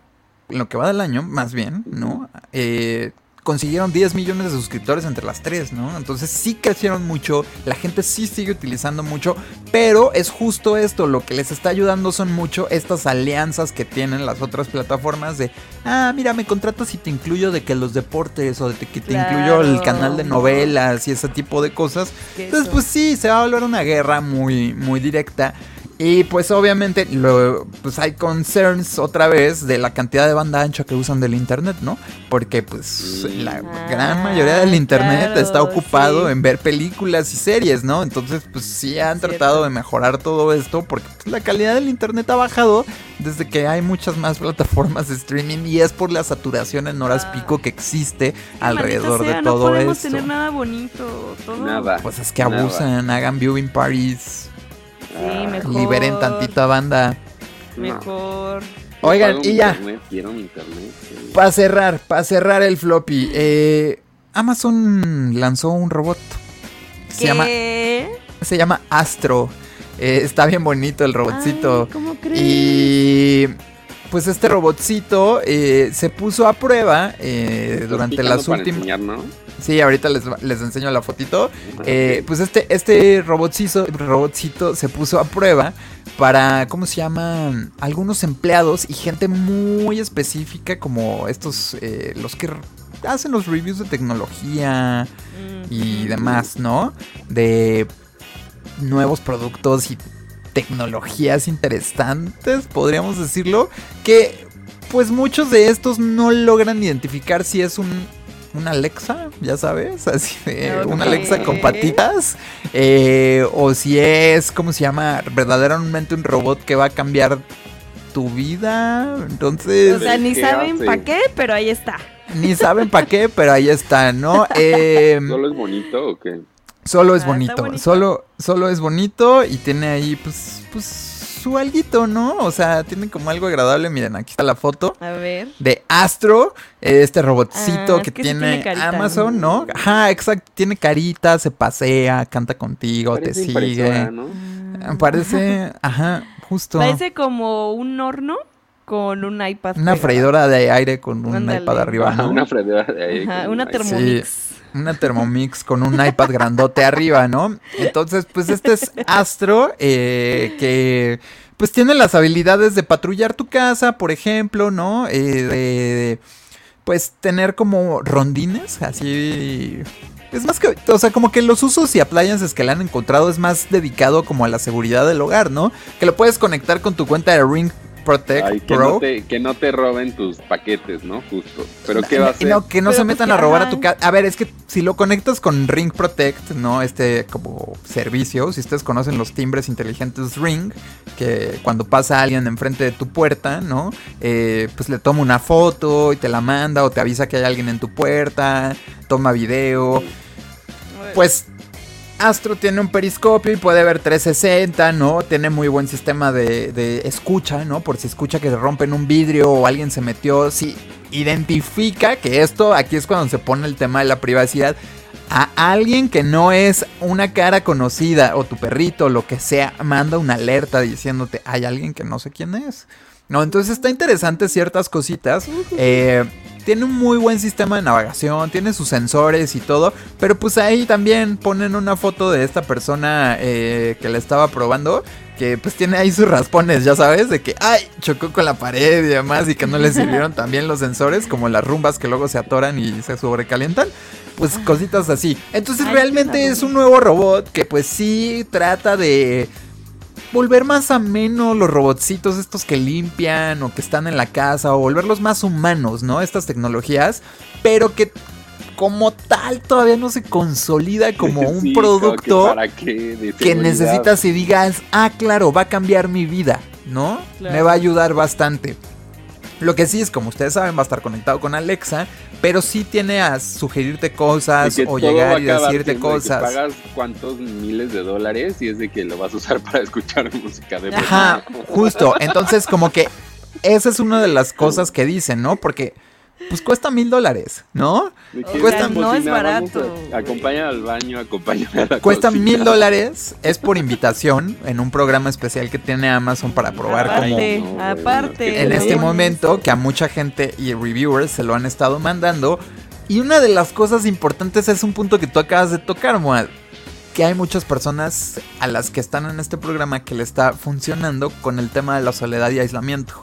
en lo que va del año, más bien, ¿no? Eh, consiguieron 10 millones de suscriptores entre las tres, ¿no? Entonces sí crecieron mucho, la gente sí sigue utilizando mucho, pero es justo esto, lo que les está ayudando son mucho estas alianzas que tienen las otras plataformas de, ah, mira, me contratas y te incluyo de que los deportes o de que te incluyo el canal de novelas y ese tipo de cosas. Entonces, pues sí, se va a volver una guerra muy, muy directa. Y pues obviamente lo, pues hay concerns otra vez de la cantidad de banda ancha que usan del internet, ¿no? Porque pues la Ah, gran mayoría del internet claro, está ocupado sí. en ver películas y series, ¿no? Entonces pues sí han Cierto. tratado de mejorar todo esto porque pues, la calidad del internet ha bajado desde que hay muchas más plataformas de streaming y es por la saturación en horas Ah. pico que existe alrededor sea, de no todo podemos esto. tener nada bonito. Todo. Nada. Pues es que Nada. abusan, hagan viewing parties, Sí, mejor. liberen tantita banda. no. Mejor. Oigan, y ya. Internet, quiero mi internet. sí. Para cerrar, para cerrar el floppy, eh, Amazon lanzó un robot. Se llama, ¿Qué? se llama Astro. Eh, está bien bonito el robotcito. Ay, ¿Cómo crees? y pues este robotcito eh, se puso a prueba eh, ¿Estás durante las últimas... ¿no? Sí, ahorita les, les enseño la fotito. Eh, pues este, este robotcito, robotcito se puso a prueba para, ¿cómo se llaman? Algunos empleados y gente muy específica como estos, eh, los que hacen los reviews de tecnología y demás, ¿no? De nuevos productos y tecnologías interesantes, podríamos decirlo, que pues muchos de estos no logran identificar si es un un Alexa, ya sabes, así de un Ok. Alexa con patitas, eh, o si es, ¿cómo se llama? Verdaderamente un robot que va a cambiar tu vida, entonces O sea, ni ¿Qué saben para qué, pero ahí está. ni saben para qué, pero ahí está, ¿no? Eh, ¿Solo es bonito o qué? Solo es Ah, bonito, bonito. solo, solo es bonito y tiene ahí pues, pues su alguito, ¿no? O sea, tiene como algo agradable. Miren, aquí está la foto A ver. de Astro, este robotcito Ah, que, es que sí tiene, tiene carita. Amazon, ¿no? Ajá, exacto, tiene carita, se pasea, canta contigo, Parece te sigue. ¿no? Ah, Parece, ajá, justo. Parece como un horno con un iPad. una pegado. freidora de aire con un Ándale. iPad arriba, una freidora de aire. Ajá, con una un- Thermomix. Una Thermomix con un iPad grandote arriba, ¿no? Entonces, pues este es Astro, eh, que pues tiene las habilidades de patrullar tu casa, por ejemplo, ¿no? Eh, de, pues tener como rondines, así... Es más que, o sea, como que los usos y appliances que le han encontrado es más dedicado como a la seguridad del hogar, ¿no? Que lo puedes conectar con tu cuenta de Ring Protect Ay, que, Pro. no te, que no te roben tus paquetes, ¿no? Justo. Pero ¿qué va a hacer? No, que no Pero se pues metan a robar a tu casa. A ver, es que si lo conectas con Ring Protect, ¿no? Este como servicio, si ustedes conocen los timbres inteligentes Ring, que cuando pasa alguien enfrente de tu puerta, ¿no? Eh, pues le toma una foto y te la manda o te avisa que hay alguien en tu puerta, toma video. Pues Astro tiene un periscopio y puede ver 360, ¿no? Tiene muy buen sistema de, de escucha, ¿no? Por si escucha que se rompen un vidrio o alguien se metió. Si identifica que esto, aquí es cuando se pone el tema de la privacidad. A alguien que no es una cara conocida o tu perrito lo que sea, manda una alerta diciéndote, hay alguien que no sé quién es. No, entonces está interesante ciertas cositas. Eh, tiene un muy buen sistema de navegación, tiene sus sensores y todo, pero pues ahí también ponen una foto de esta persona eh, que la estaba probando, que pues tiene ahí sus raspones, ya sabes, de que, ay, chocó con la pared y demás, y que no le sirvieron también los sensores, como las rumbas que luego se atoran y se sobrecalientan. Pues cositas así. Entonces Ay, realmente es un nuevo robot que pues sí trata de volver más ameno los robotcitos estos que limpian o que están en la casa o volverlos más humanos, ¿no? Estas tecnologías, pero que como tal todavía no se consolida como un Sí, como que producto para qué, que necesitas y digas, ah, claro, va a cambiar mi vida, ¿no? Claro. Me va a ayudar bastante. Lo que sí es, como ustedes saben, va a estar conectado con Alexa, pero sí tiene a sugerirte cosas o llegar y decirte siendo de que cosas. pagas cuántos miles de dólares y es de que lo vas a usar para escuchar música de Ajá, justo. Entonces, como que esa es una de las cosas que dicen, ¿no? Porque, pues cuesta mil dólares, ¿no? Cuesta- no es barato. Acompaña al baño, acompaña a la Cuesta mil dólares, es por invitación en un programa especial que tiene Amazon para probar como Aparte, aparte. en este momento que a mucha gente y reviewers se lo han estado mandando. Y una de las cosas importantes es un punto que tú acabas de tocar, Moad. Que hay muchas personas a las que están en este programa que le está funcionando con el tema de la soledad y aislamiento.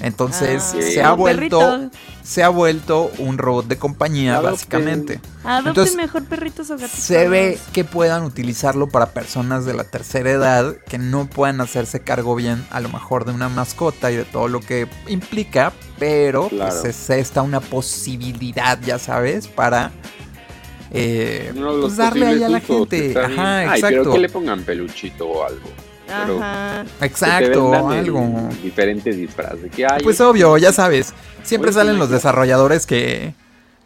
Entonces Ah, se ha vuelto perrito. se ha vuelto un robot de compañía Adopten. básicamente. Adopten Entonces, mejor perritos o gatitos. Se ve que puedan utilizarlo para personas de la tercera edad que no puedan hacerse cargo bien a lo mejor de una mascota y de todo lo que implica, pero Claro. pues es esta una posibilidad, ya sabes, para eh, pues, darle ahí a la gente. está. Ajá, Ay, pero exacto. que le pongan peluchito o algo. Ajá. Exacto, algo. Diferentes disfraces. De que, ay, Pues es- obvio, ya sabes. Siempre salen los desarrolladores que,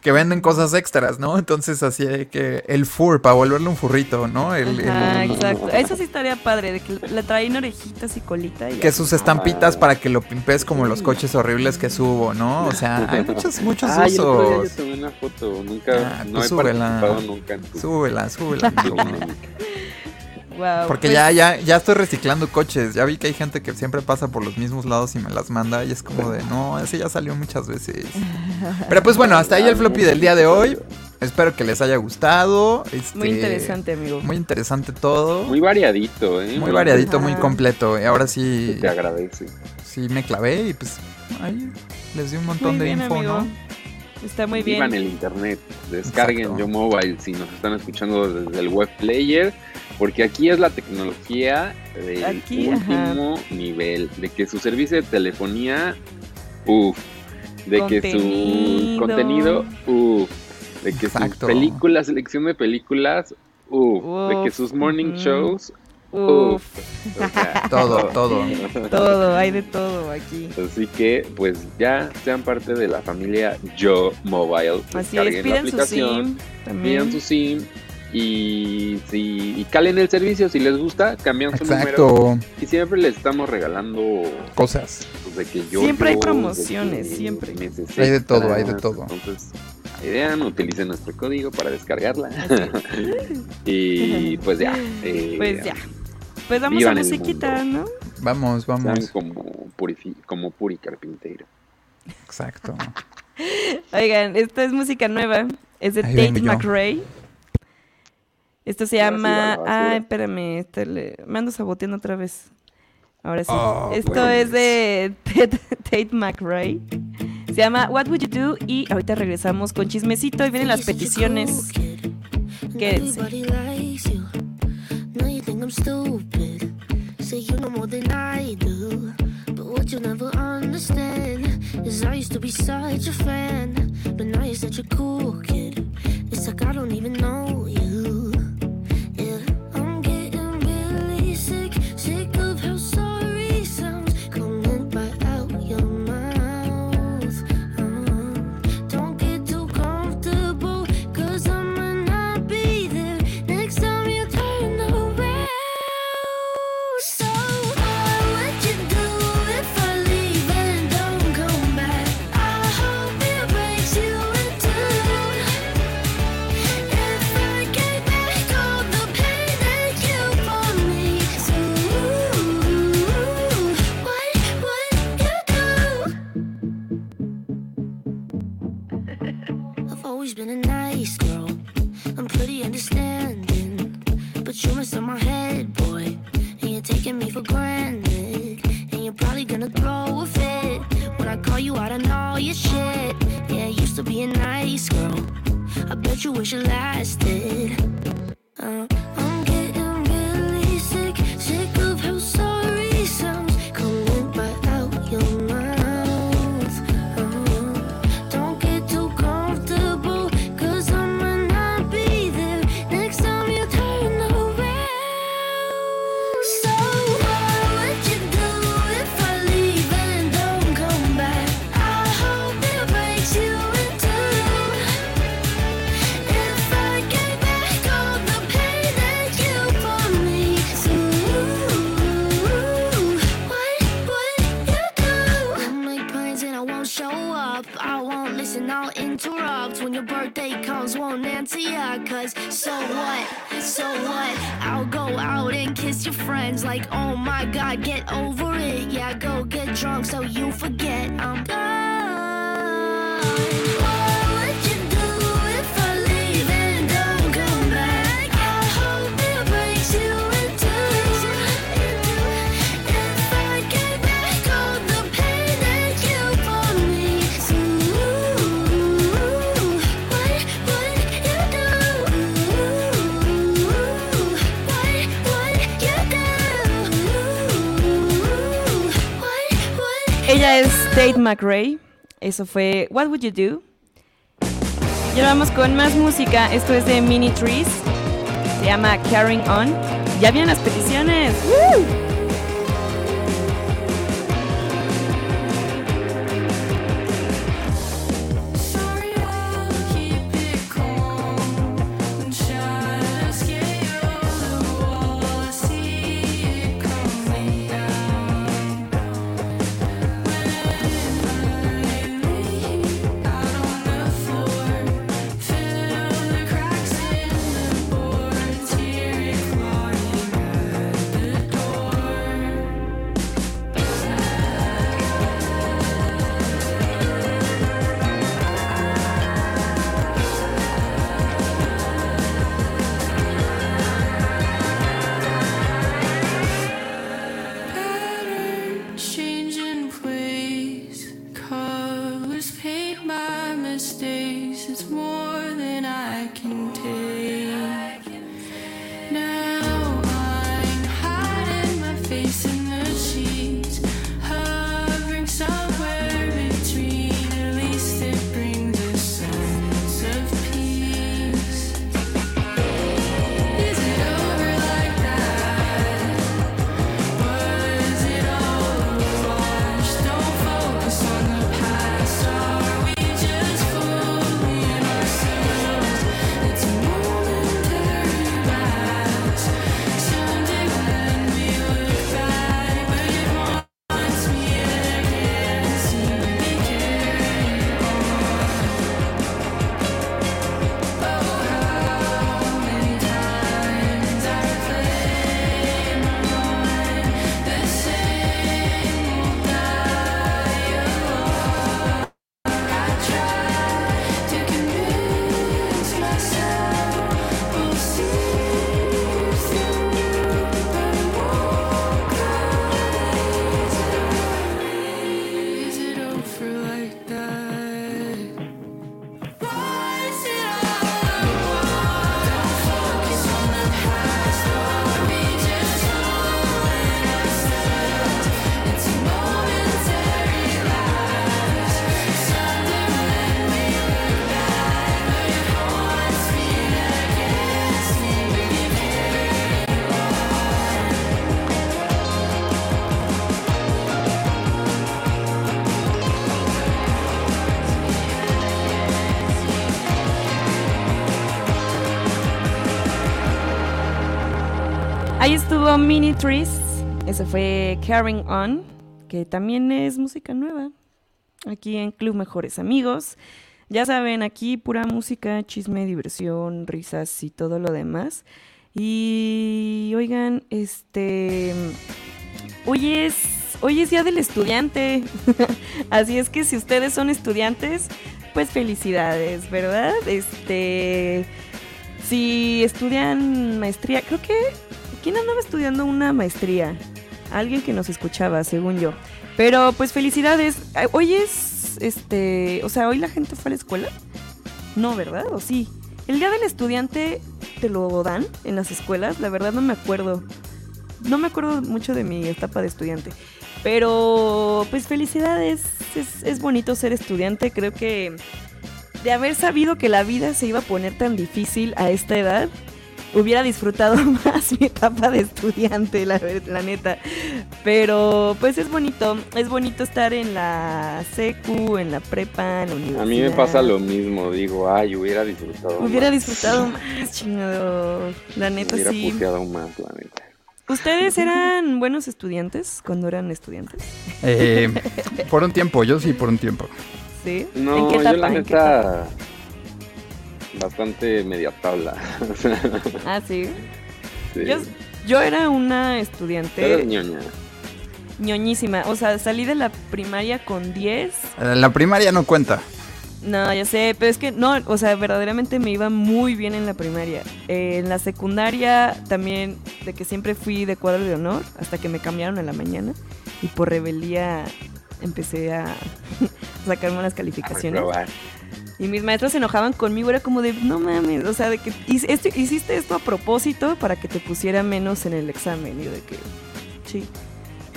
que venden cosas extras, ¿no? Entonces así de que el fur, para volverle un furrito, ¿no? El, exacto. Eso sí estaría padre, de que le traen orejitas y colita. Y que sus estampitas para que lo pimpes como los coches horribles que subo, ¿no? O sea, hay muchos, muchos día usos. yo tomé una foto. Nunca, Ah, no pues he súbela. participado nunca en tu, Súbela, súbela. Wow, Porque pues, ya, ya, ya estoy reciclando coches. Ya vi que hay gente que siempre pasa por los mismos lados y me las manda. Y es como de, no, ese ya salió muchas veces. Pero pues bueno, hasta ahí el floppy del día de hoy. Espero que les haya gustado. Este, Muy interesante, amigo. Muy interesante todo. Muy variadito, ¿eh? Muy variadito, muy completo. Y ahora sí, te agradece. sí me clavé y pues ahí les di un montón Muy de bien, info, amigo. ¿no? Está muy Vivan bien. el internet. Descarguen Exacto. Yo Mobile si nos están escuchando desde el web player. Porque aquí es la tecnología del Aquí, último nivel. De que su servicio de telefonía, uff. De que su Contenido. uff. De que Exacto. sus películas, selección de películas, uff. De que sus morning shows, Uf, uff. O sea, Todo, todo. todo, hay de todo aquí. Así que, pues ya sean parte de la familia Yo Mobile. Así Descarguen es, la pidan su pidan también. su SIM y, si, y calen el servicio. Si les gusta, cambian su número. Exacto. Y siempre les estamos regalando Cosas. pues, de que yo. Siempre hay promociones, que siempre. Hay de todo, hay de todo. Entonces, idean, utilicen nuestro código para descargarla. Y pues ya. eh, Pues ya. Pues vamos a musiquita, ¿no? Vamos, Sean vamos. como, purifi- como Puri Carpintero. Exacto. Oigan, esta es música nueva. Es de Ahí Tate. McRae. Esto se sí llama. la basura. Ay, espérame. este le- Me ando saboteando otra vez. Ahora sí. Oh, Esto pues. es de Tate, Tate McRae. Se llama What Would You Do? Y ahorita regresamos con chismecito y vienen las peticiones. Quédense. Everybody likes you. Now you think I'm stupid. Say you know more than I do. But what you never understand is I used to be such a fan. But now you're such a cool kid. It's like I don't even know you. Been a nice girl. I'm pretty understanding, but you're messing my head, boy. And you're taking me for granted. And you're probably gonna throw a fit when I call you out on all your shit. Yeah, you used to be a nice girl. I bet you wish it lasted. Uh, interrupt. When your birthday comes, won't answer ya. Cause so what? So what? I'll go out and kiss your friends like, oh my god, get over it. Yeah, go get drunk so you forget I'm gone. Tate McRae. Eso fue What Would You Do? Y ahora vamos con más música. Esto es de Mini Trees. Se llama Carrying On. Ya vienen las peticiones. ¡Woo! Estuvo Mini Trees. Ese fue Carrying On, que también es música nueva. Aquí en Club Mejores Amigos. Ya saben, aquí pura música, chisme, diversión, risas y todo lo demás. Y oigan, este. Hoy es. Hoy es día del estudiante. Así es que si ustedes son estudiantes, pues felicidades, ¿verdad? Este, si estudian maestría, creo que, ¿quién andaba estudiando una maestría? Alguien que nos escuchaba, según yo. Pero pues felicidades. Hoy es, este, o sea, hoy la gente fue a la escuela. No, ¿verdad? ¿O sí? El día del estudiante te lo dan en las escuelas. La verdad no me acuerdo. No me acuerdo mucho de mi etapa de estudiante. Pero, pues felicidades. Es, es bonito ser estudiante. Creo que de haber sabido que la vida se iba a poner tan difícil a esta edad, hubiera disfrutado más mi etapa de estudiante, la, la neta. Pero, pues es bonito. Es bonito estar en la secu, en la prepa, en la universidad. A mí me pasa lo mismo, digo, ay, hubiera disfrutado. Hubiera más. disfrutado más, chingado. La neta, Hubiera sí. puteado más, la neta. ¿Ustedes eran buenos estudiantes cuando eran estudiantes? Eh, por un tiempo, yo sí, por un tiempo. ¿Sí? No, ¿En qué yo etapa? la ¿En qué etapa? Bastante media tabla. Ah, sí. Sí. Yo, yo era una Eres estudiante ñoña. ñoñísima. O sea, salí de la primaria con 10. Eh, La primaria no cuenta. No, ya sé, pero es que no, o sea, verdaderamente me iba muy bien en la primaria. Eh, en la secundaria también, de que siempre fui de cuadro de honor, hasta que me cambiaron en la mañana. Y por rebeldía empecé a sacar malas calificaciones. Reprobar. Y mis maestros se enojaban conmigo, era como de, no mames, o sea, de que esto- hiciste esto a propósito para que te pusiera menos en el examen. Y yo de que, sí.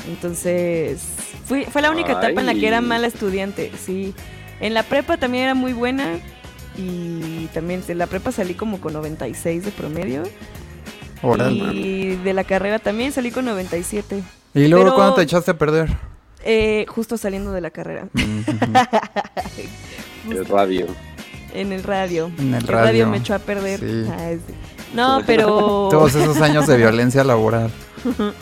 Entonces, fui, fue la única etapa en la que era mala estudiante, sí. En la prepa también era muy buena y también en la prepa salí como con 96 de promedio. Y de la carrera también salí con 97. ¿Y luego Pero, cuándo te echaste a perder? eh, justo saliendo de la carrera. El radio. En el radio. En el el radio. me echó a perder. Sí. Ay, sí. No, pero. Todos esos años de violencia laboral.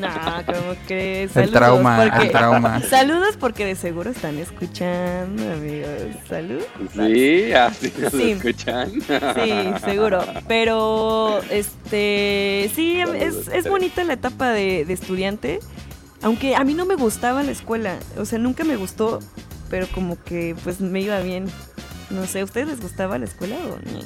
No, ¿cómo crees? El Saludos, trauma, porque- el trauma. Saludos porque de seguro están escuchando, amigos. Salud. Sí, así nos Sí. escuchan. Sí, seguro. Pero, este, sí, es, es bonita la etapa de, de estudiante. Aunque a mí no me gustaba la escuela. O sea, nunca me gustó, pero como que pues me iba bien. No sé, ¿a ustedes les gustaba la escuela o no?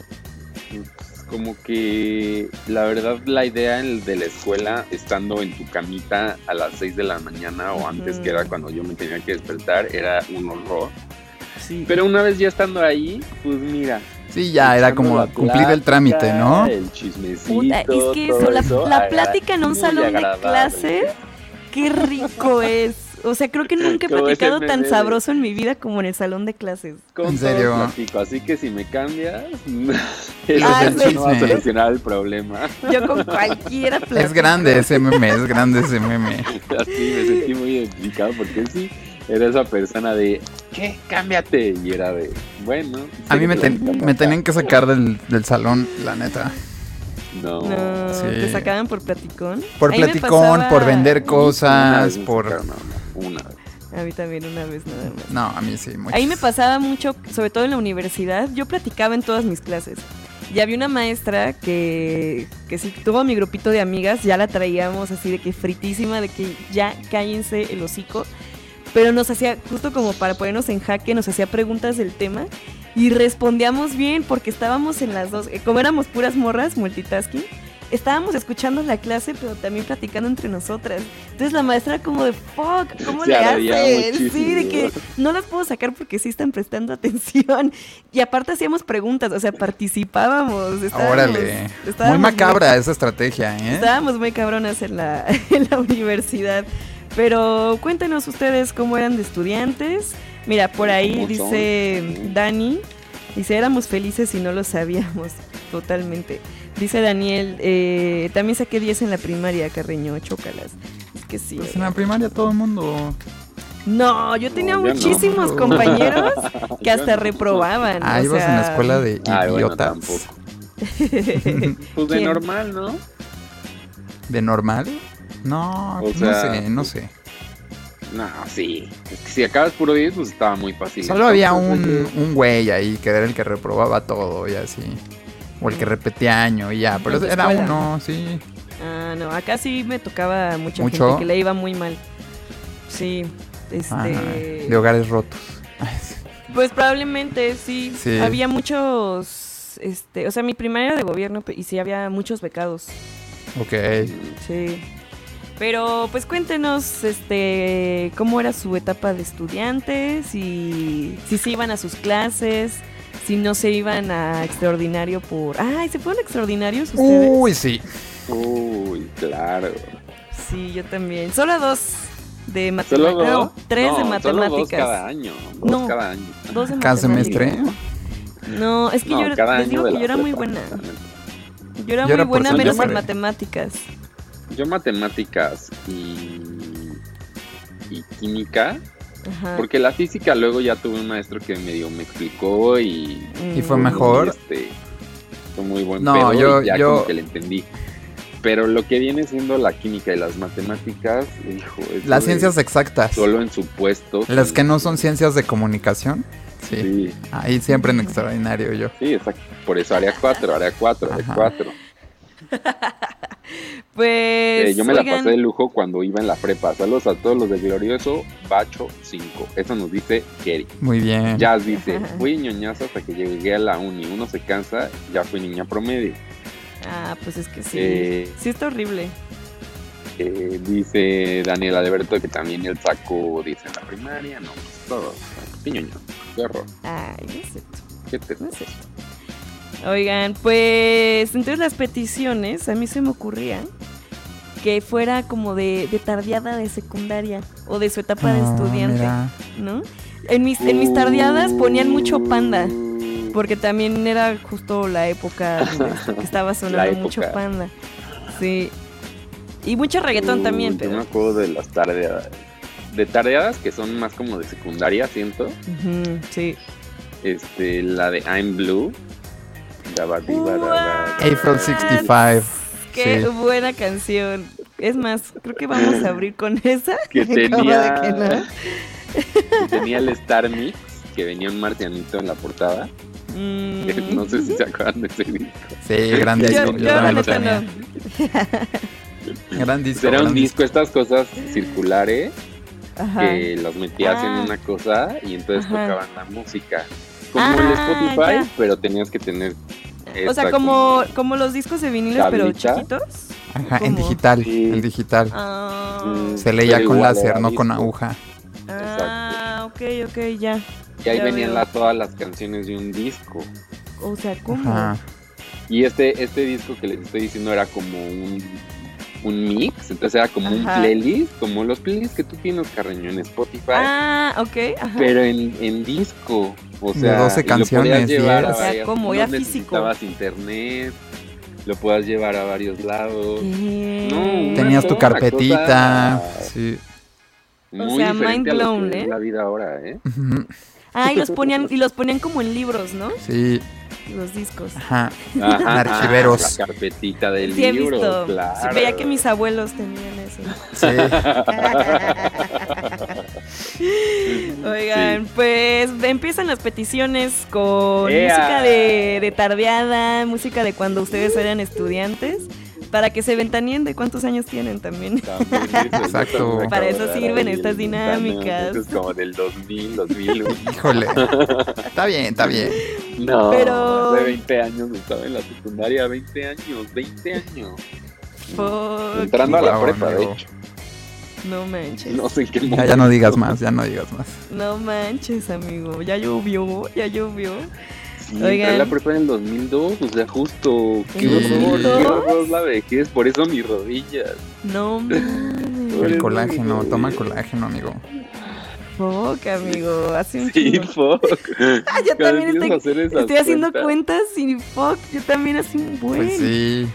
Como que la verdad la idea de la escuela estando en tu camita a las 6 de la mañana o antes que era cuando yo me tenía que despertar era un horror. Sí. Pero una vez ya estando ahí, pues mira. Sí, ya era como cumplir el trámite, ¿no? El chismecito. Puta, es que todo eso, la, eso, la plática en un salón de clases, qué rico es. O sea, creo que nunca he platicado tan sabroso en mi vida como en el salón de clases. Con ¿En serio? platico, así que si me cambias, Ah, no va a solucionar el problema. Yo con cualquiera platico. Es grande ese meme, es grande ese meme. Así me sentí muy identificado porque sí, era esa persona de, ¿qué? Cámbiate. Y era de, bueno. A mí me, ten- tenían que sacar del, del salón, la neta. No. No, Sí. te sacaban por platicón. Por platicón, pasaba- por vender cosas, me por... no, no, una vez. A mí también una vez nada más. No, a mí sí, mucho. Ahí me pasaba mucho, sobre todo en la universidad, yo platicaba en todas mis clases. Y había una maestra que, que si tuvo mi grupito de amigas, ya la traíamos así de que fritísima, de que ya cállense el hocico. Pero nos hacía, justo como para ponernos en jaque, nos hacía preguntas del tema y respondíamos bien porque estábamos en las dos, eh, como éramos puras morras, multitasking, estábamos escuchando la clase pero también platicando entre nosotras. Entonces la maestra como de, fuck, ¿cómo Se le haces? Sí, de que no las puedo sacar porque sí están prestando atención. Y aparte hacíamos preguntas, o sea, participábamos. estábamos- Órale. estábamos Muy macabra esa estrategia, ¿eh? Estábamos muy cabronas en la, en la universidad. Pero cuéntenos ustedes cómo eran de estudiantes. Mira, por ahí dice Dani, dice, éramos felices y no lo sabíamos, totalmente. Dice Daniel, eh, también saqué 10 en la primaria, Carreño, chócalas. Es que sí. Pues en la primaria todo el mundo... No, yo tenía No, yo no. muchísimos compañeros que hasta no. reprobaban. Ah, o ibas en la escuela de Ay, bueno, idiotas. tampoco. Pues de ¿Quién? normal, ¿no? ¿De normal? No, O pues sea, no sé, no sé. No, sí. Es que si acabas puro 10, pues estaba muy fácil. Solo había un, un güey ahí que era el que reprobaba todo y así. O el que repetía año y ya. Pero era escuela. uno, sí. Ah, no, acá sí me tocaba mucha ¿Mucho? gente que le iba muy mal. Sí, este... De hogares rotos. Pues probablemente sí. Sí. Había muchos, este, o sea, mi primaria era de gobierno y sí había muchos becados. Ok. Sí. Pero pues cuéntenos, este, cómo era su etapa de estudiantes y si se iban a sus clases, si no se iban a extraordinario por, ay, se fueron extraordinarios ustedes. Uy, sí. Uy, claro. Sí, yo también. Solo dos de ¿Solo matemáticas. dos? No, tres No, de Solo matemáticas. dos cada año. Dos No. cada año. Dos de Cada matemáticas. semestre. No, es que No, yo, cada les digo que yo era muy buena. Yo era Yo muy era buena menos en matemáticas. Yo matemáticas y, y química, Ajá. porque la física luego ya tuve un maestro que medio me explicó y... ¿Y fue Mm. mejor? Este, fue muy buen No, pedo y yo- ya yo- como que le entendí. Pero lo que viene siendo la química y las matemáticas, hijo, Las ciencias exactas. Solo en supuestos. Las que no son ciencias de comunicación. Sí. Sí, Ahí siempre en extraordinario yo. sí, exacto. Por eso área 4, área 4, área Ajá. 4. Pues. Eh, yo me la pasé de lujo cuando iba en la prepa. Saludos a todos los de Glorioso, Bacho 5. Eso nos dice Kerry. Muy bien. Jazz dice, fui ñoñazo hasta que llegué a la uni. Uno se cansa, ya fui niña promedio. Ah, pues es que sí. Eh, Sí, está horrible. Eh, dice Daniel Alberto que también el saco dice en la primaria. No, pues todo. Qué ñoño. Qué horror. Ay, no es cierto. Qué te- No es cierto. Oigan, pues entonces las peticiones, a mí se me ocurría que fuera como de, de tardeada de secundaria o de su etapa de Ah, estudiante, mira. ¿no? En mis, en mis tardeadas ponían mucho panda, porque también era justo la época que estaba sonando mucho panda. Sí. Y mucho reggaetón Uy, también, Yo me pero... acuerdo de las tardeadas. De tardeadas que son más como de secundaria, siento. Sí. Este, la de I'm Blue. Daba- April 65. Qué Sí. buena canción. Es más, creo que vamos a abrir con esa. Que tenía, que no. que tenía el Star Mix, que venía un marcianito en la portada. Mm. No sé si se acuerdan de ese disco. Sí, gran disco. Yo, Yo, yo la también lo tenía. Gran disco. Era un disco, estas cosas circulares, Ajá. que los metías en Ah. una cosa y entonces Ajá. tocaban la música. Como Ah, el Spotify, ya. pero tenías que tener. O sea, como, como los discos de viniles, pero chiquitos. Ajá, en digital. Sí. En digital. Ah, Mm, Se leía con láser, no con aguja. ah, ok, ok, ya. Y ahí Ya venían la- todas las canciones de un disco. O sea, ¿cómo? Ajá. Y este, este disco que les estoy diciendo era como un, un mix, entonces era como un playlist, como los playlists que tú tienes, Carreño, en Spotify, Ah, ok, ajá. pero en, en disco. O De sea, 12 y lo podías canciones, llevar a 10. O sea, varias- ¿cómo? no Era físico. necesitabas internet, lo puedas llevar a varios lados. No, Tenías tu carpetita. Sí. Muy sea, mind blown, ¿eh? la vida ahora, ¿eh? Ah, y los ponían, y los ponían como en libros, ¿no? Sí. Los discos. Ajá. Ajá, Archiveros. La carpetita del Sí he libro, visto. claro. Sí, veía que mis abuelos tenían eso. Sí. Oigan, pues empiezan las peticiones con música de, de tardeada, música de cuando ustedes eran estudiantes, para que se ventaneen de cuántos años tienen también. Exacto. Para eso de sirven ahí estas dinámicas. Es como del 2000, 2001. Híjole. Está bien, está bien. No, Pero- hace 20 años estaba en la secundaria, 20 años, 20 años. Fuck, Entrando a la Wow, prepa, de hecho. No manches. No sé en qué Ya, momento. ya no digas más, ya no digas más. No manches, amigo. Ya llovió, ya llovió. Sí, Oigan. entré a la prepa en el 2002, o sea, justo. Qué ¿En horror, qué 2002? horror la vejez, por eso mis rodillas. No mames. El colágeno, toma colágeno, amigo. Fuck, amigo. Hace un Sí, chingo. fuck. Ah, yo Cada también estoy, hacer esas estoy haciendo cuentas. cuentas y fuck, yo también hace un buen. Pues sí.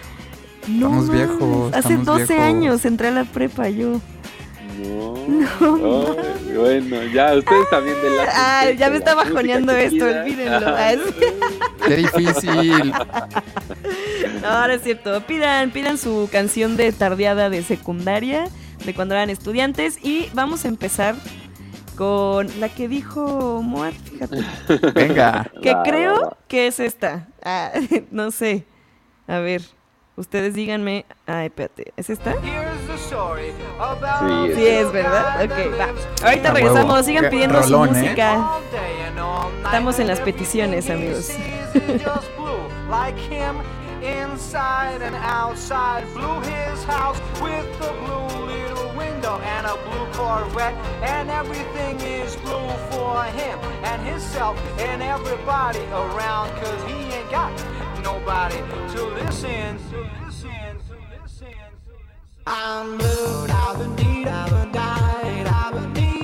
No estamos viejos, Hace estamos 12 viejos. años entré a la prepa yo. No. No Ay, bueno, ya, ustedes también de la. Ah, ya me está bajoneando esto, olvídenlo. Ah, es- Qué difícil. No, ahora es cierto. Pidan, pidan su canción de tardeada de secundaria, de cuando eran estudiantes. Y vamos a empezar con la que dijo Moat, fíjate. Venga. Que Va, va, creo va. que es esta. Ah, no sé. A ver, ustedes díganme. Ay, espérate, ¿es esta? Here's Sí, es verdad. Ok, va. Ahorita regresamos. Sigan pidiendo Rolón, su música. ¿eh? Estamos en las peticiones, amigos. inside and outside. Blew his house with a blue little window and a blue Corvette. And everything is blue for him and himself and everybody around. Cause he ain't got nobody to listen to. I'm blue, I've been deep. I've been died, I've been deep.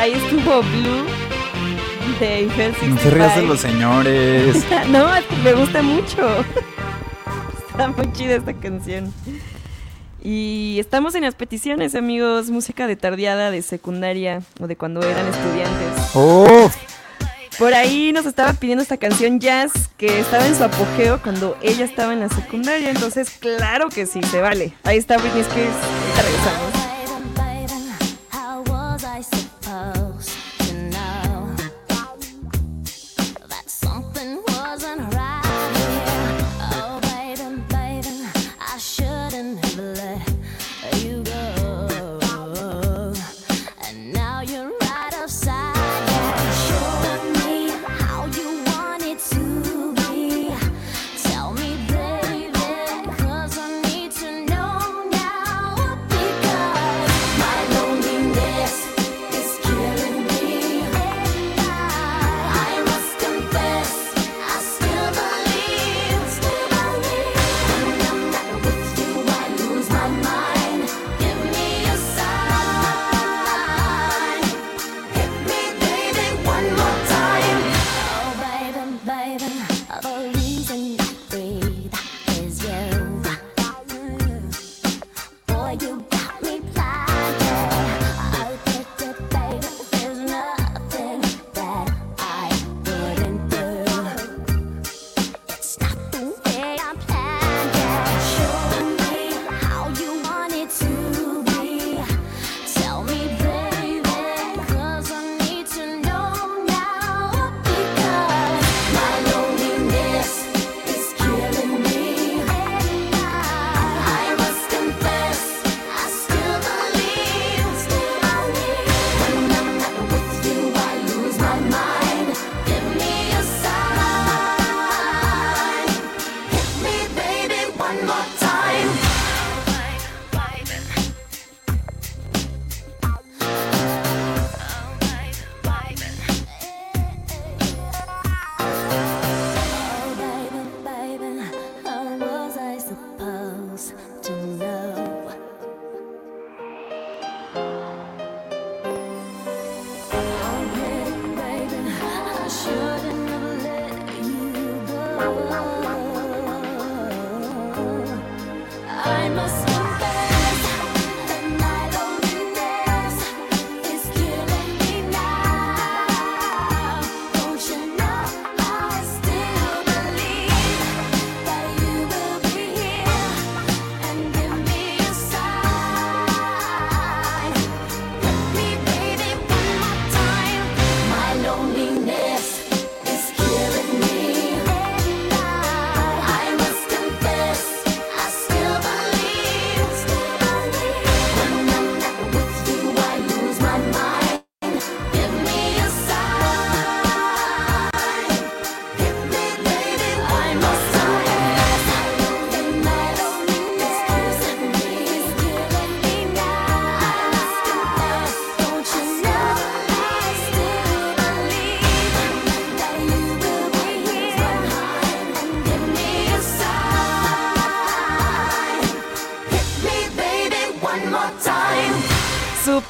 Ahí estuvo Blue de Eiffel 65. No te rías los señores. no, me gusta mucho. Está muy chida esta canción. Y estamos en las peticiones, amigos. Música de tardeada de secundaria o de cuando eran estudiantes. ¡Oh! Por ahí nos estaba pidiendo esta canción jazz que estaba en su apogeo cuando ella estaba en la secundaria. Entonces, claro que sí, se vale. Ahí está Britney Spears. Ahorita regresamos.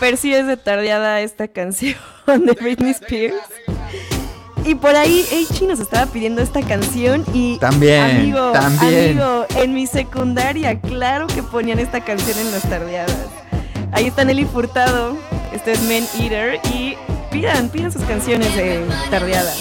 Super sí es de tardeada esta canción de Britney Spears. Y por ahí Eichi nos estaba pidiendo esta canción y También, amigo, también. amigo, en mi secundaria, claro que ponían esta canción en las tardeadas. Ahí está Nelly Furtado, este es Men Eater y pidan, pidan sus canciones de tardeada.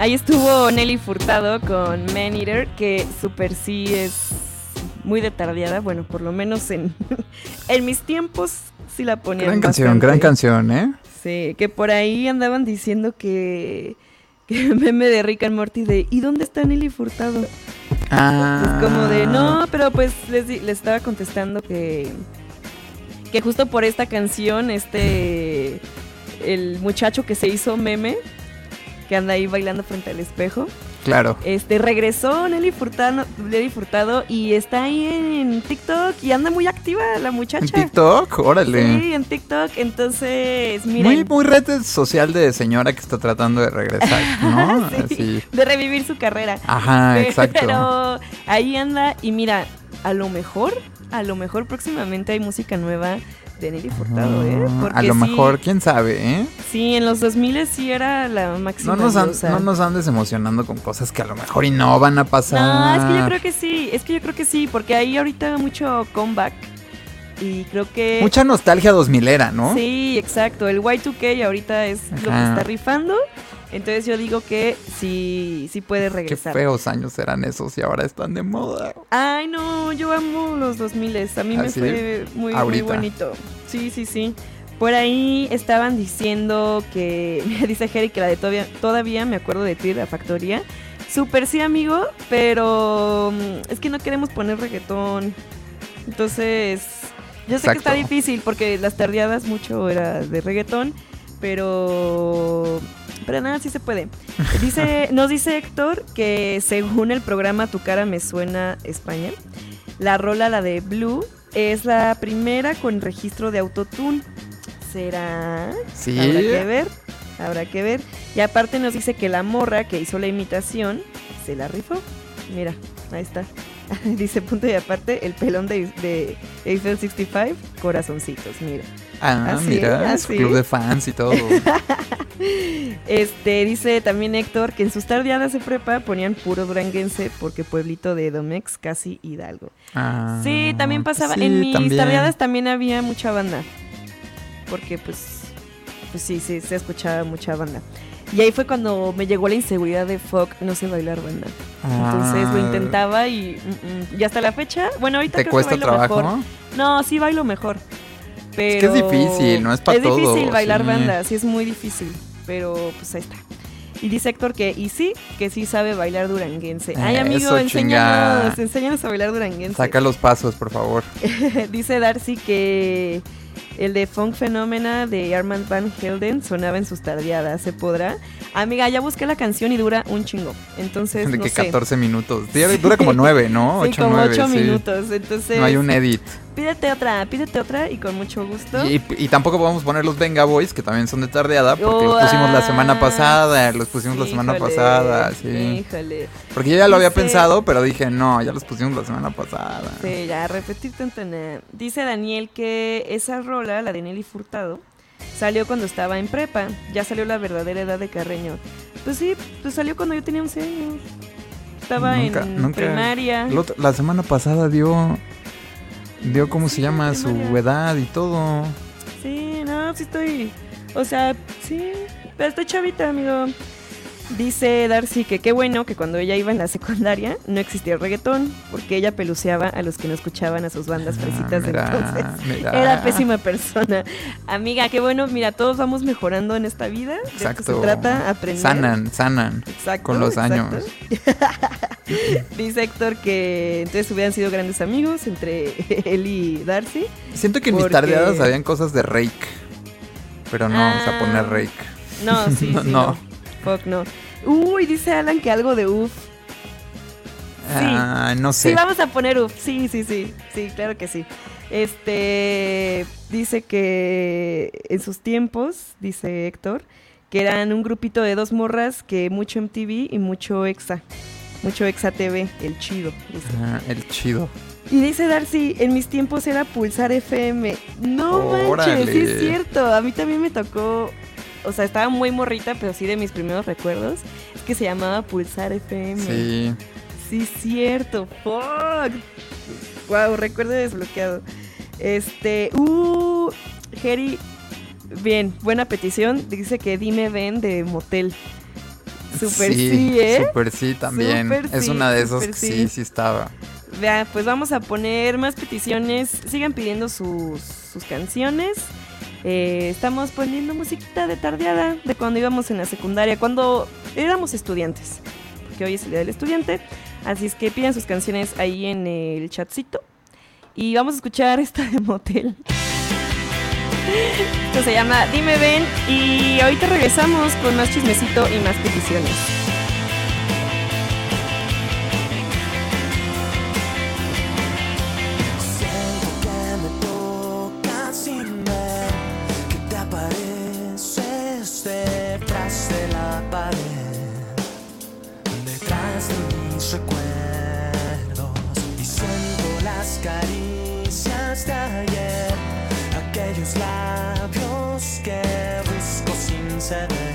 Ahí estuvo Nelly Furtado con Man Eater, que super sí es muy de tardeada. Bueno, por lo menos en, en mis tiempos sí la ponían. Gran canción, gran canción, ¿eh? Sí, que por ahí andaban diciendo que, que meme de Rick and Morty de ¿y dónde está Nelly Furtado? Ah. Es como de no, pero pues les, les estaba contestando que que justo por esta canción este el muchacho que se hizo meme que anda ahí bailando frente al espejo Claro. este regresó Nelly Furtado, Nelly Furtado y está ahí en TikTok y anda muy activa la muchacha. En TikTok, órale. Sí, en TikTok. Entonces, miren. Muy, muy red social de señora que está tratando de regresar, ¿no? Sí, Así. de revivir su carrera. Ajá, exacto. Pero ahí anda y mira, a lo mejor a lo mejor próximamente hay música nueva de Nelly Furtado, ¿eh? Ah, Porque a lo sí- mejor, quién sabe, ¿eh? Sí, en los 2000 sí era la máxima. No nos, an- no nos andes emocionando con cosas que a lo mejor y no van a pasar. No, es que yo creo que sí, es que yo creo que sí, porque hay ahorita mucho comeback y creo que... Mucha nostalgia 2000 era, ¿no? Sí, exacto, el Y2K ahorita es lo que está rifando, entonces yo digo que sí, sí puede Qué regresar. feos años eran esos y ahora están de moda. Ay, no, yo amo los 2000, a mí ¿Ah, me sí? fue muy, muy bonito. Sí, sí, sí. Por ahí estaban diciendo que, dice Jerry que la de todavía, todavía me acuerdo de ti, la factoría. Súper sí, amigo, pero mm, es que no queremos poner reggaetón. Entonces, yo sé que está difícil porque las tardeadas mucho era de reggaetón, pero nada, sí se puede. Dice, nos dice Héctor que según el programa Tu cara me suena España, la rola, la de Blue, es la primera con registro de autotune. ¿Será? Sí. Habrá que ver, habrá que ver. Y aparte nos dice que la morra que hizo la imitación se la rifó. Mira, ahí está. dice punto y aparte, el pelón de, de Eiffel 65, corazoncitos, mira. Ah, Así, mira, su así. club de fans y todo. Este, dice también Héctor que en sus tardeadas de prepa ponían puro duranguense porque pueblito de Domex, casi Hidalgo. Ah, sí, también pasaba. sí, en mis también. tardeadas también había mucha banda. Porque pues, pues sí, sí, se escuchaba mucha banda. Y ahí fue cuando me llegó la inseguridad de fuck, no sé bailar banda. Entonces lo Ah. intentaba y, mm, mm, y hasta la fecha, bueno, ahorita ¿Te creo cuesta que bailo trabajo? mejor. No, sí bailo mejor. Pero que es difícil, no es pa' Es difícil todos, bailar sí. banda, sí es muy difícil, pero pues ahí está. Y dice Héctor que, y sí, que sí sabe bailar duranguense. Ay, amigo, Eso, enséñanos, enséñanos a bailar duranguense. Saca los pasos, por favor. dice Darcy que el de Funk Phenomena de Armand Van Helden sonaba en sus tardeadas. ¿Se podrá? Amiga, ya busqué la canción y dura un chingo. Entonces, de no que sé. 14 minutos. Dura como 9, ¿no? Sí, 8, como 9. ocho sí. minutos. Entonces, No hay un edit. Pídete otra, pídete otra y con mucho gusto. Y, y tampoco podemos poner los Venga Boys, que también son de tardeada, porque Oh, los pusimos la semana pasada, los pusimos la semana pasada, sí. Híjole. Porque yo ya lo había Dice- pensado, pero dije, no, ya los pusimos la semana pasada. Sí, ya, repetir tantana. Dice Daniel que esa rola, la de Nelly Furtado, salió cuando estaba en prepa. Ya salió la verdadera edad de Carreño. Pues sí, pues salió cuando yo tenía 11 años. Estaba Nunca- en nunca- primaria. la semana pasada dio, dio ¿cómo se llama? Su edad y todo. Sí, no, sí estoy. O sea, sí, pero estoy chavita, amigo. Dice Darcy que qué bueno que cuando ella iba en la secundaria no existía el reggaetón, porque ella peluceaba a los que no escuchaban a sus bandas fresitas de mira, entonces. mira. Era pésima persona. Amiga, qué bueno, mira, todos vamos mejorando en esta vida. De esto Exacto. se trata, aprender. Sanan, sanan. Exacto, Con los exacto. años. Dice Héctor que entonces hubieran sido grandes amigos entre él y Darcy. Siento que en mis tardeadas habían cosas de Rake. Pero no vamos a Ah. poner Rake. No, sí, sí, no. Fuck, no. Uy, dice Alan que algo de UF. Sí. Ah, no sé. Sí, vamos a poner UF. Sí, sí, sí. Sí, claro que sí. Este dice que en sus tiempos, dice Héctor, que eran un grupito de dos morras que mucho MTV y mucho Exa. Mucho Exa TV, el chido. dice. Ah, el chido. Y dice Darcy, en mis tiempos era Pulsar FM. No Órale. manches, sí es cierto. A mí también me tocó, o sea, estaba muy morrita, pero sí de mis primeros recuerdos, es que se llamaba Pulsar FM. Sí. Sí, cierto. Fuck. Wow, recuerdo desbloqueado. Este, uh, Jerry, bien, buena petición. Dice que dime ven de motel. Super sí, ¿eh? Super sí también. Super es sí, una de esas que sí, sí. sí estaba. Vea, pues vamos a poner más peticiones. Sigan pidiendo sus, sus canciones. Eh, estamos poniendo musiquita de tardeada de cuando íbamos en la secundaria, cuando éramos estudiantes. Porque hoy es el día del estudiante. Así es que pidan sus canciones ahí en el chatcito. Y vamos a escuchar esta de motel. Esto se llama Dime Ven. Y ahorita regresamos con más chismecito y más peticiones. Siento que me toca sin ver que te apareces detrás de la pared, detrás de mis recuerdos y las caricias seven.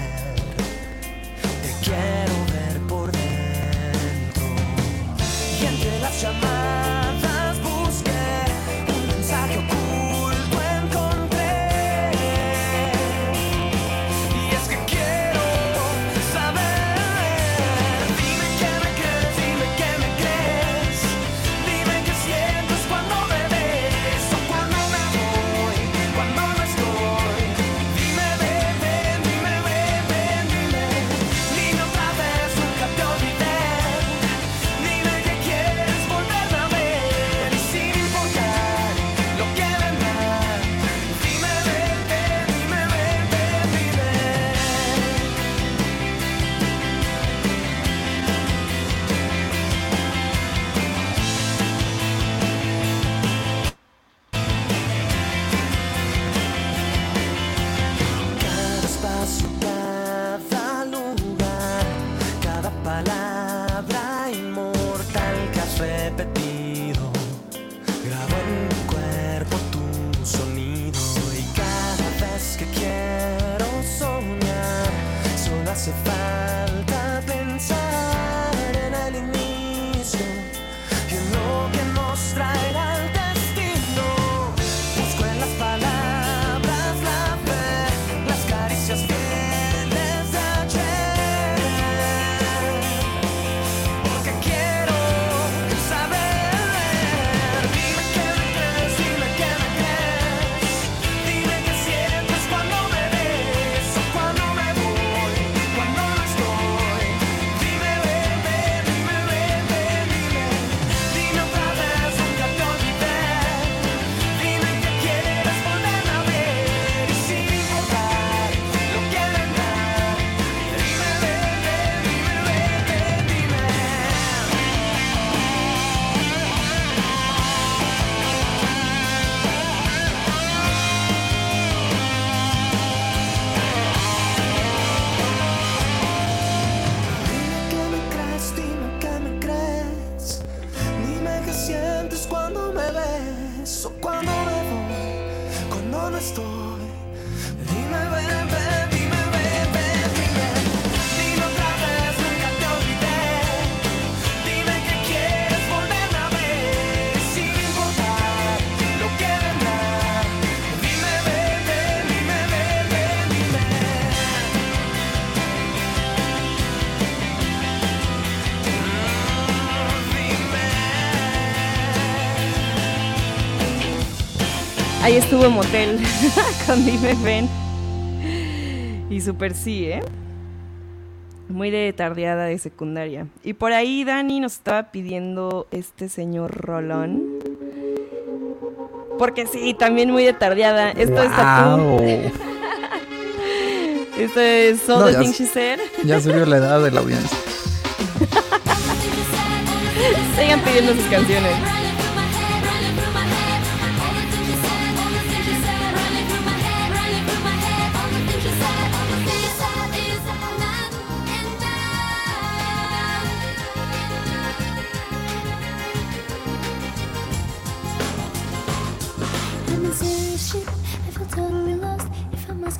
ahí estuvo Motel con Dime Ven. Y super sí, ¿eh? Muy de tardeada de secundaria. Y por ahí Dani nos estaba pidiendo este señor Rolón. Porque sí, también muy de tardeada. Esto wow. es Tatú. Esto es Ya subió la edad de la audiencia. Sigan pidiendo sus canciones.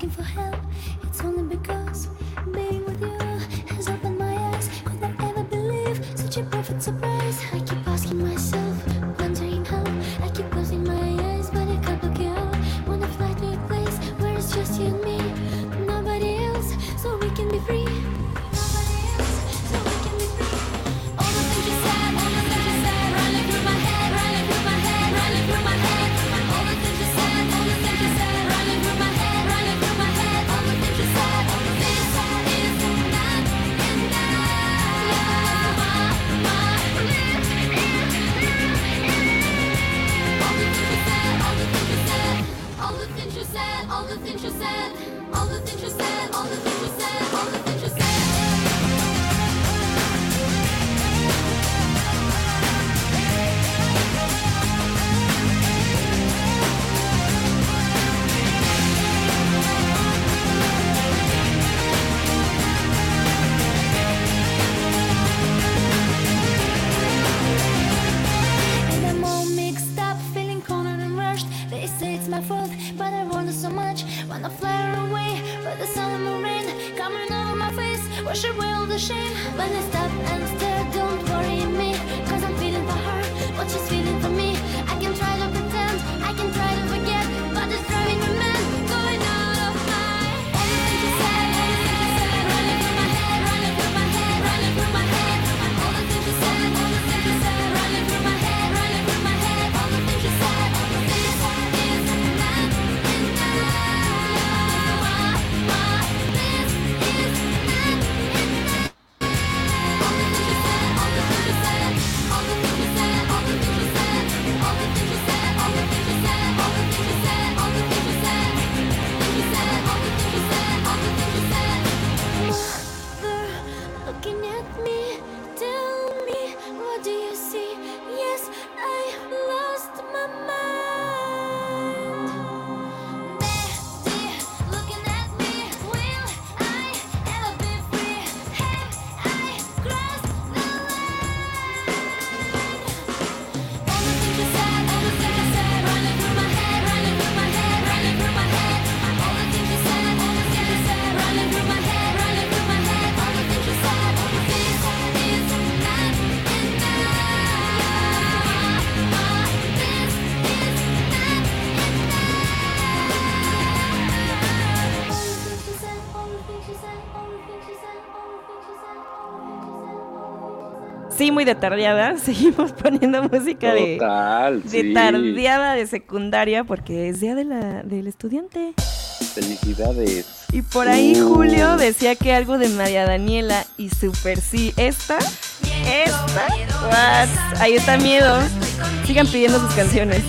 looking for help. muy de tardeada, seguimos poniendo música de, Total, de sí. tardeada de secundaria porque es día de la, del estudiante. Felicidades. Y por ahí uh. Julio decía que algo de María Daniela y Super Sí. Esta, esta, ahí está miedo. Sigan pidiendo sus canciones.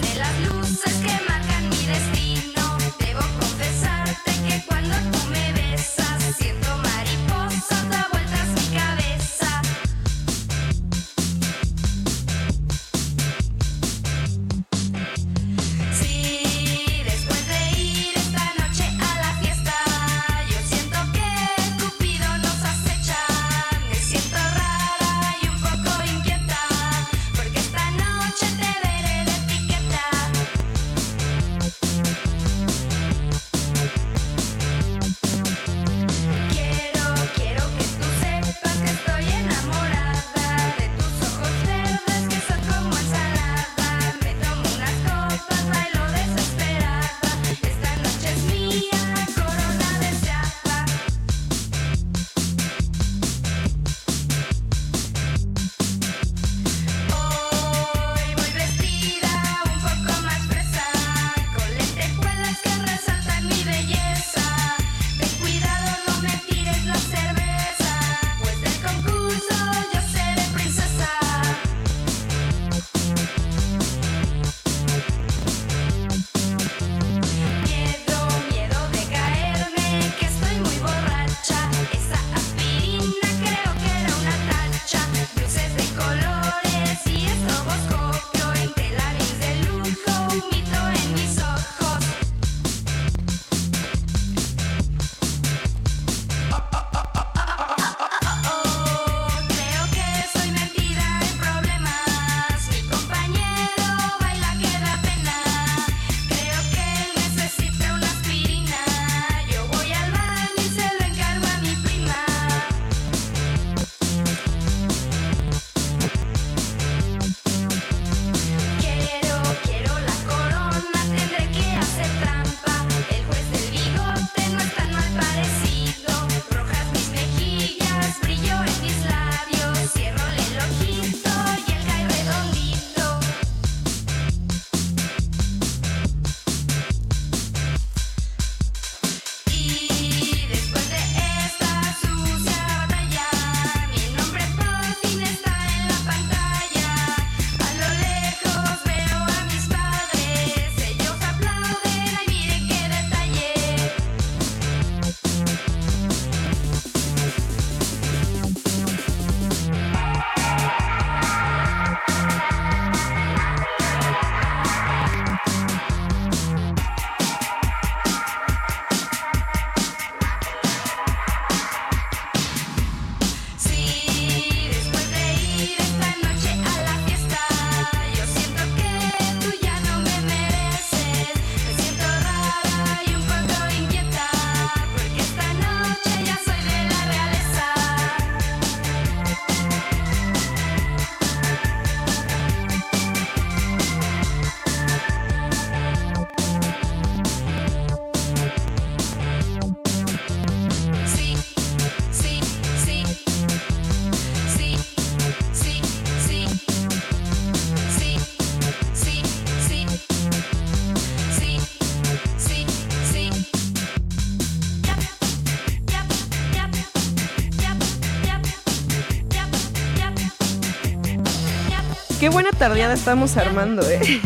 Tardeada estamos armando, eh.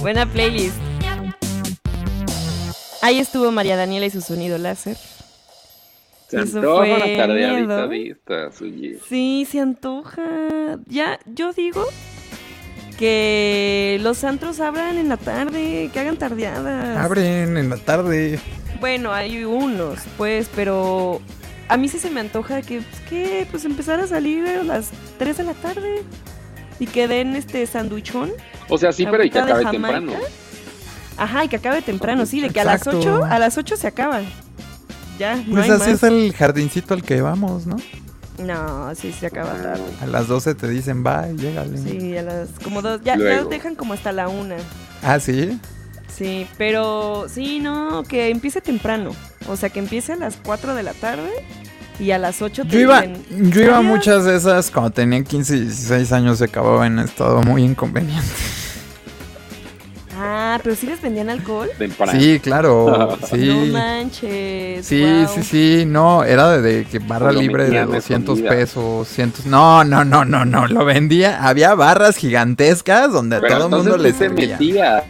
buena playlist. Ahí estuvo María Daniela y su sonido láser. Se Eso antoja fue una tardeadita miedo. de estas, oye. Sí, se antoja. Ya, yo digo que los antros abran en la tarde, que hagan tardeadas. Abren en la tarde. Bueno, hay unos, pues, pero a mí sí se me antoja que, pues, que, pues empezar a salir a las 3 de la tarde y que den este sanduichón. O sea, sí, pero y que acabe temprano. Ajá, y que acabe temprano, sí, de que a las Exacto. 8, a las 8 se acaba. Ya, no Pues hay así más. es el jardincito al que vamos, ¿no? No, sí, se acaba tarde. A las 12 te dicen bye, llégale. Sí, a las como dos, ya, ya dejan como hasta la una. Ah, sí. Sí, pero sí, no, que empiece temprano. O sea, que empiece a las 4 de la tarde y a las 8 te Yo iba, dicen, yo iba a muchas de esas cuando tenía 15 y 16 años se acababa en estado muy inconveniente. Ah, pero sí les vendían alcohol. Sí, claro, sí. No manches. Sí, sí, sí, no, era de, de que barra Lo libre de metían 200 escondidas. pesos, 100. No, no, no, no, no, lo vendía. Había barras gigantescas donde a todo el mundo entonces le tú te servía. metías.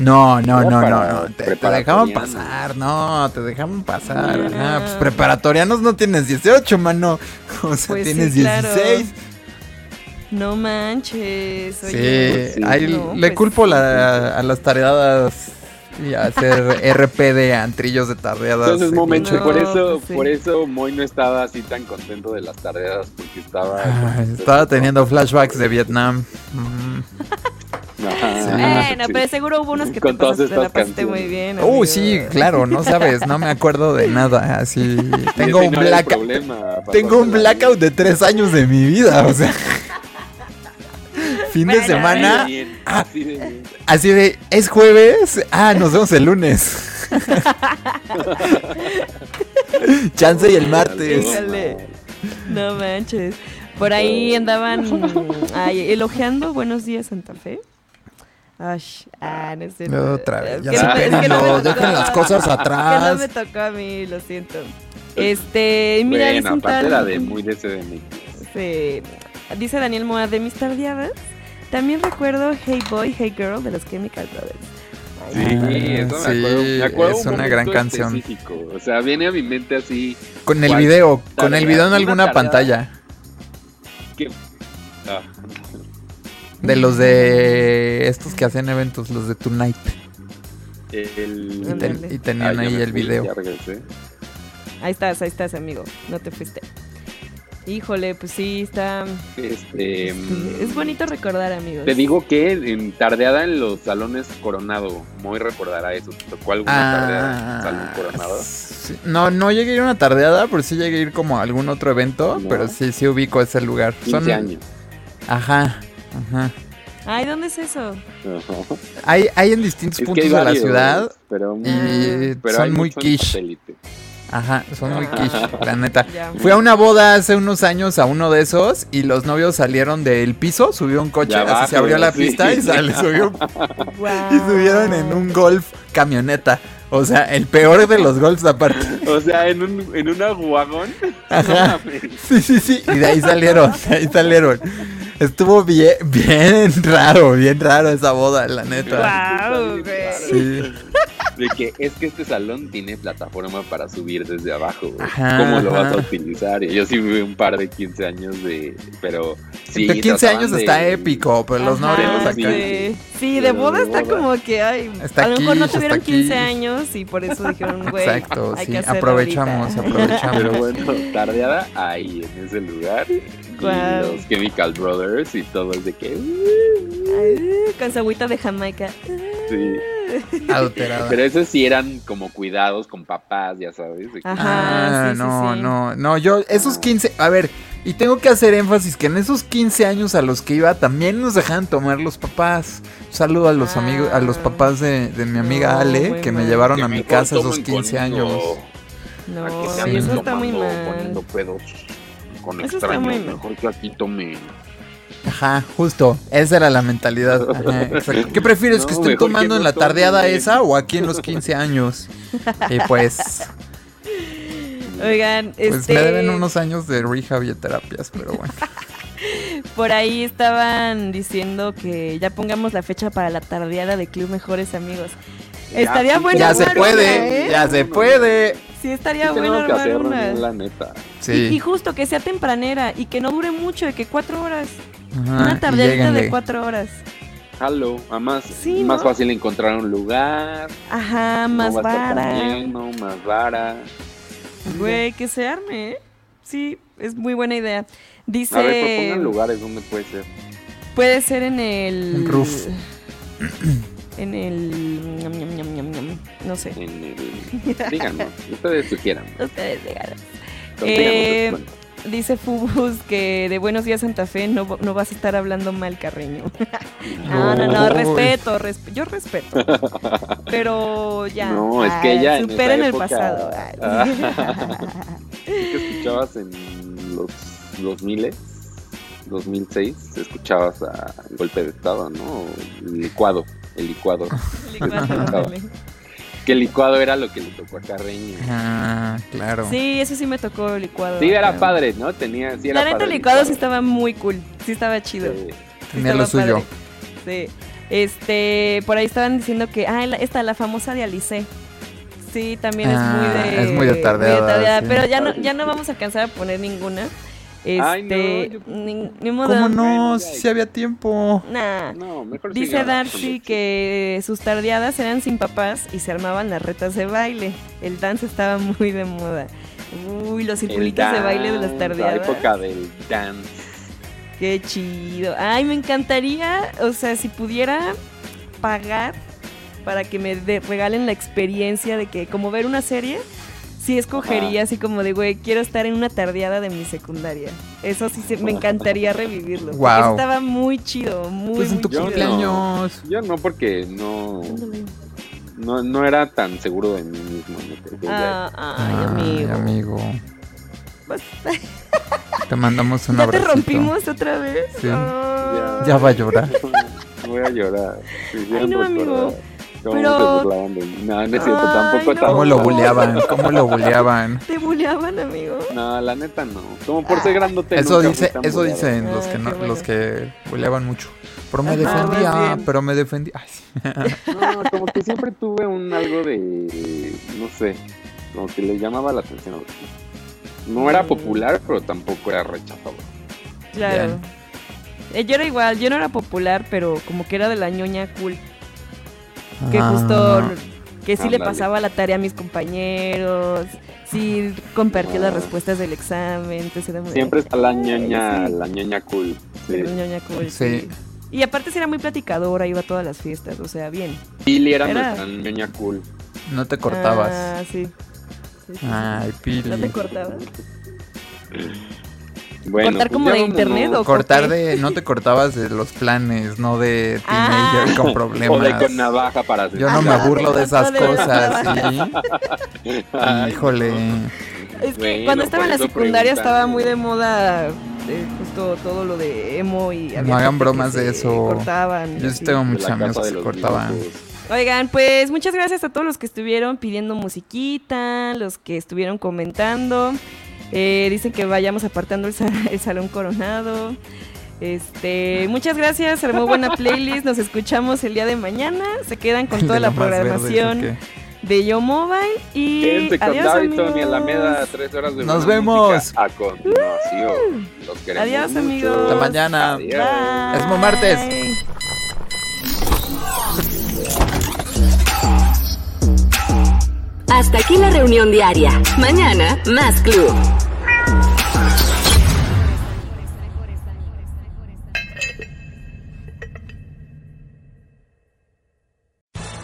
No, no, no, no, no, te, dejaban pasar, no, te dejaban pasar. Ajá, pues preparatorianos no tienes 18, mano. O sea, Pues sí, tienes claro. 16. No manches. Sí, Oye, ahí No, le pues, culpo la- a las tareadas y a hacer RP de antrillos de tardeadas. Entonces, momento, No, por eso, pues sí. por eso Moy no estaba así tan contento de las tardeadas, porque estaba... Ah, estaba teniendo flashbacks de Vietnam. Mm. Bueno, pero seguro hubo unos que Con te, pasaste, todas la pasaste muy bien. Uy, sí, claro, no sabes, no me acuerdo de nada. Así, tengo un no blackout. Tengo un blackout de tres años de mi vida, o sea. Fin de semana, Así de bien, así de bien. así de, es jueves, ah, nos vemos el lunes. Chance y el martes. No manches. Por ahí andaban ay, elogiando Buenos días Santa Fe. Ay, ah, no sé. Otra vez, ya Es que no es que no me supérenlo, tocó. dejen las cosas Es que atrás. no me tocó a mí, lo siento. Este, mira, bueno, dice un aparte tal- era de muy de CDMX. Sí. Dice Daniel Moa de mis tardeadas. También recuerdo Hey Boy, Hey Girl de los Chemical Brothers. Sí, eso me sí, acuerdo. Me acuerdo es un una gran canción. específico. O sea, viene a mi mente así. Con el video, con el video en una alguna pantalla. que- ah, De los de estos que hacen eventos, los de Tonight. el- Y, ten- y tenían Ah, ahí el fui, video. Ahí estás, ahí estás, amigo. No te fuiste. Híjole, pues sí, está. Este, mm, Es bonito recordar, amigos. Te digo que en tardeada en los salones Coronado, muy recordará eso. ¿Te tocó alguna tardeada en Ah, salón Coronado? sí. No, no llegué a ir a una tardeada, pero sí llegué a ir como a algún otro evento, No. pero sí, sí ubico ese lugar. 15 años. Ajá, ajá. Ay, ¿dónde es eso? Ajá. Hay, hay en distintos Es puntos hay de la ciudad pero, y pero son muy quiche. Ajá, son muy quiche, la neta. Ya. Fui a una boda hace unos años a uno de esos y los novios salieron del piso, subió un coche, así se abrió la sí. pista y sale, subió y subieron en un golf camioneta. O sea, el peor de los golfs aparte. O sea, en un, en una guagón. Ajá. Sí, sí, sí. Y de ahí salieron, de ahí salieron. Estuvo bien, bien raro, bien raro esa boda, la neta. Güey. Sí. De que es que este salón tiene plataforma para subir desde abajo. Ajá, ¿Cómo lo vas a utilizar? Y yo sí viví un par de 15 años de. Pero sí. de 15 trataban años de- está épico, pero los novios acá. sí. Sí, de boda está boda. como que, ay, Está a lo mejor no tuvieron aquí. 15 años y por eso dijeron, güey, Exacto, hay sí, que aprovechamos, ahorita. aprovechamos. Pero bueno, tardeada ahí, en ese lugar. Y los Chemical Brothers y todo es de que. Ay, con su agüita de Jamaica. Sí. Adulterada. Pero esos sí eran como cuidados con papás, ya sabes. Ajá, Ah, sí, no, sí. no, no, yo, esos 15, a ver, y tengo que hacer énfasis que en esos 15 años a los que iba también nos dejaban tomar los papás. Un saludo a los amigos, a los papás de, de mi amiga Ah. No, Ale, muy que me llevaron Que a mi casa esos tomen 15 conmigo, años. No, sí, eso está muy mal. poniendo pedos con Eso está extraños. muy mal. Mejor que aquí tomen. Ajá, justo, esa era la mentalidad. Ajá, exacto. ¿Qué prefieres, No, que estén tomando que en la tardeada tomen. esa o aquí en los 15 años? Y pues, Oigan, pues este... me deben unos años de rehab y terapias, pero bueno. Por ahí estaban diciendo que ya pongamos la fecha para la tardeada de Club Mejores Amigos. Estaría bueno Ya se puede, una, ¿eh? ya se puede. Sí, estaría Sí bueno armar hacer una. la neta. Sí. Y, y justo que sea tempranera y que no dure mucho, de que cuatro horas. Ajá, una y tardeadita de cuatro horas. Halo, además Sí, más ¿no? fácil encontrar un lugar, Ajá, más no vara. lleno, más vara. Güey, que se arme, ¿eh? Sí, es muy buena idea. Dice. A ver, propongan lugares donde puede ser. Puede ser en el. En roof. En el. ñam, ñam, ñam, ñam, ñam, No sé. En el... Díganos, ustedes sugieran. Ustedes díganos. Eh, dice Fubus que de Buenos Días Santa Fe no, no vas a estar hablando mal, Carreño. no, no, no, No. respeto, resp- yo respeto. Pero ya. No, es que ay, ella en esa el época- pasado. ay. ¿Qué escuchabas en los 2000 2006 escuchabas a Golpe de Estado, ¿no? El licuado, el licuado. Que el licuado era lo que le tocó a Carreño. Ah, claro. Sí, eso sí me tocó el licuado. Sí, era padre, ¿no? Tenía, sí era La neta, padre el licuado sí estaba muy cool. Sí estaba chido. Sí. Tenía lo suyo. padre. Sí. Este, por ahí estaban diciendo que, ah, esta, la famosa de Alice. Sí, también Ah, es muy de. es muy de tardeada, sí. Pero ya no, ya no vamos a alcanzar a poner ninguna. Este, Ay, no, yo- ni, ni modo. ¿Cómo no? Si había tiempo. Nah. No, mejor Dice Darcy que sus tardeadas eran sin papás y se armaban las retas de baile. El dance estaba muy de moda. Uy, los circulitos de baile de las tardeadas. La época del dance. Qué chido. Ay, me encantaría, o sea, si pudiera pagar para que me de- regalen la experiencia de que como ver una serie, sí escogería así como de, güey, quiero estar en una tardeada de mi secundaria. Eso sí se- me encantaría revivirlo. Guau. estaba muy chido, muy, Pues en muy tu chido. cumpleaños. Yo no, porque no, no, no era tan seguro de mí mismo. Ah, ay, Ay, amigo. amigo. Pues, Te mandamos un ¿Ya te abrazo. rompimos otra vez? Sí. Ah. Ya va a llorar. Voy a llorar. Sí, Ay, no, amigo. Cómo Pero- se burlaban de mí. No, no es cierto, Ay, tampoco no. ¿Cómo lo buleaban? ¿Cómo lo buleaban? ¿Te buleaban, amigo? No, la neta no. Como por ser grandote. Eso dice, eso buleado. dicen los Ah, que no, qué bueno. los que buleaban mucho. Pero me Ajá, más defendía, pero me defendía. Ay, sí. No, como que siempre tuve un algo de. No sé. Como que le llamaba la atención a los chicos. No era Mm. popular, pero tampoco era rechazado. Claro. Eh, yo era igual, yo no era popular, pero como que era de la ñoña cool. Que Ah. justo, que sí le pasaba la tarea a mis compañeros, sí compartía las respuestas del examen, entonces era muy- Siempre está la ñoña, sí. la ñoña cool. Sí. Era ñoña cool, Sí. Y aparte sí era muy platicadora, iba a todas las fiestas, o sea, bien. Pili era, Era- nuestra ñoña cool. No te cortabas. Ah, sí. Sí, sí, sí. Ay, Pili. ¿No te cortabas? Bueno, ¿Cortar pues como de internet o Cortar qué? de. No te cortabas de los planes, no de Ah. teenager con O de problemas. con navaja para hacer. Yo no me Ajá, burlo de esas de cosas. ¿sí? Ay, Híjole. Es que Bueno, cuando estaba en la secundaria estaba muy de moda eh, justo todo lo de emo y había No hagan bromas de eso. Cortaban. Yo sí tengo muchos amigos que se cortaban. Oigan, pues muchas gracias a todos los que estuvieron pidiendo musiquita, los que estuvieron comentando. Eh, dicen que vayamos apartando el, sa- el salón coronado. Este, muchas gracias, se armó buena playlist. Nos escuchamos el día de mañana. Se quedan con toda la verde, programación ¿eso de Yo Mobile. Y Quédense con adiós, Davidson y amigos. Alameda, tres horas de Nos vemos. A continuación. Los queremos Adiós, mucho. amigos. Hasta mañana. Adiós. Es martes. Hasta aquí la reunión diaria. Mañana, más club.